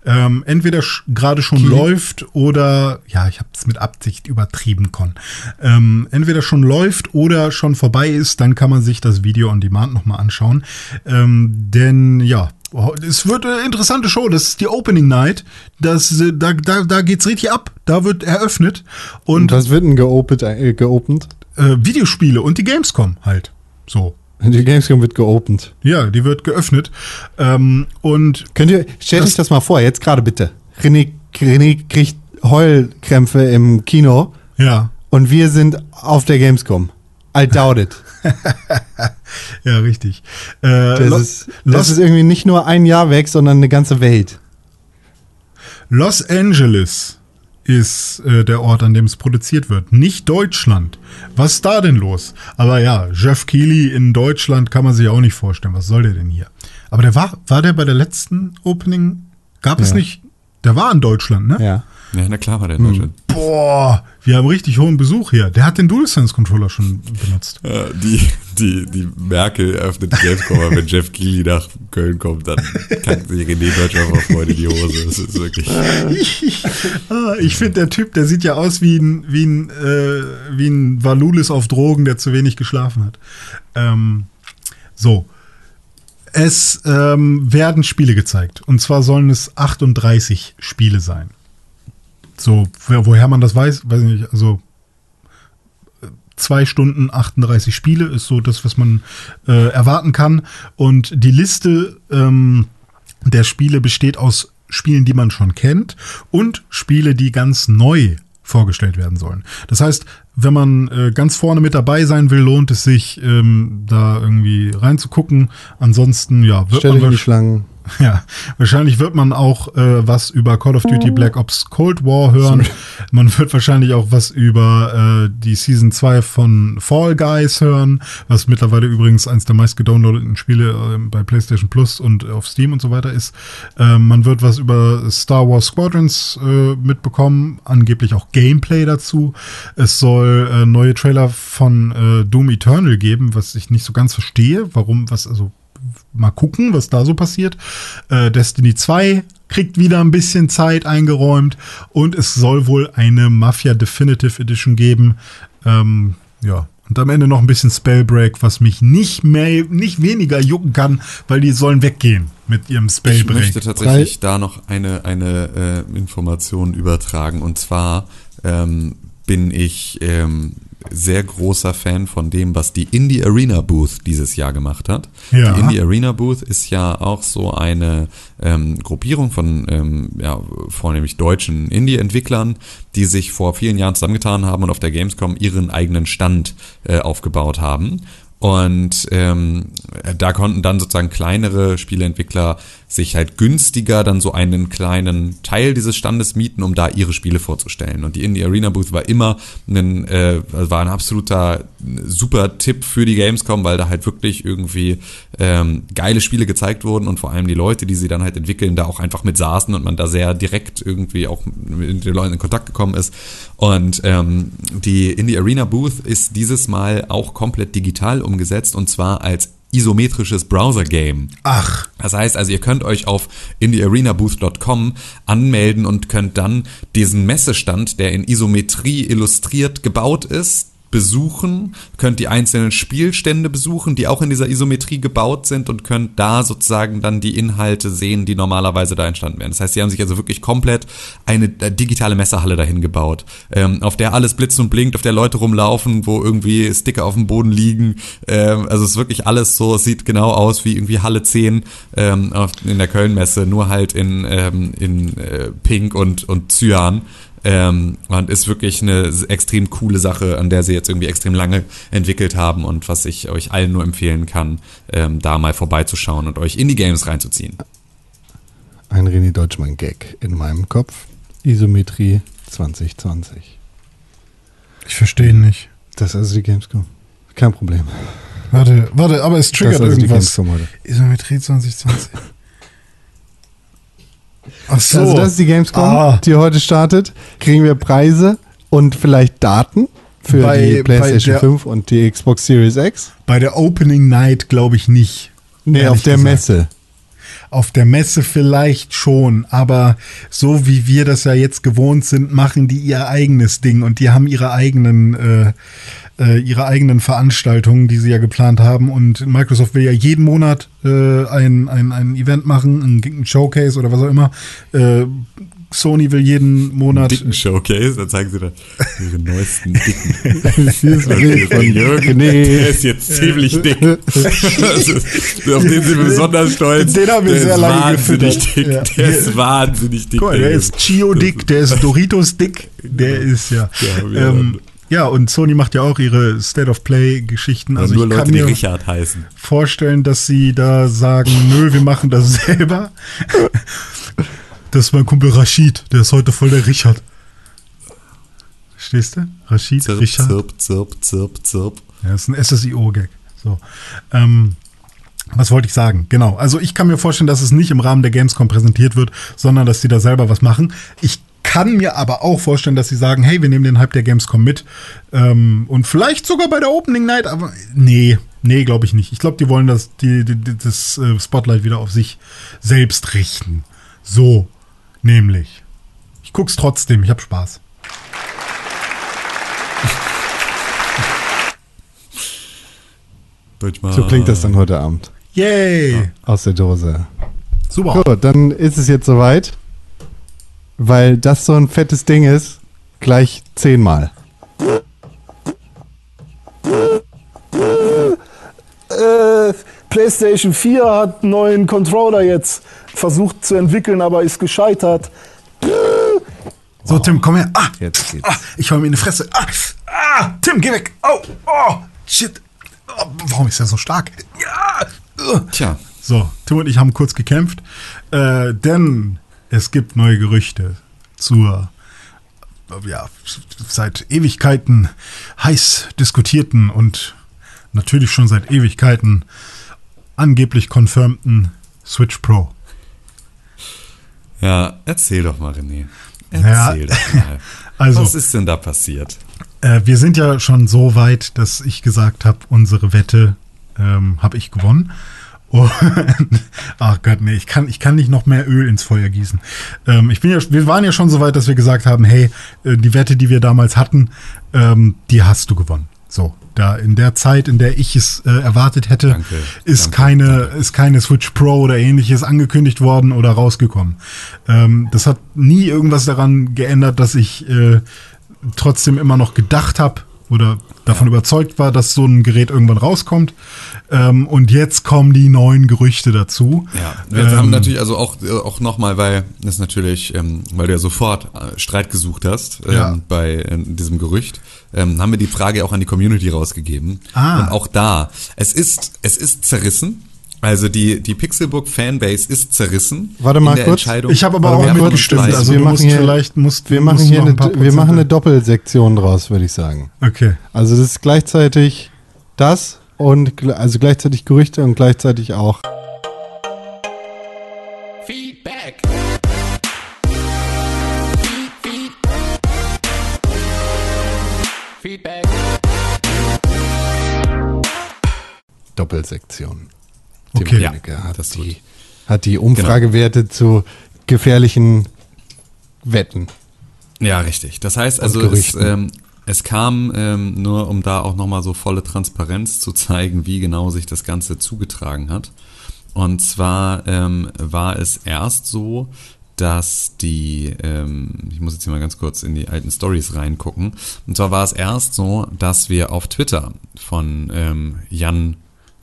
ähm, entweder sch- gerade schon läuft oder, ja, ich habe es mit Absicht übertrieben, Con, ähm, entweder schon läuft oder schon vorbei ist, dann kann man sich das Video on Demand nochmal anschauen. Ähm, denn ja, es wird eine interessante Show. Das ist die Opening Night. Das, äh, da, da, da geht's richtig ab. Da wird eröffnet. Und Und was wird denn geopet, äh, geopend? Äh, Videospiele und die Gamescom halt. So. Die Gamescom wird geopend. Ja, die wird geöffnet. Ähm, und Könnt ihr, stellt euch das mal vor, jetzt gerade bitte. René, René kriegt Heulkrämpfe im Kino ja, und wir sind auf der Gamescom. I doubt it. ja, richtig. Äh, Das, ist, das ist irgendwie nicht nur ein Jahr weg, sondern eine ganze Welt. Los Angeles ist äh, der Ort, an dem es produziert wird. Nicht Deutschland. Was ist da denn los? Aber ja, Jeff Keighley in Deutschland kann man sich auch nicht vorstellen. Was soll der denn hier? Aber der war, war der bei der letzten Opening? Gab es Ja. nicht? Der war in Deutschland, ne? Ja. Ja, na klar war der in Deutschland. Boah, wir haben richtig hohen Besuch hier. Der hat den DualSense-Controller schon benutzt. Ja, die, die, die Merkel öffnet die Gamescom, aber wenn Jeff Keighley nach Köln kommt, dann kann sich René Deutschland vor Freude die Hose. Das ist wirklich. Ah, ich finde, der Typ, der sieht ja aus wie ein, wie ein, äh, wie ein Valulis auf Drogen, der zu wenig geschlafen hat. Ähm, so. Es ähm, werden Spiele gezeigt. Und zwar sollen es 38 Spiele sein. So, woher man das weiß, weiß ich nicht. Also zwei Stunden 38 Spiele ist so das, was man äh, erwarten kann. Und die Liste ähm, der Spiele besteht aus Spielen, die man schon kennt und Spiele, die ganz neu vorgestellt werden sollen. Das heißt, wenn man äh, ganz vorne mit dabei sein will, lohnt es sich, ähm, da irgendwie reinzugucken. Ansonsten, ja, wird Stell man dich in die Schlangen. ja, wahrscheinlich wird man auch äh, was über Call of Duty Black Ops Cold War hören. Man wird wahrscheinlich auch was über äh, die Season 2 von Fall Guys hören, was mittlerweile übrigens eins der meist gedownloadeten Spiele äh, bei PlayStation Plus und auf Steam und so weiter ist. Äh, man wird was über Star Wars Squadrons äh, mitbekommen, angeblich auch Gameplay dazu. Es soll äh, neue Trailer von äh, Doom Eternal geben, was ich nicht so ganz verstehe, warum, was, also mal gucken, was da so passiert. Äh, Destiny 2 kriegt wieder ein bisschen Zeit eingeräumt und es soll wohl eine Mafia Definitive Edition geben. Ähm, ja. Und am Ende noch ein bisschen Spellbreak, was mich nicht mehr, nicht weniger jucken kann, weil die sollen weggehen mit ihrem Ich Spellbreak. möchte tatsächlich da noch eine, eine äh, Information übertragen. Und zwar ähm, bin ich ähm, sehr großer Fan von dem, was die Indie Arena Booth dieses Jahr gemacht hat. Ja. Die Indie Arena Booth ist ja auch so eine ähm, Gruppierung von ähm, ja, vornehmlich deutschen Indie-Entwicklern, die sich vor vielen Jahren zusammengetan haben und auf der Gamescom ihren eigenen Stand äh, aufgebaut haben. Und ähm, da konnten dann sozusagen kleinere Spieleentwickler sich halt günstiger dann so einen kleinen Teil dieses Standes mieten, um da ihre Spiele vorzustellen. Und die Indie Arena Booth war immer ein, äh, war ein absoluter super Tipp für die Gamescom, weil da halt wirklich irgendwie ähm, geile Spiele gezeigt wurden und vor allem die Leute, die sie dann halt entwickeln, da auch einfach mit saßen und man da sehr direkt irgendwie auch mit den Leuten in Kontakt gekommen ist. Und ähm, die Indie Arena Booth ist dieses Mal auch komplett digital umgesetzt und zwar als isometrisches Browser-Game. Ach, Das heißt also, ihr könnt euch auf indiearenabooth.com anmelden und könnt dann diesen Messestand, der in Isometrie illustriert gebaut ist, besuchen, könnt die einzelnen Spielstände besuchen, die auch in dieser Isometrie gebaut sind und könnt da sozusagen dann die Inhalte sehen, die normalerweise da entstanden wären. Das heißt, sie haben sich also wirklich komplett eine äh, digitale Messerhalle dahin gebaut, ähm, auf der alles blitzt und blinkt, auf der Leute rumlaufen, wo irgendwie Sticker auf dem Boden liegen. Ähm, also es ist wirklich alles so, es sieht genau aus wie irgendwie Halle 10 ähm, in der Kölnmesse, nur halt in, ähm, in äh, Pink und, und Cyan. Ähm, und ist wirklich eine extrem coole Sache, an der sie jetzt irgendwie extrem lange entwickelt haben und was ich euch allen nur empfehlen kann, ähm, da mal vorbeizuschauen und euch in die Games reinzuziehen. Ein René Deutschmann-Gag in meinem Kopf. Isometrie 2020. ich verstehe ihn nicht. Das ist also die Gamescom. Kein Problem. Warte, warte, aber es Das triggert ist also die irgendwas. Gamescom heute. Isometrie 2020. Ach so. Also das ist die Gamescom, Ah. die heute startet. Kriegen wir Preise und vielleicht Daten für Bei- die PlayStation der- 5 und die Xbox Series X? Bei der Opening Night glaube ich nicht. Nee, auf der gesagt. Messe. Auf der Messe vielleicht schon, aber so wie wir das ja jetzt gewohnt sind, machen die ihr eigenes Ding und die haben ihre eigenen, äh, äh, ihre eigenen Veranstaltungen, die sie ja geplant haben. Und Microsoft will ja jeden Monat äh, ein, ein, ein Event machen, ein, Showcase oder was auch immer. Äh, Sony will jeden Monat. Dicken Showcase, dann zeigen sie dann ihre neuesten Dicken. Dieses Bild von Jürgen, der ist jetzt ziemlich dick. also, auf den sind wir besonders stolz. Den haben wir der sehr ist lange wahnsinnig gefüttert. dick. Ja. Der ist wahnsinnig dick. Mal, der ist Chio dick, der ist Doritos dick, der ist ja. Ja, Ähm, ja, und Sony macht ja auch ihre State of Play Geschichten. Also nur ich kann Leute, die mir Richard heißen. vorstellen, dass sie da sagen, nö, wir machen das selber. Das ist mein Kumpel Rashid, der ist heute voll der Richard. Verstehst du? Rashid, Zirp, Richard. zirp, zirp, zirp, zirp. Ja, das ist ein SSIO-Gag. So. Ähm, was wollte ich sagen? Genau. Also ich kann mir vorstellen, dass es nicht im Rahmen der Gamescom präsentiert wird, sondern dass sie da selber was machen. Ich kann mir aber auch vorstellen, dass sie sagen, hey, wir nehmen den Hype der Gamescom mit. Ähm, und vielleicht sogar bei der Opening Night, aber nee, nee, glaube ich nicht. Ich glaube, die wollen das, die, die, die- das äh, Spotlight wieder auf sich selbst richten. So, nämlich. Ich guck's trotzdem, ich hab Spaß. So klingt das dann heute Abend. Yay! Aus der Dose. Super. Gut, dann ist es jetzt soweit. Weil das so ein fettes Ding ist, gleich zehnmal. PlayStation 4 hat einen neuen Controller jetzt versucht zu entwickeln, aber ist gescheitert. So, Tim, komm her. Ah, Jetzt geht's. ah ich hau mir in die Fresse. Ah, ah, Tim, geh weg. Au, oh, shit. Oh, warum ist er so stark? Ja. Ugh. Tja, So, Tim und ich haben kurz gekämpft, äh, denn es gibt neue Gerüchte zur ja, seit Ewigkeiten heiß diskutierten und natürlich schon seit Ewigkeiten angeblich confirmten Switch Pro. ja, erzähl doch mal, René. Ja, Erzähl doch mal. also- Was ist denn da passiert? Äh, wir sind ja schon so weit, dass ich gesagt habe, unsere Wette ähm, habe ich gewonnen. Und, ach Gott, nee, ich kann, ich kann nicht noch mehr Öl ins Feuer gießen. Ähm, ich bin ja, wir waren ja schon so weit, dass wir gesagt haben, hey, äh, die Wette, die wir damals hatten, ähm, die hast du gewonnen. So, da in der Zeit, in der ich es äh, erwartet hätte, Danke, ist danke, keine, danke. ist keine Switch Pro oder ähnliches angekündigt worden oder rausgekommen. Ähm, das hat nie irgendwas daran geändert, dass ich äh, trotzdem immer noch gedacht habe oder davon überzeugt war, dass so ein Gerät irgendwann rauskommt. Ähm, und jetzt kommen die neuen Gerüchte dazu. Ja, wir Ähm, haben natürlich also auch, äh, auch nochmal, weil das natürlich, ähm, weil du ja sofort äh, Streit gesucht hast ähm, Ja. bei äh, diesem Gerücht, ähm, haben wir die Frage auch an die Community rausgegeben. Ah. Und auch da, es ist, es ist zerrissen. Also die, die Pixelbook Fanbase ist zerrissen. Warte mal in der kurz. Entscheidung. Ich habe aber auch mitgestimmt. Also Wir machen hier- vielleicht, musst, Wir machen hier eine, wir machen eine Doppelsektion draus, würde ich sagen. Okay. Also das ist gleichzeitig das und also gleichzeitig Gerüchte und gleichzeitig auch. Feedback. Feedback. Doppelsektion. Tim Okay. Königke hat, das die, hat die Umfragewerte zu gefährlichen Wetten. Ja, richtig. Das heißt also, es, ähm, es kam ähm, nur, um da auch nochmal so volle Transparenz zu zeigen, wie genau sich das Ganze zugetragen hat. Und zwar ähm, war es erst so, dass die, ähm, ich muss jetzt hier mal ganz kurz in die alten Stories reingucken. Und zwar war es erst so, dass wir auf Twitter von ähm, Jan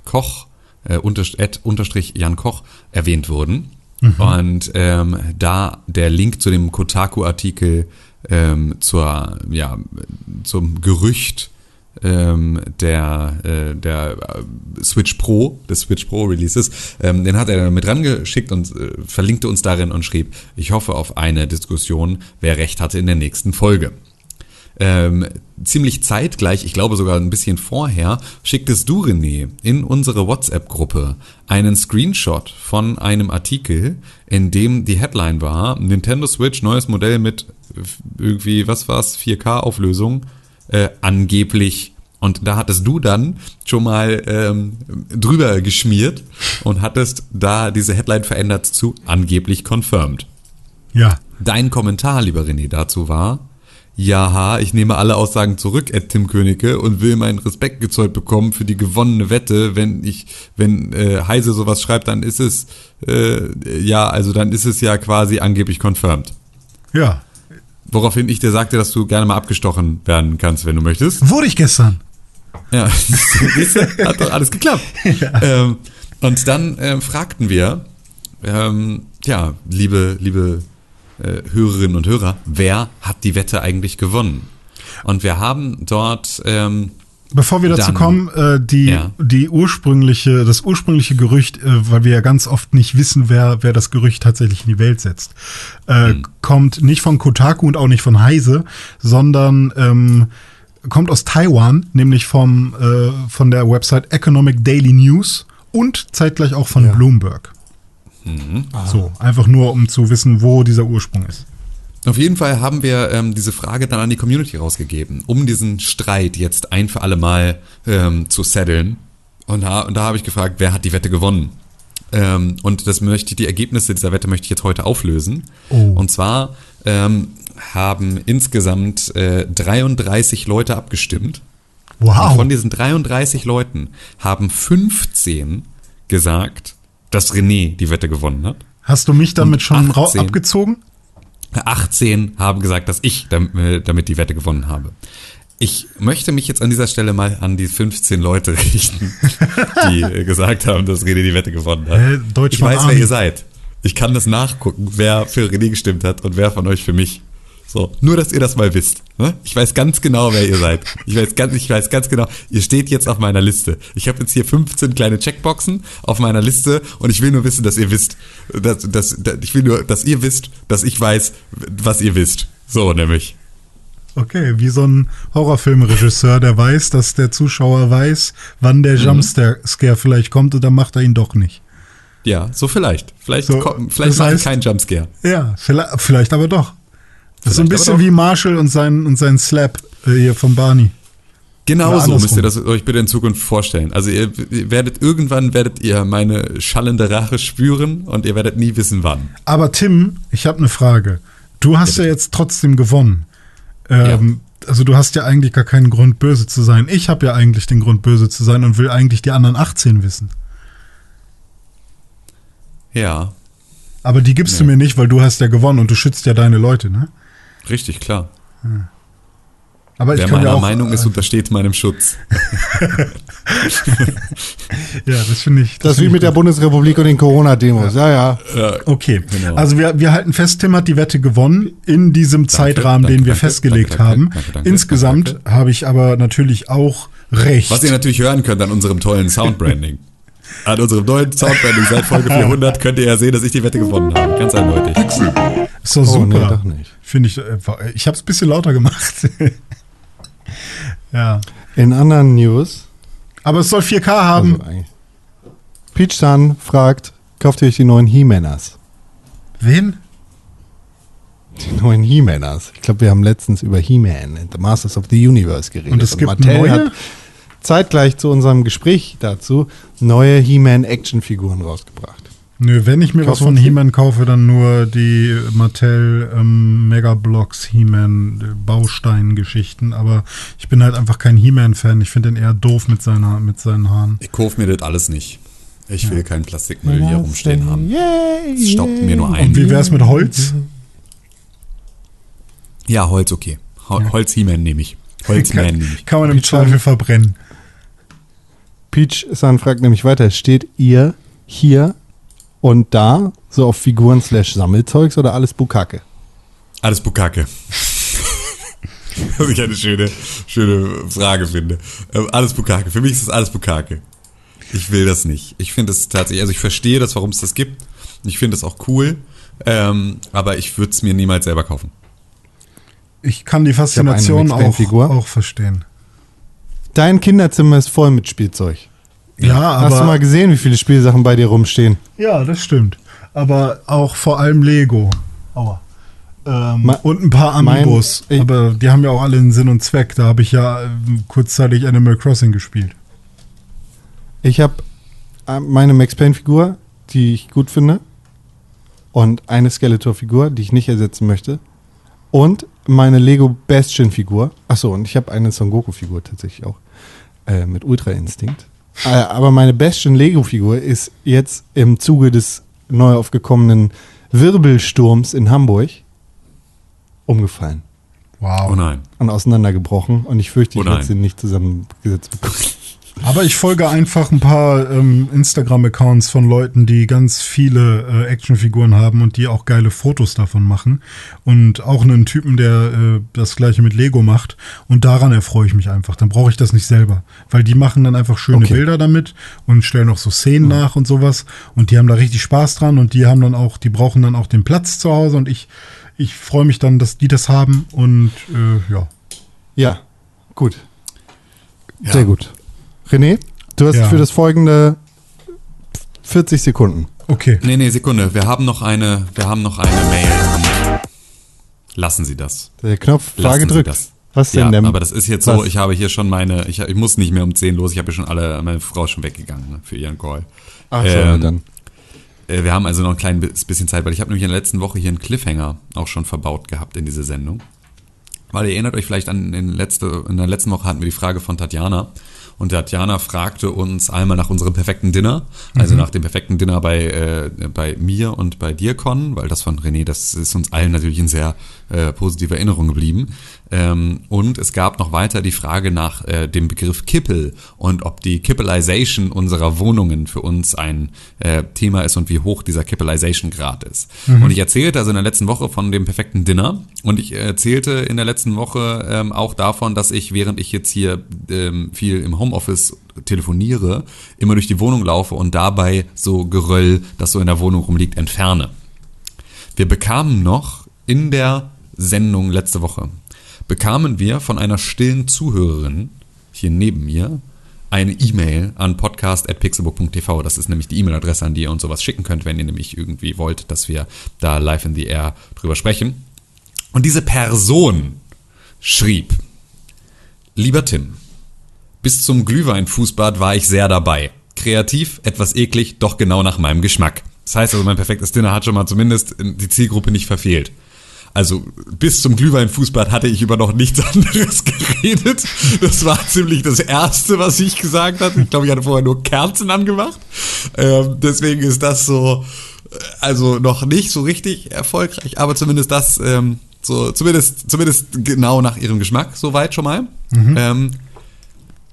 Koch, äh, unterstrich Jan Koch erwähnt wurden. Und ähm, da der Link zu dem Kotaku-Artikel ähm, zur, ja, zum Gerücht ähm, der, äh, der äh, Switch Pro, des Switch Pro Releases, ähm, den hat er dann mit rangeschickt und äh, verlinkte uns darin und schrieb, ich hoffe auf eine Diskussion, wer recht hatte in der nächsten Folge. Ähm, ziemlich zeitgleich, ich glaube sogar ein bisschen vorher, schicktest du, René, in unsere WhatsApp-Gruppe einen Screenshot von einem Artikel, in dem die Headline war, Nintendo Switch, neues Modell mit irgendwie, was war's, 4K-Auflösung, äh, angeblich. Und da hattest du dann schon mal ähm, drüber geschmiert und hattest da diese Headline verändert zu angeblich confirmed. Ja. Dein Kommentar, lieber René, dazu war, jaha, ich nehme alle Aussagen zurück, Ed Tim Königke, und will meinen Respekt gezollt bekommen für die gewonnene Wette. Wenn ich, wenn äh, Heise sowas schreibt, dann ist es, äh, ja, also dann ist es ja quasi angeblich confirmed. Ja. Woraufhin ich dir sagte, dass du gerne mal abgestochen werden kannst, wenn du möchtest. Wurde ich gestern. Ja, hat doch alles geklappt. Ähm, und dann ähm, fragten wir, ähm, ja, liebe, liebe äh, Hörerinnen und Hörer, wer hat die Wette eigentlich gewonnen? Und wir haben dort, ähm, Bevor wir dazu Dann- kommen, äh, die, Ja. die ursprüngliche, das ursprüngliche Gerücht, äh, weil wir ja ganz oft nicht wissen, wer, wer das Gerücht tatsächlich in die Welt setzt, äh, Hm. kommt nicht von Kotaku und auch nicht von Heise, sondern ähm, kommt aus Taiwan, nämlich vom, äh, von der Website Economic Daily News und zeitgleich auch von Bloomberg. Mhm. So, einfach nur, um zu wissen, wo dieser Ursprung ist. Auf jeden Fall haben wir ähm, diese Frage dann an die Community rausgegeben, um diesen Streit jetzt ein für alle Mal ähm, zu setteln. Und da, und da habe ich gefragt, wer hat die Wette gewonnen? Ähm, und das möchte die Ergebnisse dieser Wette möchte ich jetzt heute auflösen. Oh. Und zwar ähm, haben insgesamt äh, 33 Leute abgestimmt. Und Wow. von diesen 33 Leuten haben 15 gesagt, dass René die Wette gewonnen hat. Hast du mich damit schon rau- 18. abgezogen? 18 haben gesagt, dass ich äh, damit die Wette gewonnen habe. Ich möchte mich jetzt an dieser Stelle mal an die 15 Leute richten, die äh, gesagt haben, dass René die Wette gewonnen hat. Deutsch ich weiß, wer Army. ihr seid. Ich kann das nachgucken, wer für René gestimmt hat und wer von euch für mich. So, nur dass ihr das mal wisst. Ne? Ich weiß ganz genau, wer ihr seid. Ich weiß ganz, ich weiß ganz genau, ihr steht jetzt auf meiner Liste. Ich habe jetzt hier 15 kleine Checkboxen auf meiner Liste und ich will nur wissen, dass ihr wisst, dass, dass, dass ich will nur, dass ihr wisst, dass ich weiß, was ihr wisst. So nämlich. Okay, wie so ein Horrorfilmregisseur, der weiß, dass der Zuschauer weiß, wann Mhm. der Jumpscare vielleicht kommt und dann macht er ihn doch nicht. Ja, so vielleicht. Vielleicht, So, kommt, vielleicht das heißt- keinen Jumpscare. Ja, vielleicht, vielleicht aber doch. Das ist so ein bisschen wie Marshall und sein, und sein Slap äh, hier von Barney. Genau so müsst ihr das euch bitte in Zukunft vorstellen. Also ihr, ihr werdet irgendwann werdet ihr meine schallende Rache spüren und ihr werdet nie wissen wann. Aber Tim, ich habe eine Frage. Du hast ja, jetzt trotzdem gewonnen. Ähm, Also du hast ja eigentlich gar keinen Grund, böse zu sein. Ich habe ja eigentlich den Grund, böse zu sein und will eigentlich die anderen 18 wissen. Ja, Aber die gibst du mir nicht, weil du hast ja gewonnen und du schützt ja deine Leute, ne? Richtig, klar. Aber ich Wer kann meiner ja auch, Meinung ist, äh, untersteht meinem Schutz. Ja, das finde ich. Das ist wie find ich mit der gut. Bundesrepublik und den Corona-Demos. Ja, ja. Okay, Genau. also wir, wir halten fest, Tim hat die Wette gewonnen in diesem Zeitrahmen, danke, den wir danke, festgelegt danke, danke, haben. danke, danke, Insgesamt danke. habe ich aber natürlich auch recht. Was ihr natürlich hören könnt an unserem tollen Soundbranding. An unserem neuen Soundbranding seit Folge 400 könnt ihr ja sehen, dass ich die Wette gewonnen habe. Ganz eindeutig. ist doch Oh, nee, super. doch nicht. Finde ich. äh, Ich habe es ein bisschen lauter gemacht. ja. In anderen News. Aber es soll 4K haben. Also. Peach Sun fragt, kauft ihr euch die neuen He-Manners? Wen? Die neuen He-Manners. Ich glaube, wir haben letztens über He-Man and the Masters of the Universe geredet. Und es gibt Mattel neue? Zeitgleich zu unserem Gespräch dazu neue He-Man-Action-Figuren rausgebracht. Nö, wenn ich mir was Kaufen von? He-Man kaufe, dann nur die Mattel ähm, Megablocks He-Man äh, Baustein-Geschichten. Aber ich bin halt einfach kein He-Man-Fan. Ich finde den eher doof mit, seiner, mit seinen Haaren. Ich kaufe mir das alles nicht. Ich will keinen Plastikmüll hier rumstehen haben. Yay, Es staubt mir nur ein. Und wie wär's mit Holz? Ja, Holz okay. Ho Holz He-Man nehme ich. Holzman nehme ich. Kann man im Zweifel verbrennen. Peach Sun fragt nämlich weiter, steht ihr hier und da so auf Figuren slash Sammelzeugs oder alles Bukake? Alles Bukake. Was ich eine schöne, schöne Frage finde. Ähm, alles Bukake. Für mich ist das alles Bukake. Ich will das nicht. Ich finde es tatsächlich, also ich verstehe das, warum es das gibt. Ich finde es auch cool. Ähm, aber ich würde es mir niemals selber kaufen. Ich kann die Faszination auch, X-Men-Figur. auch verstehen. Dein Kinderzimmer ist voll mit Spielzeug. Ja, Hast du mal aber. gesehen, wie viele Spielsachen bei dir rumstehen? Ja, das stimmt. Aber auch vor allem Lego. Aua. Ähm, Ma- und ein paar mein- Amiibos. ich- aber die haben ja auch alle einen Sinn und Zweck. Da habe ich ja ähm, kurzzeitig Animal Crossing gespielt. Ich habe meine Max Payne-Figur, die ich gut finde, und eine Skeletor-Figur, die ich nicht ersetzen möchte, und meine Lego Bastion-Figur. Achso, und ich habe eine Son Goku-Figur tatsächlich auch äh, mit Ultra Instinct. Äh, aber meine Bastion Lego-Figur ist jetzt im Zuge des neu aufgekommenen Wirbelsturms in Hamburg umgefallen Wow. Oh nein. und auseinandergebrochen und ich fürchte, ich Oh werde sie nicht zusammengesetzt bekommen. Aber ich folge einfach ein paar ähm, Instagram-Accounts von Leuten, die ganz viele äh, Actionfiguren haben und die auch geile Fotos davon machen. Und auch einen Typen, der äh, das gleiche mit Lego macht. Und daran erfreue ich mich einfach. Dann brauche ich das nicht selber. Weil die machen dann einfach schöne Okay. Bilder damit und stellen auch so Szenen nach und sowas. Und die haben da richtig Spaß dran und die haben dann auch, die brauchen dann auch den Platz zu Hause und ich, ich freue mich dann, dass die das haben und äh, ja. Ja, gut. Ja. Sehr gut. René, du hast Ja. für das folgende 40 Sekunden. Okay. Nee, nee, Sekunde. Wir haben noch eine, wir haben noch eine Mail. Lassen Sie das. Der Knopf war Lassen gedrückt. das. Was denn Ja, denn? aber das ist jetzt Was? so, ich habe hier schon meine, ich, ich muss nicht mehr um 10 los, ich habe hier schon alle, meine Frau ist schon weggegangen ne, für ihren Call. Ach so, Ähm, dann. Äh, Wir haben also noch ein kleines bisschen Zeit, weil ich habe nämlich in der letzten Woche hier einen Cliffhanger auch schon verbaut gehabt in diese Sendung. Weil ihr erinnert euch vielleicht an in, letzte, in der letzten Woche hatten wir die Frage von Tatjana. Und Tatjana fragte uns einmal nach unserem perfekten Dinner, also nach dem perfekten Dinner bei, äh, bei mir und bei dir, Con, weil das von René, das ist uns allen natürlich in sehr äh, positive Erinnerung geblieben. Ähm, und es gab noch weiter die Frage nach äh, dem Begriff Kippel und ob die Kippelization unserer Wohnungen für uns ein äh, Thema ist und wie hoch dieser Kippelization-Grad ist. Und ich erzählte also in der letzten Woche von dem perfekten Dinner und ich erzählte in der letzten Woche ähm, auch davon, dass ich, während ich jetzt hier ähm, viel im Homeoffice telefoniere, immer durch die Wohnung laufe und dabei so Geröll, das so in der Wohnung rumliegt, entferne. Wir bekamen noch in der Sendung letzte Woche, bekamen wir von einer stillen Zuhörerin hier neben mir eine E-Mail an podcast.pixelbook.tv. Das ist nämlich die E-Mail-Adresse, an die ihr uns sowas schicken könnt, wenn ihr nämlich irgendwie wollt, dass wir da live in the air drüber sprechen. Und diese Person schrieb, lieber Tim, bis zum Glühweinfußbad war ich sehr dabei. Kreativ, etwas eklig, doch genau nach meinem Geschmack. Das heißt also, mein perfektes Dinner hat schon mal zumindest die Zielgruppe nicht verfehlt. Also bis zum Glühweinfußbad hatte ich über noch nichts anderes geredet. Das war ziemlich das Erste, was ich gesagt hatte. Ich glaube, ich hatte vorher nur Kerzen angemacht. Ähm, deswegen ist das so, äh, also noch nicht so richtig erfolgreich, aber zumindest das, ähm, so zumindest zumindest genau nach ihrem Geschmack soweit schon mal. Ähm,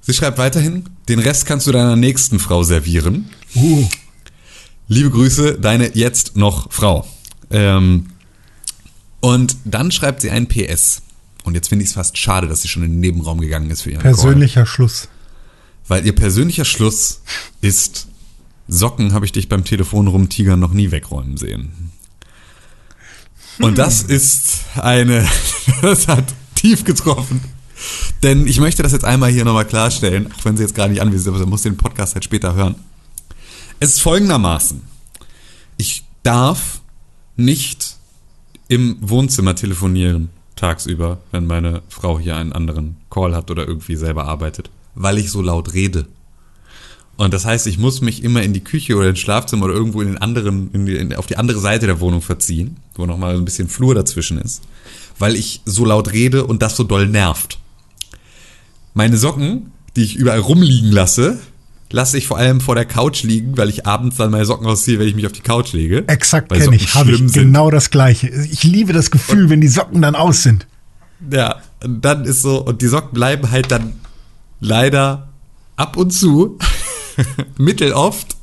sie schreibt weiterhin: Den Rest kannst du deiner nächsten Frau servieren. Uh. Liebe Grüße, deine jetzt noch Frau. Ähm, und dann schreibt sie ein PS. Und jetzt finde ich es fast schade, dass sie schon in den Nebenraum gegangen ist für ihren Call. Persönlicher Schluss. Weil ihr persönlicher Schluss ist, Socken habe ich dich beim Telefon rumtigern noch nie wegräumen sehen. Und das ist eine, das hat tief getroffen. Denn ich möchte das jetzt einmal hier nochmal klarstellen, auch wenn sie jetzt gar nicht anwesend ist, aber sie muss den Podcast halt später hören. Es ist folgendermaßen. Ich darf nicht im Wohnzimmer telefonieren tagsüber, wenn meine Frau hier einen anderen Call hat oder irgendwie selber arbeitet, weil ich so laut rede. Und das heißt, ich muss mich immer in die Küche oder ins Schlafzimmer oder irgendwo in den anderen, in die, in, auf die andere Seite der Wohnung verziehen, wo nochmal ein bisschen Flur dazwischen ist, weil ich so laut rede und das so doll nervt. Meine Socken, die ich überall rumliegen lasse, lasse ich vor allem vor der Couch liegen, weil ich abends dann meine Socken ausziehe, wenn ich mich auf die Couch lege. Exakt kenne ich. Habe ich sind. genau das gleiche. Ich liebe das Gefühl, wenn die Socken dann aus sind. Ja, und dann ist so, und die Socken bleiben halt dann leider ab und zu, mitteloft,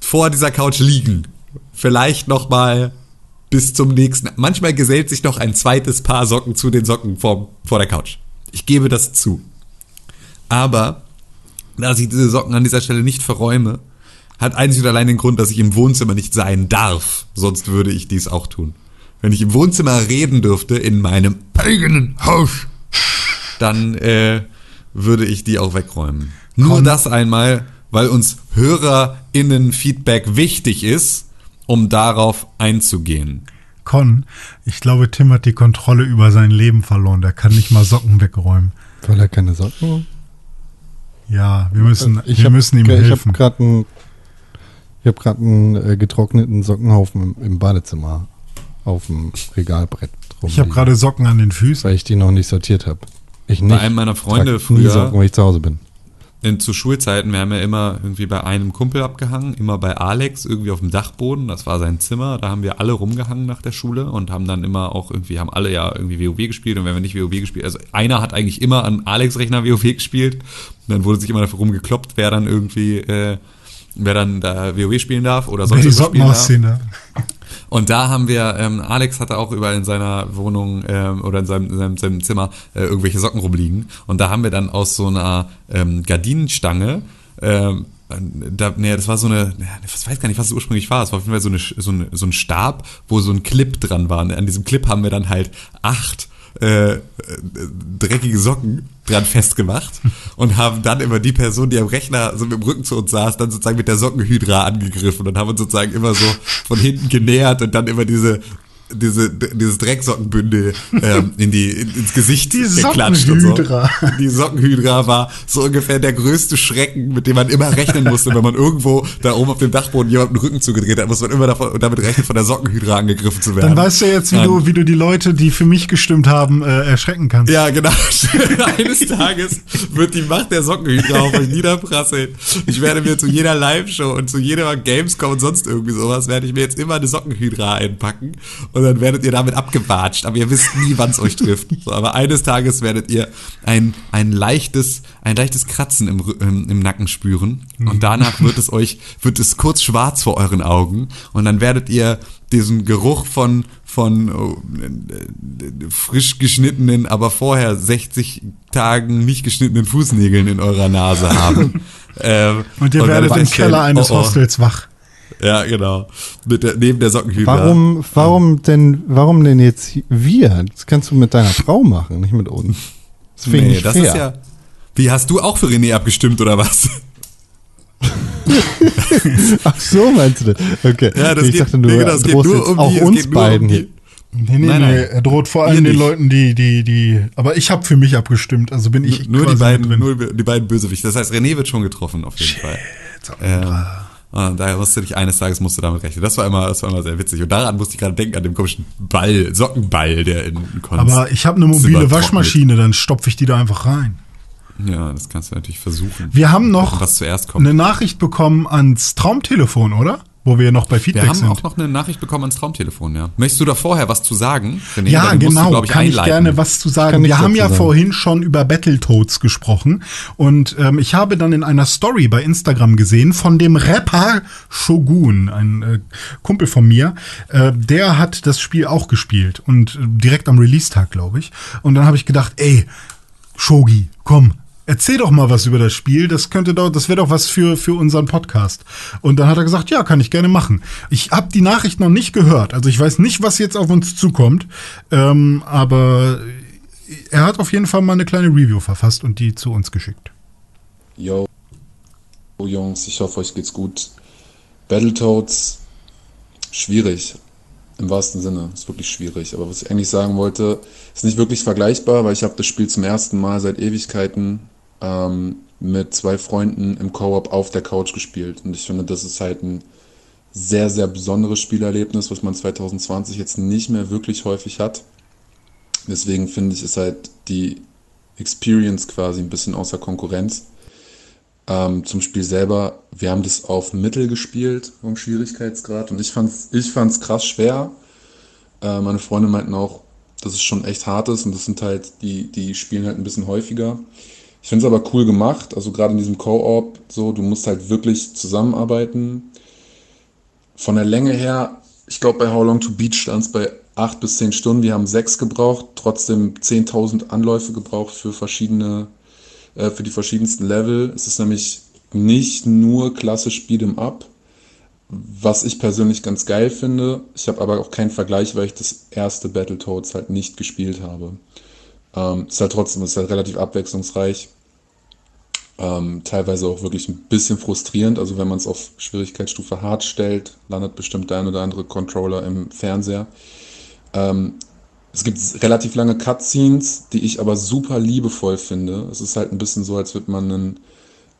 vor dieser Couch liegen. Vielleicht noch mal bis zum nächsten. Manchmal gesellt sich noch ein zweites Paar Socken zu den Socken vor, vor der Couch. Ich gebe das zu. Aber, da ich diese Socken an dieser Stelle nicht verräume, hat einzig und allein den Grund, dass ich im Wohnzimmer nicht sein darf. Sonst würde ich dies auch tun. Wenn ich im Wohnzimmer reden dürfte, in meinem eigenen Haus, dann äh, würde ich die auch wegräumen. Nur Komm. das einmal, weil uns HörerInnen-Feedback wichtig ist, um darauf einzugehen. Con, ich glaube, Tim hat die Kontrolle über sein Leben verloren. Der kann nicht mal Socken wegräumen. Weil er keine Socken Ja, wir müssen, Ich wir hab- müssen ihm Ich habe helfen. gerade einen, ich hab grad einen äh, getrockneten Sockenhaufen im, im Badezimmer auf dem Regalbrett drum. Ich habe gerade Socken an den Füßen. weil ich die noch nicht sortiert habe. Ich nicht. Bei einem meiner Freunde Trag nie früher- Socken, wenn ich zu Hause bin. In, zu Schulzeiten, wir haben ja immer irgendwie bei einem Kumpel abgehangen, immer bei Alex, irgendwie auf dem Dachboden, das war sein Zimmer, da haben wir alle rumgehangen nach der Schule und haben dann immer auch irgendwie, haben alle ja irgendwie WoW gespielt und wenn wir nicht WoW gespielt, also einer hat eigentlich immer an Alex Rechner WoW gespielt und dann wurde sich immer dafür rumgekloppt, wer dann irgendwie, äh, wer dann da WoW spielen darf oder sonst was spielen darf. ausziehen, ne? Und da haben wir, ähm, Alex hatte auch überall in seiner Wohnung ähm, oder in seinem, in seinem, seinem Zimmer äh, irgendwelche Socken rumliegen. Und da haben wir dann aus so einer ähm, Gardinenstange, ähm, da, nee, das war so eine, ich weiß gar nicht, was es ursprünglich war. Es war auf jeden Fall so, eine, so, eine, so ein Stab, wo so ein Clip dran war. Und an diesem Clip haben wir dann halt acht äh, äh, dreckige Socken dran festgemacht und haben dann immer die Person, die am Rechner so mit dem Rücken zu uns saß, dann sozusagen mit der Sockenhydra angegriffen und haben uns sozusagen immer so von hinten genähert und dann immer diese diese, dieses Drecksockenbündel ähm, in die, in, ins Gesicht Die geklatscht und so. Sockenhydra. Die Sockenhydra war so ungefähr der größte Schrecken, mit dem man immer rechnen musste, wenn man irgendwo da oben auf dem Dachboden jemanden den Rücken zugedreht hat, muss man immer davon, damit rechnen, von der Sockenhydra angegriffen zu werden. Dann weißt du jetzt, wie, Ähm, du, wie du die Leute, die für mich gestimmt haben, äh, erschrecken kannst. Ja, genau. Eines Tages wird die Macht der Sockenhydra auf euch niederprasseln. Ich werde mir zu jeder Live-Show und zu jeder Gamescom und sonst irgendwie sowas, werde ich mir jetzt immer eine Sockenhydra einpacken und dann werdet ihr damit abgewatscht. Aber ihr wisst nie, wann es euch trifft. So, aber eines Tages werdet ihr ein, ein leichtes, ein leichtes Kratzen im, im, im Nacken spüren und danach wird es euch, wird es kurz schwarz vor euren Augen und dann werdet ihr diesen Geruch von von oh, frisch geschnittenen, aber vorher 60 Tagen nicht geschnittenen Fußnägeln in eurer Nase haben. ähm, Und ihr werdet im Keller eines oh, oh. Hostels wach. Ja, genau. Mit der, neben der Sockenhüber. Warum, warum denn, warum denn jetzt wir? Das kannst du mit deiner Frau machen, nicht mit uns. Das finde ich Nee, nicht das fair. ist ja. Wie hast du auch für René abgestimmt oder was? Ach so, meinst du das? Okay. Ja, das ich geht- dachte, du nee, genau, es geht drohst nur um auch die- uns nur um beiden die-. Nee, nee, Nein, nee. nein. Er droht vor allem Ihr den nicht. Leuten, die, die, die. Aber ich habe für mich abgestimmt, also bin ich nur die beiden, nur die beiden Bösewichte. Das heißt, René wird schon getroffen auf jeden Fall. Ähm, und daher musste dich eines Tages musst du damit rechnen. Das war immer, das war immer sehr witzig. Und daran musste ich gerade denken an den komischen Ball, Sockenball, der in Konst Aber ich habe eine mobile. Waschmaschine, dann stopfe ich die da einfach rein. Ja, das kannst du natürlich versuchen. Wir haben noch eine Nachricht bekommen ans Traumtelefon, oder? Wo wir noch bei Wir Feedback haben sind. auch noch eine Nachricht bekommen ans Traumtelefon, ja. Möchtest du da vorher was zu sagen? René? Ja, genau, du, glaub kann ich einleiten. gerne was zu sagen. Wir haben ja sagen. vorhin schon über Battletoads gesprochen und ähm, ich habe dann in einer Story bei Instagram gesehen von dem Rapper Shogun, ein äh, Kumpel von mir, äh, der hat das Spiel auch gespielt und äh, direkt am Release-Tag, glaube ich. Und dann habe ich gedacht, ey, Shogi, komm, erzähl doch mal was über das Spiel. Das könnte doch, das wäre doch was für für unseren Podcast. Und dann hat er gesagt, ja, kann ich gerne machen. Ich habe die Nachricht noch nicht gehört, also ich weiß nicht, was jetzt auf uns zukommt, ähm, aber er hat auf jeden Fall mal eine kleine Review verfasst und die zu uns geschickt. Yo, Jungs, ich hoffe, euch geht's gut. Battletoads, schwierig. Im wahrsten Sinne, ist wirklich schwierig. Aber was ich eigentlich sagen wollte, ist nicht wirklich vergleichbar, weil ich habe das Spiel zum ersten Mal seit Ewigkeiten ähm, mit zwei Freunden im Koop auf der Couch gespielt. Und ich finde, das ist halt ein sehr, sehr besonderes Spielerlebnis, was man 2020 jetzt nicht mehr wirklich häufig hat. Deswegen finde ich, ist halt die Experience quasi ein bisschen außer Konkurrenz. Ähm, zum Spiel selber, wir haben das auf Mittel gespielt vom Schwierigkeitsgrad und ich fand's, ich fand's krass schwer. Äh, meine Freunde meinten auch, dass es schon echt hart ist und das sind halt, die, die spielen halt ein bisschen häufiger. Ich finde es aber cool gemacht, also gerade in diesem Co-op, so, du musst halt wirklich zusammenarbeiten. Von der Länge her, ich glaube bei How Long to Beat stand es bei acht bis zehn Stunden. Wir haben sechs gebraucht, trotzdem 10.000 Anläufe gebraucht für verschiedene, äh, für die verschiedensten Level. Es ist nämlich nicht nur klassisch Beat'em Up, was ich persönlich ganz geil finde. Ich habe aber auch keinen Vergleich, weil ich das erste Battletoads halt nicht gespielt habe. Ähm, ist halt trotzdem, ist halt relativ abwechslungsreich. Ähm, teilweise auch wirklich ein bisschen frustrierend. Also wenn man es auf Schwierigkeitsstufe hart stellt, landet bestimmt der ein oder andere Controller im Fernseher. Ähm, es gibt relativ lange Cutscenes, die ich aber super liebevoll finde. Es ist halt ein bisschen so, als würde man einen,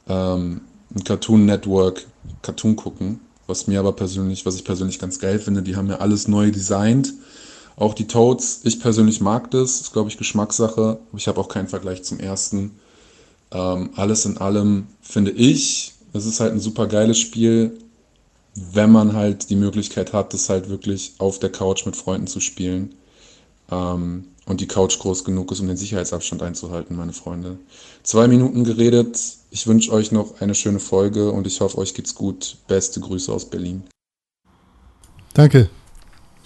ähm, ein Cartoon Network Cartoon gucken, was mir aber persönlich, was ich persönlich ganz geil finde. Die haben ja alles neu designt. Auch die Toads, ich persönlich mag das, ist glaube ich Geschmackssache. Aber ich habe auch keinen Vergleich zum ersten. Ähm, alles in allem finde ich, es ist halt ein super geiles Spiel, wenn man halt die Möglichkeit hat, das halt wirklich auf der Couch mit Freunden zu spielen. Ähm, und die Couch groß genug ist, um den Sicherheitsabstand einzuhalten, meine Freunde. Zwei Minuten geredet. Ich wünsche euch noch eine schöne Folge und ich hoffe, euch geht's gut. Beste Grüße aus Berlin. Danke.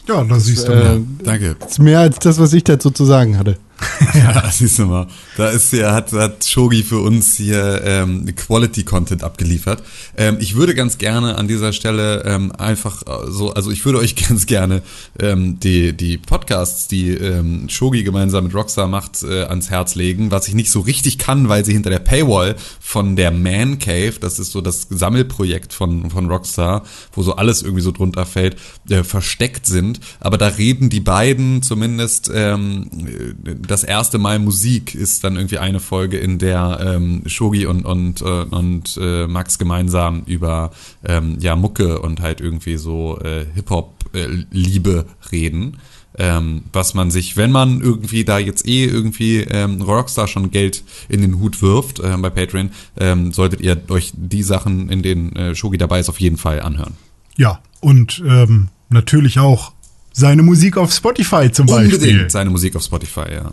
Ja, da siehst du Äh. Danke. Das ist mehr als das, was ich dazu zu sagen hatte. Ja, siehst du mal. Da ist ja, hat, hat Shogi für uns hier ähm, Quality Content abgeliefert. Ähm, ich würde ganz gerne an dieser Stelle ähm, einfach äh, so, also ich würde euch ganz gerne ähm, die, die Podcasts, die ähm, Shogi gemeinsam mit Rockstar macht, äh, ans Herz legen, was ich nicht so richtig kann, weil sie hinter der Paywall von der Man Cave, das ist so das Sammelprojekt von, von Rockstar, wo so alles irgendwie so drunter fällt, äh, versteckt sind. Aber da reden die beiden zumindest ähm, das erste Mal Musik ist dann irgendwie eine Folge, in der ähm, Shogi und und äh, und äh, Max gemeinsam über ähm, ja Mucke und halt irgendwie so äh, Hip Hop äh, reden. Ähm, was man sich, wenn man irgendwie da jetzt eh irgendwie ähm, Rockstar schon Geld in den Hut wirft äh, bei Patreon, ähm, solltet ihr euch die Sachen, in denen äh, Shogi dabei ist, auf jeden Fall anhören. Ja, und ähm, natürlich auch seine Musik auf Spotify zum Beispiel. Unbedingt seine Musik auf Spotify, ja.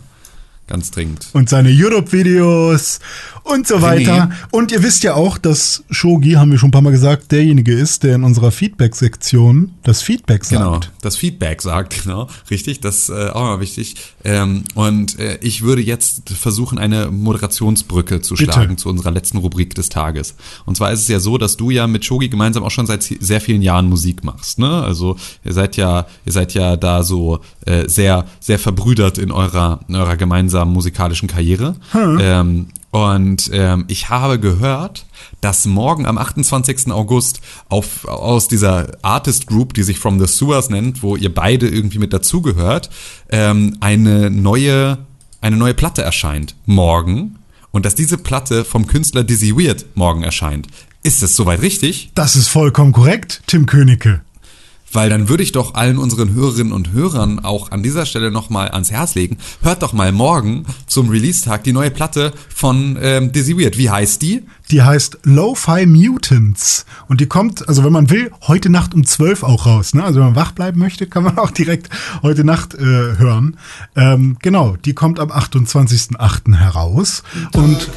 Ganz dringend. und seine YouTube-Videos und so weiter. Und ihr wisst ja auch, dass Shogi, haben wir schon ein paar Mal gesagt, derjenige ist, der in unserer Feedback-Sektion das Feedback sagt. Genau, das Feedback sagt, genau, richtig, das äh, auch mal wichtig. Ähm, und äh, ich würde jetzt versuchen, eine Moderationsbrücke zu Bitte. schlagen zu unserer letzten Rubrik des Tages. Und zwar ist es ja so, dass du ja mit Shogi gemeinsam auch schon seit sehr vielen Jahren Musik machst, ne? Also ihr seid ja, ihr seid ja da so äh, sehr, sehr verbrüdert in eurer, in eurer gemeinsamen musikalischen Karriere. Ähm, und ähm, ich habe gehört, dass morgen am 28. August auf, aus dieser Artist Group, die sich From the Sewers nennt, wo ihr beide irgendwie mit dazugehört, ähm, eine neue, eine neue Platte erscheint morgen. Und dass diese Platte vom Künstler Dizzy Weird morgen erscheint. Ist das soweit richtig? Das ist vollkommen korrekt, Tim Königke. Weil dann würde ich doch allen unseren Hörerinnen und Hörern auch an dieser Stelle nochmal ans Herz legen. Hört doch mal morgen zum Release-Tag die neue Platte von ähm, Dizzy Weird. Wie heißt die? Die heißt Lo-Fi Mutants. Und die kommt, also wenn man will, heute Nacht um 12 auch raus. Ne? Also wenn man wach bleiben möchte, kann man auch direkt heute Nacht äh, hören. Ähm, genau, die kommt am 28.08. heraus. Und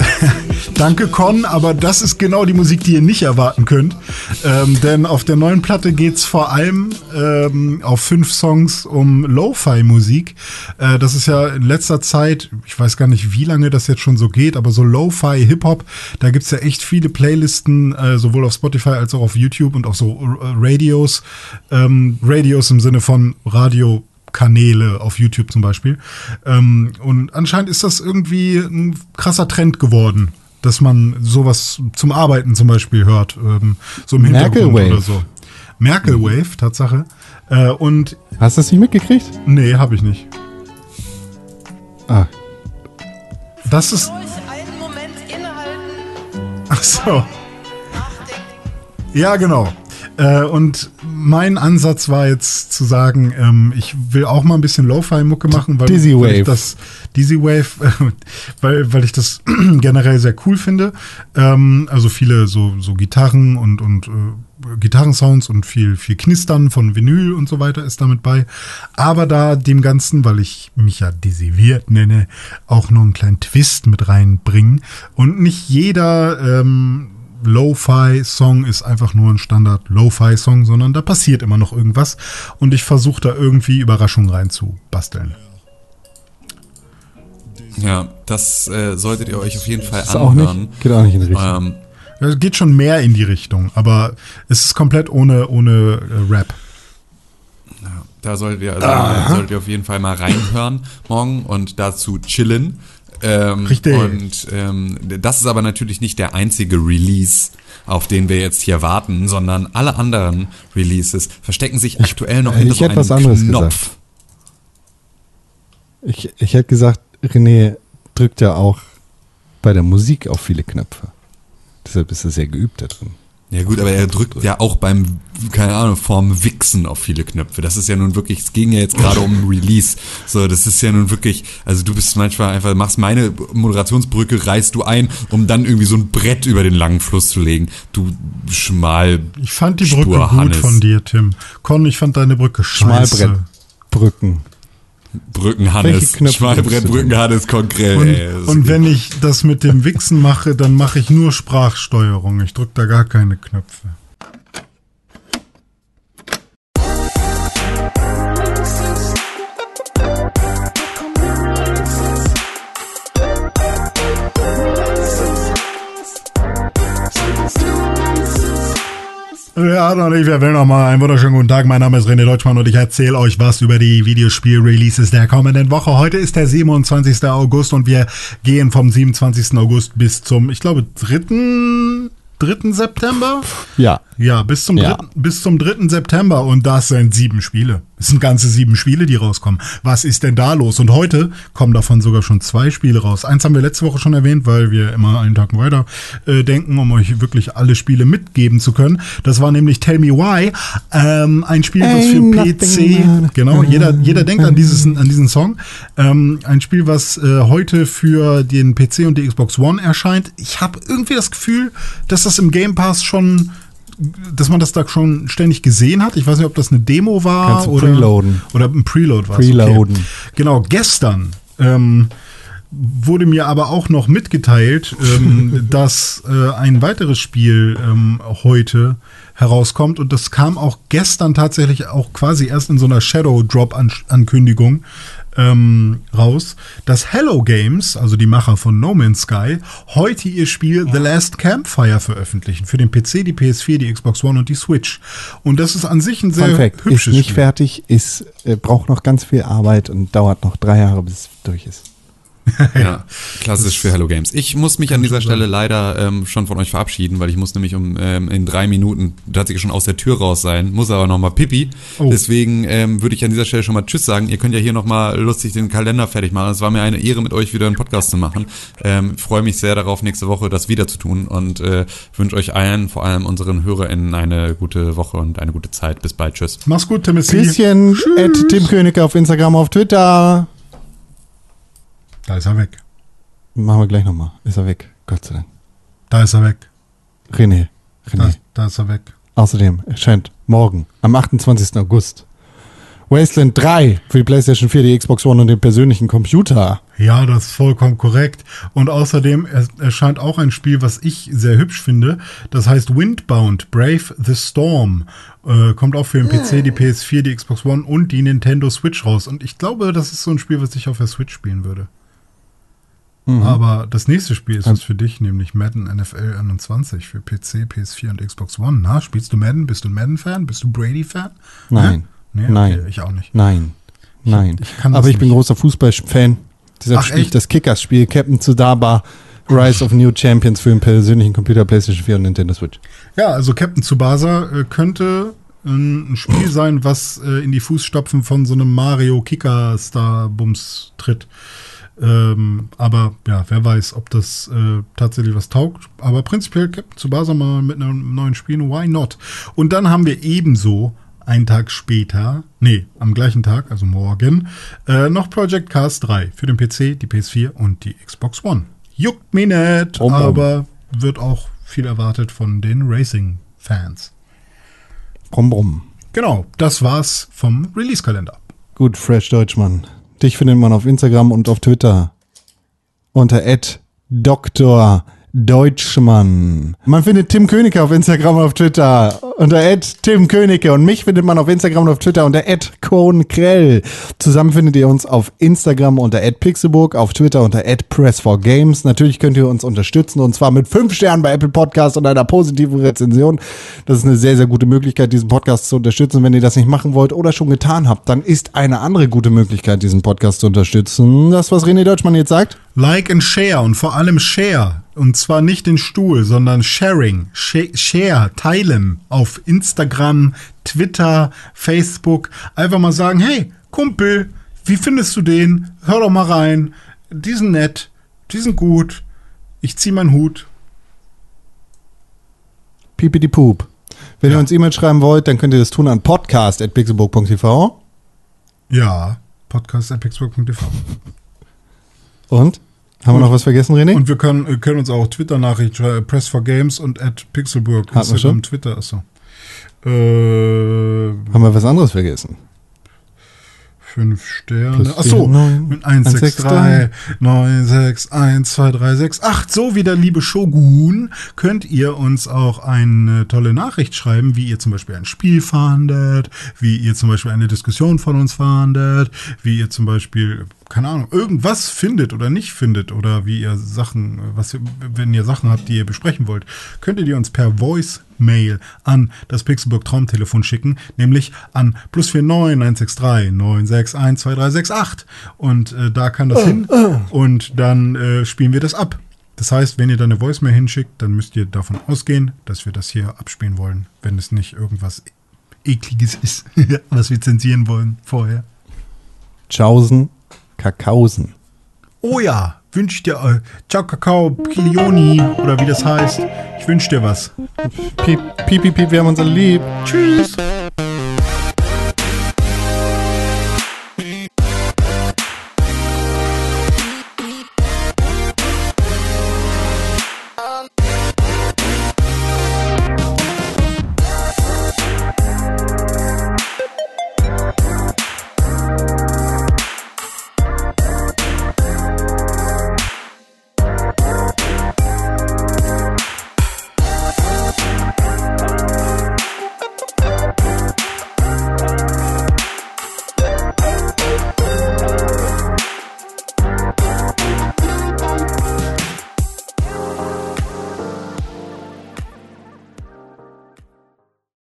Danke, Con, aber das ist genau die Musik, die ihr nicht erwarten könnt. Ähm, denn auf der neuen Platte geht's vor allem ähm, auf fünf Songs um Lo-Fi-Musik. Äh, das ist ja in letzter Zeit, ich weiß gar nicht, wie lange das jetzt schon so geht, aber so Lo-Fi, Hip-Hop, da gibt's ja echt viele Playlisten, äh, sowohl auf Spotify als auch auf YouTube und auch so äh, Radios. Ähm, Radios im Sinne von Radio. Kanäle auf YouTube zum Beispiel. Ähm, und anscheinend ist das irgendwie ein krasser Trend geworden, dass man sowas zum Arbeiten zum Beispiel hört, ähm, so im Hintergrund Merkel-Wave. oder so. Merkel Wave, Tatsache. Äh, und Hast du das nicht mitgekriegt? nee, habe ich nicht. Ah, Das ist. Ach so. nachdenken. Ja, genau. Äh, und mein Ansatz war jetzt zu sagen, ähm, ich will auch mal ein bisschen Lo-Fi-Mucke machen, weil, Dizzy weil ich Wave. das Dizzy Wave, äh, weil, weil ich das generell sehr cool finde. Ähm, also viele so, so Gitarren und, und äh, Gitarrensounds und viel, viel Knistern von Vinyl und so weiter ist damit bei. Aber da dem Ganzen, weil ich mich ja Weird nenne, auch noch einen kleinen Twist mit reinbringen. Und nicht jeder ähm, Lo-Fi-Song ist einfach nur ein Standard-Lo-Fi-Song, sondern da passiert immer noch irgendwas und ich versuche da irgendwie Überraschungen reinzubasteln. Ja, das äh, solltet ihr euch auf jeden Fall ist auch anhören. nicht, geht auch nicht in die Richtung. Ähm, Es geht schon mehr in die Richtung, aber es ist komplett ohne, ohne äh, Rap. Da solltet ihr, also, solltet ihr auf jeden Fall mal reinhören morgen und dazu chillen. Ähm, Richtig. Und ähm, das ist aber natürlich nicht der einzige Release, auf den wir jetzt hier warten, sondern alle anderen Releases verstecken sich aktuell noch hinter ich so einem was anderes Knopf. Ich, ich hätte gesagt, René drückt ja auch bei der Musik auf viele Knöpfe. Deshalb ist er sehr geübt da drin. Ja gut, aber er drückt ja auch beim, keine Ahnung, vorm Wichsen auf viele Knöpfe. Das ist ja nun wirklich, es ging ja jetzt gerade um Release. So, das ist ja nun wirklich, also du bist manchmal einfach, machst meine Moderationsbrücke, reißt du ein, um dann irgendwie so ein Brett über den langen Fluss zu legen. Du schmal. Ich fand die Brücke gut Hannes. von dir, Tim. Con, ich fand deine Brücke scheiße. Schmalbrettbrücken. Brücken Welche Hannes. Knöpfe Schmalbrett, drückst du Brücken Hannes, konkret. Und, und wenn ich das mit dem Wichsen mache, dann mache ich nur Sprachsteuerung. Ich drücke da gar keine Knöpfe. Ja, und ich will noch mal einen wunderschönen guten Tag. Mein Name ist René Deutschmann und ich erzähle euch was über die Videospiel-Releases der kommenden Woche. Heute ist der 27. August und wir gehen vom 27. August bis zum, ich glaube, 3. 3. September? Ja. Ja, bis zum, Ja. 3., bis zum 3. September und das sind sieben Spiele. Es sind ganze sieben Spiele, die rauskommen. Was ist denn da los? Und heute kommen davon sogar schon zwei Spiele raus. Eins haben wir letzte Woche schon erwähnt, weil wir immer einen Tag weiter äh, denken, um euch wirklich alle Spiele mitgeben zu können. Das war nämlich Tell Me Why, ähm, ein Spiel, was für PC, genau, jeder, jeder denkt an, dieses, an diesen Song. Ähm, ein Spiel, was äh, heute für den PC und die Xbox One erscheint. Ich habe irgendwie das Gefühl, dass das im Game Pass schon dass man das da schon ständig gesehen hat. Ich weiß nicht, ob das eine Demo war oder, preloaden. oder ein Preload war. Preloaden. Okay. Genau, gestern ähm, wurde mir aber auch noch mitgeteilt, ähm, dass äh, ein weiteres Spiel ähm, heute herauskommt und das kam auch gestern tatsächlich auch quasi erst in so einer Shadow Drop Ankündigung ähm, raus, dass Hello Games, also die Macher von No Man's Sky, heute ihr Spiel The Last Campfire veröffentlichen für den PC, die PS4, die Xbox One und die Switch. Und das ist an sich ein sehr Fun Fact, ist hübsches nicht Spiel. fertig, ist, äh, braucht noch ganz viel Arbeit und dauert noch drei Jahre, bis es durch ist. Ja, klassisch für Hello Games. Ich muss mich an dieser Stelle leider ähm, schon von euch verabschieden, weil ich muss nämlich um ähm, in drei Minuten tatsächlich schon aus der Tür raus sein, muss aber noch mal pipi. Oh. Deswegen ähm, würde ich an dieser Stelle schon mal Tschüss sagen. Ihr könnt ja hier noch mal lustig den Kalender fertig machen. Es war mir eine Ehre, mit euch wieder einen Podcast zu machen. Ähm, freue mich sehr darauf, nächste Woche das wieder zu tun und äh, wünsche euch allen, vor allem unseren HörerInnen, eine gute Woche und eine gute Zeit. Bis bald. Tschüss. Mach's gut, Timothy. Bisschen at Tim König auf Instagram, auf Twitter. Da ist er weg. Machen wir gleich nochmal. Ist er weg. Gott sei Dank. Da ist er weg. René. Da, René. da ist er weg. Außerdem erscheint morgen, am 28. August, Wasteland 3 für die PlayStation 4, die Xbox One und den persönlichen Computer. Ja, das ist vollkommen korrekt. Und außerdem er- erscheint auch ein Spiel, was ich sehr hübsch finde. Das heißt Windbound, Brave the Storm. Äh, kommt auch für den PC, die PS4, die Xbox One und die Nintendo Switch raus. Und ich glaube, das ist so ein Spiel, was ich auf der Switch spielen würde. Aber das nächste Spiel ist was für dich, nämlich Madden NFL 21 für PC, PS4 und Xbox One. Na, spielst du Madden? Bist du ein Madden-Fan? Bist du Brady-Fan? Nein. Nee, okay, Nein. ich auch nicht. Nein. Nein. ich das Aber ich bin nicht. großer Fußballfan. Deshalb Ach, spiele ich das Kickers-Spiel Captain Tsudaba Rise of New Champions für den persönlichen Computer, PlayStation 4 und Nintendo Switch. Ja, also Captain Tsubasa äh, könnte äh, ein Spiel sein, was äh, in die Fußstapfen von so einem Mario Kicker Star Bums tritt. Ähm, aber ja, wer weiß, ob das äh, tatsächlich was taugt. Aber prinzipiell Captain Tsubasa mal mit einem neuen Spiel, why not? Und dann haben wir ebenso einen Tag später, nee, am gleichen Tag, also morgen, äh, noch Project Cars 3 für den PC, die PS4 und die Xbox One. Juckt mich nicht, brumm. aber wird auch viel erwartet von den Racing-Fans. Brumm, brumm. Genau, das war's vom Release-Kalender. Gut, Fresh Deutschmann. Dich findet man auf Instagram und auf Twitter unter Dr. Deutschmann. Man findet Tim Königke auf Instagram und auf Twitter unter Tim Königke und mich findet man auf Instagram und auf Twitter unter @konkrell. Zusammen findet ihr uns auf Instagram unter @pixelburg, auf Twitter unter @press4games. Natürlich könnt ihr uns unterstützen und zwar mit fünf Sternen bei Apple Podcast und einer positiven Rezension. Das ist eine sehr sehr gute Möglichkeit, diesen Podcast zu unterstützen. Wenn ihr das nicht machen wollt oder schon getan habt, dann ist eine andere gute Möglichkeit, diesen Podcast zu unterstützen. Das was René Deutschmann jetzt sagt. Like and Share und vor allem Share. Und zwar nicht den Stuhl, sondern Sharing. Sh share, teilen auf Instagram, Twitter, Facebook. Einfach mal sagen, hey, Kumpel, wie findest du den? Hör doch mal rein. Die sind nett, die sind gut. Ich zieh meinen Hut. Pipidi Poop. Wenn ihr uns E-Mail schreiben wollt, dann könnt ihr das tun an podcast.pixelburg.tv. Ja, podcast.pixburg.tv. Und? Haben wir noch was vergessen, René? Und wir können, äh, können uns auch Twitter-Nachricht schreiben, Press for Games und at Pixelburg. Schon? Twitter, achso. Äh, Haben wir was anderes vergessen? fünf Sterne. Plus Achso, vier, neun, mit 1, 6, 3, 9, 6, 1, 2, 3, 6, 8. So wie der liebe Shogun könnt ihr uns auch eine tolle Nachricht schreiben, wie ihr zum Beispiel ein Spiel fahndet, wie ihr zum Beispiel eine Diskussion von uns fahndet, wie ihr zum Beispiel, keine Ahnung, irgendwas findet oder nicht findet oder wie ihr Sachen, was ihr, wenn ihr Sachen habt, die ihr besprechen wollt, könnt ihr die uns per Voice-Mail an das Pixelburg Traumtelefon schicken, nämlich an plus 49 963 961 2368 und äh, da kann das hin und dann äh, spielen wir das ab. Das heißt, wenn ihr da eine Voice-Mail hinschickt, dann müsst ihr davon ausgehen, dass wir das hier abspielen wollen, wenn es nicht irgendwas ekliges ist, was wir zensieren wollen vorher. Tschaußen, Kakausen. Oh ja, wünsch ich dir äh, Ciao Kakao Pilioni oder wie das heißt. Ich wünsch dir was. Piep, piep, piep, wir haben uns alle lieb. Tschüss.